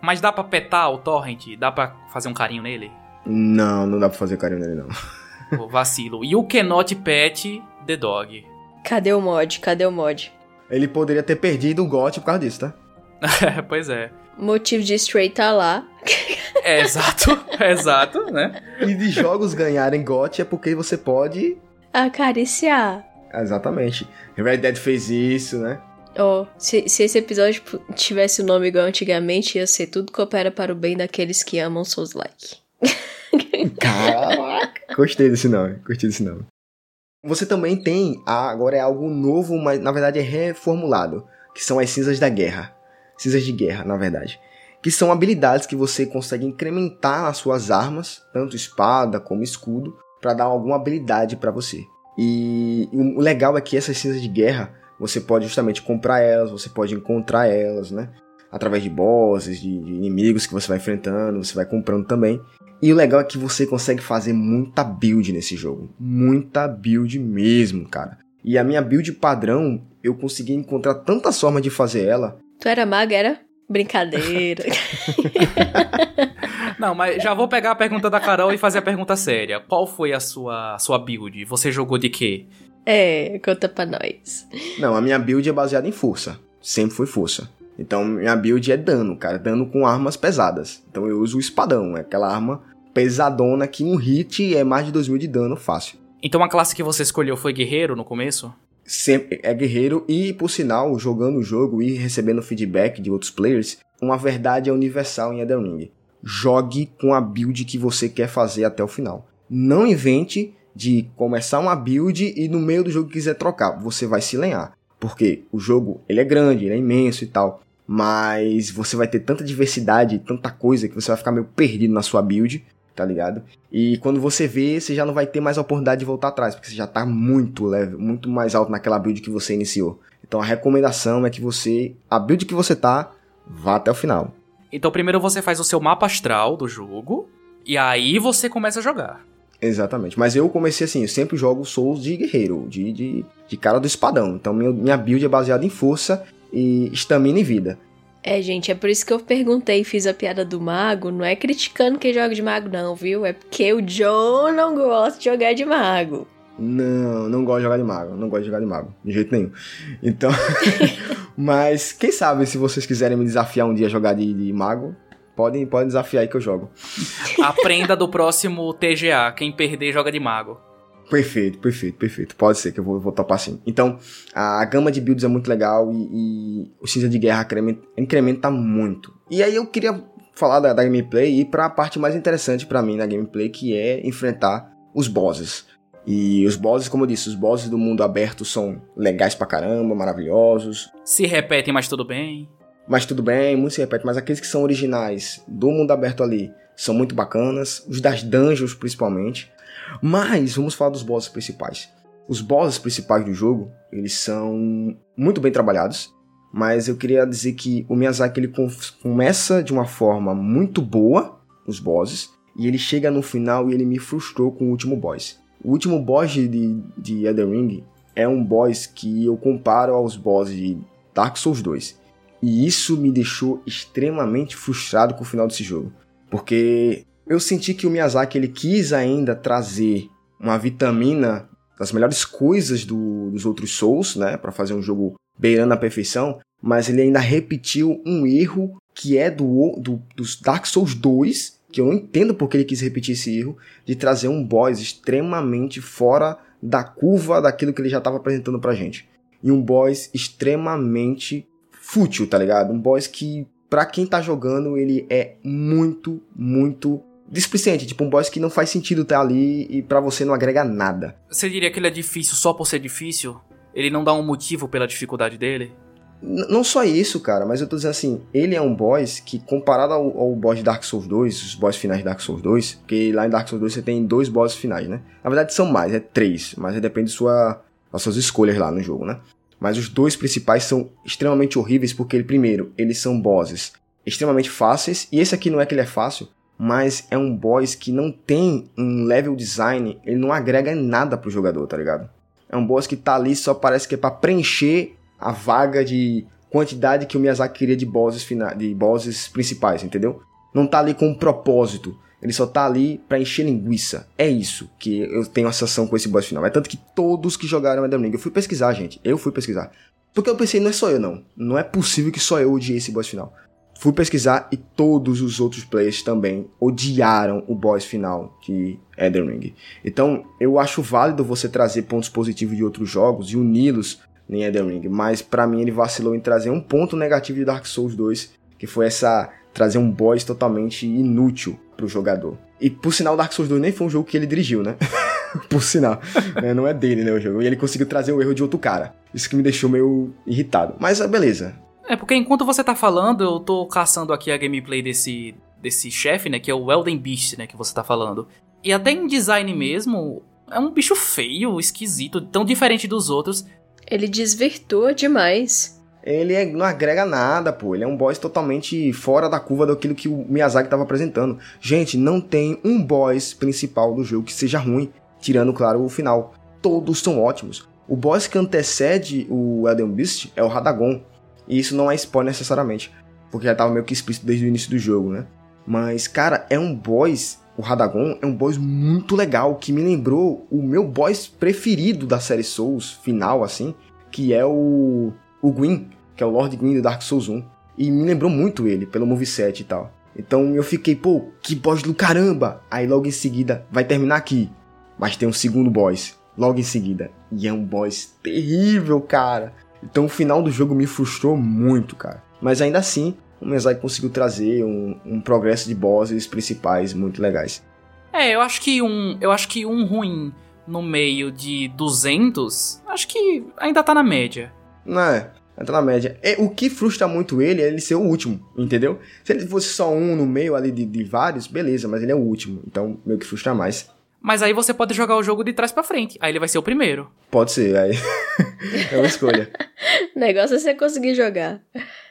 Mas dá pra petar o Torrent? Dá pra fazer um carinho nele? Não, não dá pra fazer carinho nele, não. Vacilo. E o Cannot Pet The Dog? Cadê o mod? Cadê o mod? Ele poderia ter perdido o GOT por causa disso, tá? pois é. Motivo de Stray tá lá. é, exato, é exato, né? E de jogos ganharem GOT é porque você pode... Acariciar. Exatamente. Red Dead fez isso, né? Ó, oh, se, se esse episódio tivesse o um nome igual antigamente, ia ser Tudo Coopera para o Bem daqueles que amam Souls Like. Caraca! Gostei desse nome, gostei desse nome. Você também tem, agora é algo novo, mas na verdade é reformulado, que são as cinzas da guerra. Cinzas de guerra, na verdade. Que são habilidades que você consegue incrementar nas suas armas, tanto espada como escudo, para dar alguma habilidade para você. E, e o legal é que essas cinzas de guerra, você pode justamente comprar elas, você pode encontrar elas, né? Através de bosses, de, de inimigos que você vai enfrentando, você vai comprando também. E o legal é que você consegue fazer muita build nesse jogo. Muita build mesmo, cara. E a minha build padrão, eu consegui encontrar tantas formas de fazer ela. Tu era maga, era? Brincadeira. Não, mas já vou pegar a pergunta da Carol e fazer a pergunta séria. Qual foi a sua, sua build? Você jogou de quê? É, conta pra nós. Não, a minha build é baseada em força. Sempre foi força. Então minha build é dano, cara. Dano com armas pesadas. Então eu uso o espadão, é aquela arma pesadona que um hit é mais de 2 mil de dano fácil. Então a classe que você escolheu foi guerreiro no começo? Sempre é guerreiro e, por sinal, jogando o jogo e recebendo feedback de outros players, uma verdade é universal em Elden Ring. Jogue com a build que você quer fazer até o final. Não invente de começar uma build e no meio do jogo quiser trocar. Você vai se lenhar. Porque o jogo, ele é grande, ele é imenso e tal. Mas você vai ter tanta diversidade, tanta coisa que você vai ficar meio perdido na sua build tá ligado? E quando você vê, você já não vai ter mais a oportunidade de voltar atrás, porque você já tá muito leve, muito mais alto naquela build que você iniciou. Então a recomendação é que você, a build que você tá, vá até o final. Então primeiro você faz o seu mapa astral do jogo, e aí você começa a jogar. Exatamente. Mas eu comecei assim, eu sempre jogo Souls de guerreiro, de, de, de cara do espadão. Então minha build é baseada em força e estamina e vida. É, gente, é por isso que eu perguntei e fiz a piada do mago. Não é criticando quem joga de mago, não, viu? É porque o John não gosta de jogar de mago. Não, não gosto de jogar de mago. Não gosto de jogar de mago. De jeito nenhum. Então. mas quem sabe se vocês quiserem me desafiar um dia a jogar de, de mago, podem, podem desafiar aí que eu jogo. Aprenda do próximo TGA. Quem perder joga de mago. Perfeito, perfeito, perfeito. Pode ser que eu vou, vou topar sim. Então, a gama de builds é muito legal e, e o cinza de guerra incrementa, incrementa, muito. E aí eu queria falar da, da gameplay e ir pra parte mais interessante para mim na gameplay, que é enfrentar os bosses. E os bosses, como eu disse, os bosses do mundo aberto são legais pra caramba, maravilhosos. Se repetem, mas tudo bem. Mas tudo bem, muito se repete. Mas aqueles que são originais do mundo aberto ali são muito bacanas. Os das dungeons, principalmente. Mas vamos falar dos bosses principais. Os bosses principais do jogo, eles são muito bem trabalhados, mas eu queria dizer que o Miyazaki ele começa de uma forma muito boa, os bosses, e ele chega no final e ele me frustrou com o último boss. O último boss de, de Elden Ring é um boss que eu comparo aos bosses de Dark Souls 2. E isso me deixou extremamente frustrado com o final desse jogo. Porque eu senti que o Miyazaki ele quis ainda trazer uma vitamina das melhores coisas do, dos outros Souls, né, para fazer um jogo beirando a perfeição, mas ele ainda repetiu um erro que é do, do dos Dark Souls 2, que eu não entendo porque ele quis repetir esse erro, de trazer um boss extremamente fora da curva daquilo que ele já estava apresentando pra gente. E um boss extremamente fútil, tá ligado? Um boss que, pra quem tá jogando, ele é muito, muito displicente, tipo um boss que não faz sentido estar ali e para você não agrega nada. Você diria que ele é difícil só por ser difícil? Ele não dá um motivo pela dificuldade dele? N não só isso, cara, mas eu tô dizendo assim, ele é um boss que, comparado ao, ao boss de Dark Souls 2, os boss finais de Dark Souls 2, porque lá em Dark Souls 2 você tem dois bosses finais, né? Na verdade são mais, é três, mas depende de sua, das suas escolhas lá no jogo, né? Mas os dois principais são extremamente horríveis porque, primeiro, eles são bosses extremamente fáceis, e esse aqui não é que ele é fácil, mas é um boss que não tem um level design, ele não agrega nada pro jogador, tá ligado? É um boss que tá ali só parece que é para preencher a vaga de quantidade que o Miyazaki queria de bosses finais, de bosses principais, entendeu? Não tá ali com um propósito. Ele só tá ali para encher linguiça. É isso que eu tenho a sensação com esse boss final. É tanto que todos que jogaram Elden Ring, eu fui pesquisar, gente. Eu fui pesquisar. Porque eu pensei, não é só eu não. Não é possível que só eu odiei esse boss final. Fui pesquisar e todos os outros players também odiaram o boss final de Elden Ring. Então, eu acho válido você trazer pontos positivos de outros jogos e uni-los em Elden Ring, mas para mim ele vacilou em trazer um ponto negativo de Dark Souls 2, que foi essa trazer um boss totalmente inútil pro jogador. E por sinal, Dark Souls 2 nem foi um jogo que ele dirigiu, né? por sinal, né? não é dele, né, o jogo. E ele conseguiu trazer o erro de outro cara. Isso que me deixou meio irritado. Mas beleza, é, porque enquanto você tá falando, eu tô caçando aqui a gameplay desse, desse chefe, né? Que é o Elden Beast, né? Que você tá falando. E até em design mesmo, é um bicho feio, esquisito, tão diferente dos outros. Ele desvirtua demais. Ele é, não agrega nada, pô. Ele é um boss totalmente fora da curva daquilo que o Miyazaki tava apresentando. Gente, não tem um boss principal do jogo que seja ruim, tirando, claro, o final. Todos são ótimos. O boss que antecede o Elden Beast é o Radagon. E isso não é spoiler necessariamente. porque já tava meio que explícito desde o início do jogo, né? Mas, cara, é um boss, o Radagon é um boss muito legal, que me lembrou o meu boss preferido da série Souls, final, assim, que é o, o Gwyn, que é o Lord Gwyn do Dark Souls 1. E me lembrou muito ele, pelo moveset e tal. Então eu fiquei, pô, que boss do caramba! Aí logo em seguida vai terminar aqui. Mas tem um segundo boss, logo em seguida. E é um boss terrível, cara. Então o final do jogo me frustrou muito, cara. Mas ainda assim, o Miyazaki conseguiu trazer um, um progresso de bosses principais muito legais. É, eu acho que um, eu acho que um ruim no meio de 200, acho que ainda tá na média. Não é? Tá na média. É, o que frustra muito ele é ele ser o último, entendeu? Se ele fosse só um no meio ali de, de vários, beleza, mas ele é o último. Então, meio que frustra mais. Mas aí você pode jogar o jogo de trás para frente. Aí ele vai ser o primeiro. Pode ser, aí. é uma escolha. o negócio é você conseguir jogar.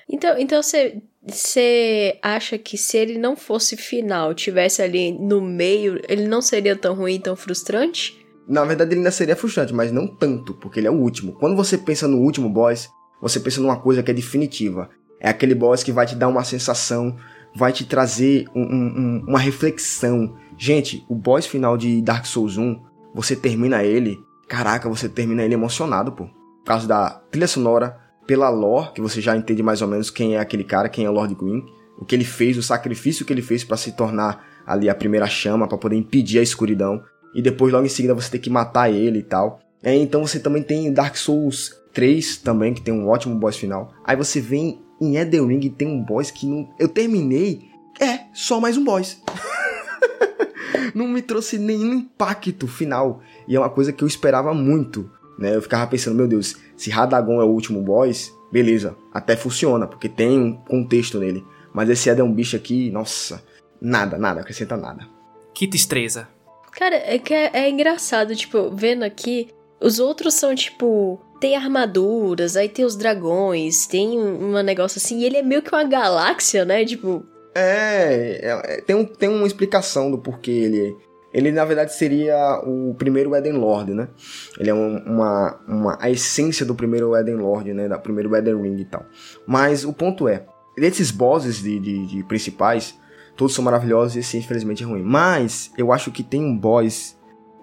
Então, então você, você acha que se ele não fosse final, tivesse ali no meio, ele não seria tão ruim, tão frustrante? Na verdade, ele ainda seria frustrante, mas não tanto, porque ele é o último. Quando você pensa no último boss, você pensa numa coisa que é definitiva. É aquele boss que vai te dar uma sensação, vai te trazer um, um, uma reflexão. Gente, o boss final de Dark Souls 1, você termina ele, caraca, você termina ele emocionado, pô. Por causa da trilha sonora, pela lore, que você já entende mais ou menos quem é aquele cara, quem é o Lord Green, o que ele fez, o sacrifício que ele fez para se tornar ali a primeira chama, para poder impedir a escuridão. E depois, logo em seguida, você tem que matar ele e tal. É, então você também tem Dark Souls 3 também, que tem um ótimo boss final. Aí você vem em Elden Ring e tem um boss que não... eu terminei, é só mais um boss. não me trouxe nenhum impacto final. E é uma coisa que eu esperava muito. Né? Eu ficava pensando, meu Deus, se Radagon é o último boss, beleza, até funciona, porque tem um contexto nele. Mas esse Eden é um bicho aqui, nossa, nada, nada, acrescenta nada. Que tristeza. Cara, é que é, é engraçado, tipo, vendo aqui, os outros são tipo tem armaduras, aí tem os dragões, tem um, um negócio assim, e ele é meio que uma galáxia, né? Tipo. É, é, é, tem, um, tem uma explicação do porquê ele. Ele, na verdade, seria o primeiro Eden Lord, né? Ele é um, uma, uma. a essência do primeiro Eden Lord, né? Da primeiro Eden Ring e tal. Mas o ponto é: esses bosses de, de, de principais, todos são maravilhosos e esse, infelizmente, é ruim. Mas eu acho que tem um boss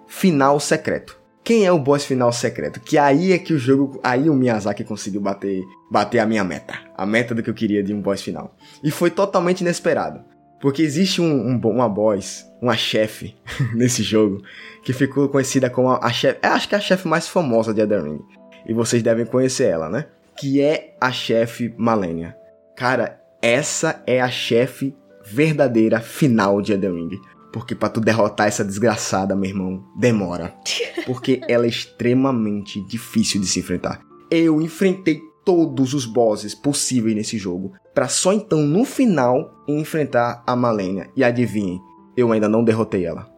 final secreto. Quem é o boss final secreto? Que aí é que o jogo, aí o Miyazaki conseguiu bater, bater a minha meta, a meta do que eu queria de um boss final. E foi totalmente inesperado, porque existe um, um uma boss, uma chefe nesse jogo que ficou conhecida como a, a chefe, acho que é a chefe mais famosa de Elden Ring. E vocês devem conhecer ela, né? Que é a chefe Malenia. Cara, essa é a chefe verdadeira final de Elden Ring. Porque para tu derrotar essa desgraçada, meu irmão, demora. Porque ela é extremamente difícil de se enfrentar. Eu enfrentei todos os bosses possíveis nesse jogo, para só então no final enfrentar a Malenia. E adivinhem, eu ainda não derrotei ela.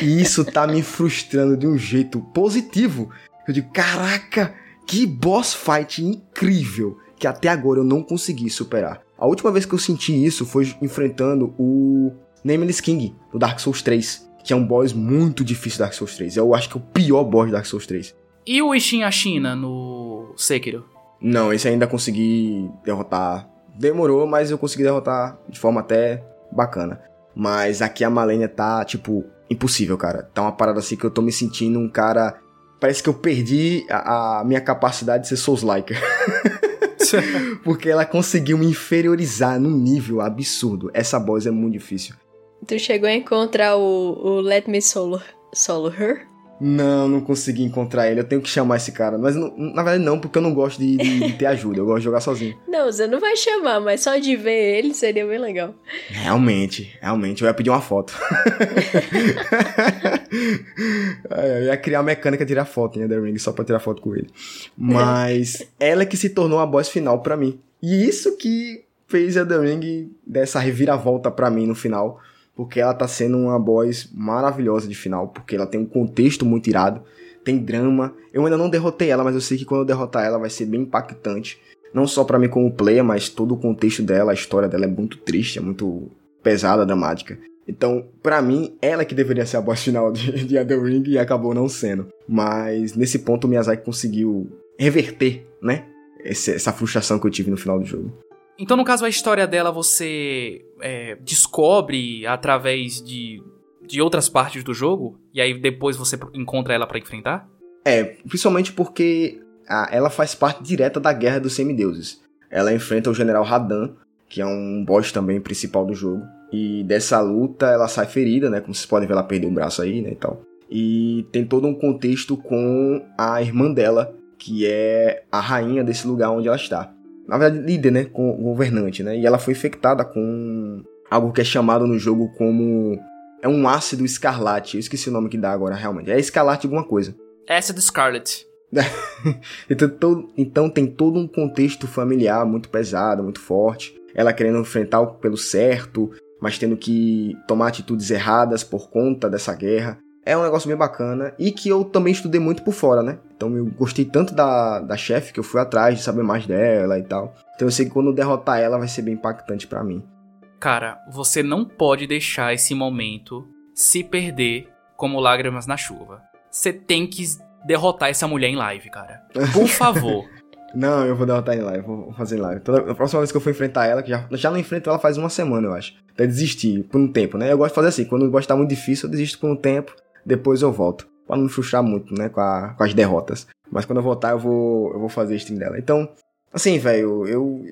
E isso tá me frustrando de um jeito positivo. Eu digo, caraca, que boss fight incrível que até agora eu não consegui superar. A última vez que eu senti isso foi enfrentando o Nameless King, do Dark Souls 3, que é um boss muito difícil do Dark Souls 3. Eu acho que é o pior boss do Dark Souls 3. E o Ishin Ashina no Sekiro? Não, esse ainda consegui derrotar. Demorou, mas eu consegui derrotar de forma até bacana. Mas aqui a Malenia tá, tipo, impossível, cara. Tá uma parada assim que eu tô me sentindo um cara. Parece que eu perdi a, a minha capacidade de ser Souls-like. Porque ela conseguiu me inferiorizar num nível absurdo. Essa boss é muito difícil. Tu chegou a encontrar o, o Let Me Solo, solo Her? Não, não consegui encontrar ele. Eu tenho que chamar esse cara. Mas na verdade não, porque eu não gosto de, de, de, ter ajuda. Eu gosto de jogar sozinho. Não, você não vai chamar, mas só de ver ele seria bem legal. Realmente, realmente. Eu ia pedir uma foto. eu ia criar uma mecânica de tirar foto em Elden Ring só pra tirar foto com ele. Mas ela é que se tornou a boss final para mim. E isso que fez Elden Ring dessa reviravolta para mim no final porque ela tá sendo uma boss maravilhosa de final, porque ela tem um contexto muito irado, tem drama. Eu ainda não derrotei ela, mas eu sei que quando eu derrotar ela vai ser bem impactante. Não só para mim como player, mas todo o contexto dela, a história dela é muito triste, é muito pesada, dramática. Então, para mim, ela que deveria ser a boss final de, de Ring e acabou não sendo. Mas nesse ponto o Miyazaki conseguiu reverter, né? Esse, essa frustração que eu tive no final do jogo. Então, no caso, a história dela você é, descobre através de, de outras partes do jogo? E aí depois você encontra ela para enfrentar? É, principalmente porque a, ela faz parte direta da Guerra dos Semideuses. Ela enfrenta o General Radan, que é um boss também principal do jogo. E dessa luta ela sai ferida, né? Como vocês podem ver, ela perdeu um braço aí, né? E tal. E tem todo um contexto com a irmã dela, que é a rainha desse lugar onde ela está. Na verdade, líder, né? Com governante, né? E ela foi infectada com algo que é chamado no jogo como. É um ácido escarlate. Eu esqueci o nome que dá agora, realmente. É escarlate alguma coisa. Ácido Scarlet. então, então tem todo um contexto familiar muito pesado, muito forte. Ela querendo enfrentar o pelo certo, mas tendo que tomar atitudes erradas por conta dessa guerra. É um negócio bem bacana e que eu também estudei muito por fora, né? Então eu gostei tanto da, da chefe que eu fui atrás de saber mais dela e tal. Então eu sei que quando derrotar ela vai ser bem impactante para mim. Cara, você não pode deixar esse momento se perder como lágrimas na chuva. Você tem que derrotar essa mulher em live, cara. Por favor. não, eu vou derrotar em live, vou fazer em live. Toda, a próxima vez que eu for enfrentar ela, que já, já não enfrento ela faz uma semana, eu acho. Até desistir por um tempo, né? Eu gosto de fazer assim, quando o gosto tá muito difícil, eu desisto por um tempo, depois eu volto. Pra não frustrar muito, né, com, a, com as derrotas. Mas quando eu voltar, eu vou, eu vou fazer stream dela. Então, assim, velho, eu,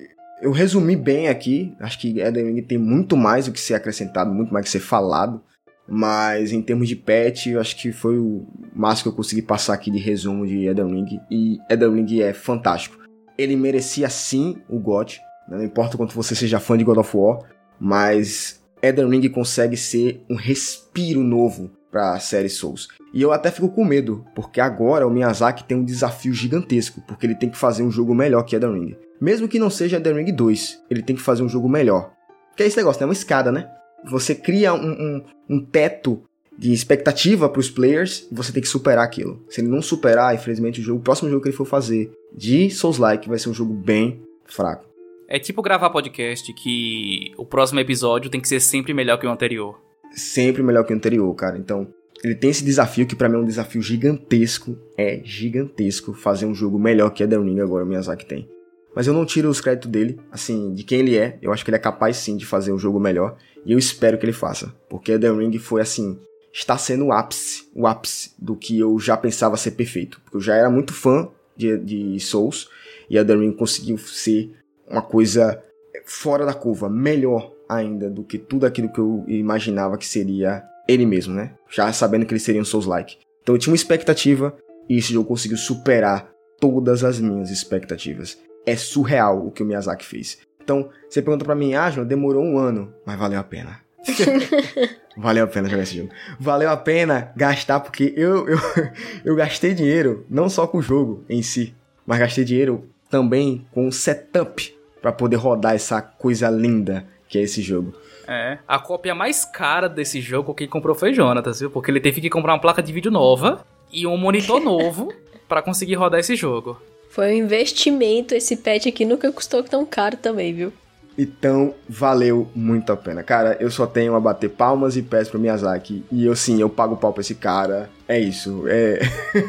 eu resumi bem aqui. Acho que Elden Ring tem muito mais o que ser acrescentado, muito mais o que ser falado. Mas em termos de patch, eu acho que foi o máximo que eu consegui passar aqui de resumo de Elden Ring. E Elden Ring é fantástico. Ele merecia sim o GOT. Né? Não importa quanto você seja fã de God of War. Mas Elden Ring consegue ser um respiro novo para a série Souls. E eu até fico com medo, porque agora o Miyazaki tem um desafio gigantesco, porque ele tem que fazer um jogo melhor que Elden Ring. Mesmo que não seja Elden Ring 2, ele tem que fazer um jogo melhor. Que é esse negócio, né? Uma escada, né? Você cria um, um, um teto de expectativa para os players e você tem que superar aquilo. Se ele não superar, infelizmente, o, jogo, o próximo jogo que ele for fazer de Souls-like vai ser um jogo bem fraco. É tipo gravar podcast que o próximo episódio tem que ser sempre melhor que o anterior. Sempre melhor que o anterior, cara. Então, ele tem esse desafio que para mim é um desafio gigantesco. É gigantesco fazer um jogo melhor que Elden Ring agora o Miyazaki tem. Mas eu não tiro os créditos dele, assim, de quem ele é. Eu acho que ele é capaz sim de fazer um jogo melhor. E eu espero que ele faça. Porque Elden Ring foi assim. Está sendo o ápice, o ápice do que eu já pensava ser perfeito. Porque eu já era muito fã de, de Souls. E Elden Ring conseguiu ser uma coisa fora da curva, melhor ainda do que tudo aquilo que eu imaginava que seria ele mesmo, né? Já sabendo que ele seria um Souls-like. Então eu tinha uma expectativa e esse jogo conseguiu superar todas as minhas expectativas é surreal o que o Miyazaki fez. Então, você pergunta para mim, ah, demorou um ano, mas valeu a pena. valeu a pena jogar esse jogo. Valeu a pena gastar, porque eu, eu, eu gastei dinheiro, não só com o jogo em si, mas gastei dinheiro também com o setup para poder rodar essa coisa linda que é esse jogo. É, a cópia mais cara desse jogo que comprou foi Jonatas, viu? Porque ele teve que comprar uma placa de vídeo nova e um monitor novo para conseguir rodar esse jogo. Foi um investimento esse pet aqui, nunca custou tão caro também, viu? Então, valeu muito a pena. Cara, eu só tenho a bater palmas e pés pro Miyazaki. E eu sim, eu pago pau pra esse cara. É isso. É...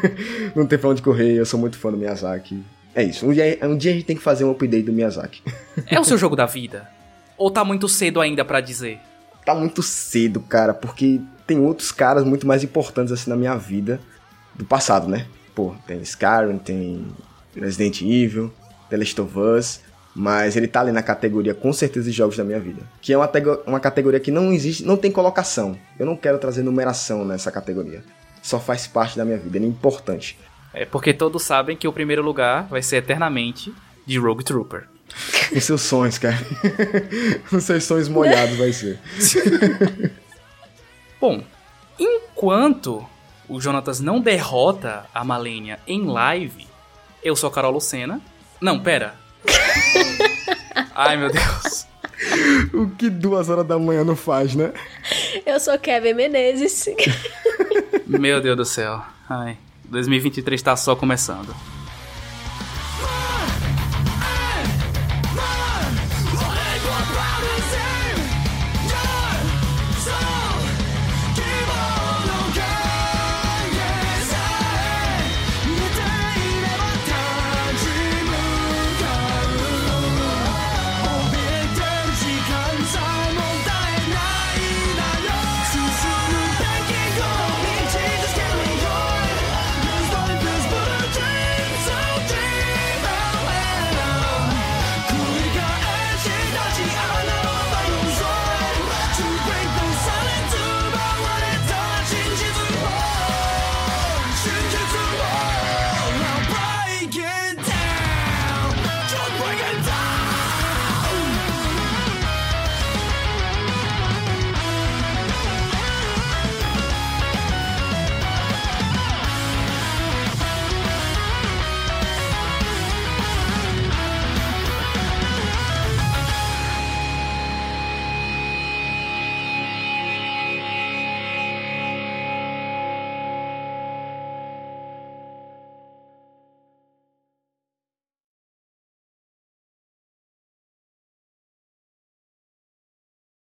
Não tem pra onde correr, eu sou muito fã do Miyazaki. É isso. Um dia, um dia a gente tem que fazer um update do Miyazaki. É o seu jogo da vida? Ou tá muito cedo ainda para dizer? Tá muito cedo, cara, porque tem outros caras muito mais importantes assim na minha vida do passado, né? Pô, tem Skyrim, tem Resident Evil, The Last of Us, mas ele tá ali na categoria com certeza de jogos da minha vida. Que é uma, uma categoria que não existe, não tem colocação. Eu não quero trazer numeração nessa categoria. Só faz parte da minha vida, ele é importante. É porque todos sabem que o primeiro lugar vai ser eternamente de Rogue Trooper. Os seus sonhos, cara. Os seus sonhos molhados vai ser. Bom, enquanto o Jonatas não derrota a Malenia em live, eu sou a Carol Lucena. Não, pera. Ai, meu Deus. O que duas horas da manhã não faz, né? Eu sou Kevin Menezes. meu Deus do céu. Ai, 2023 tá só começando.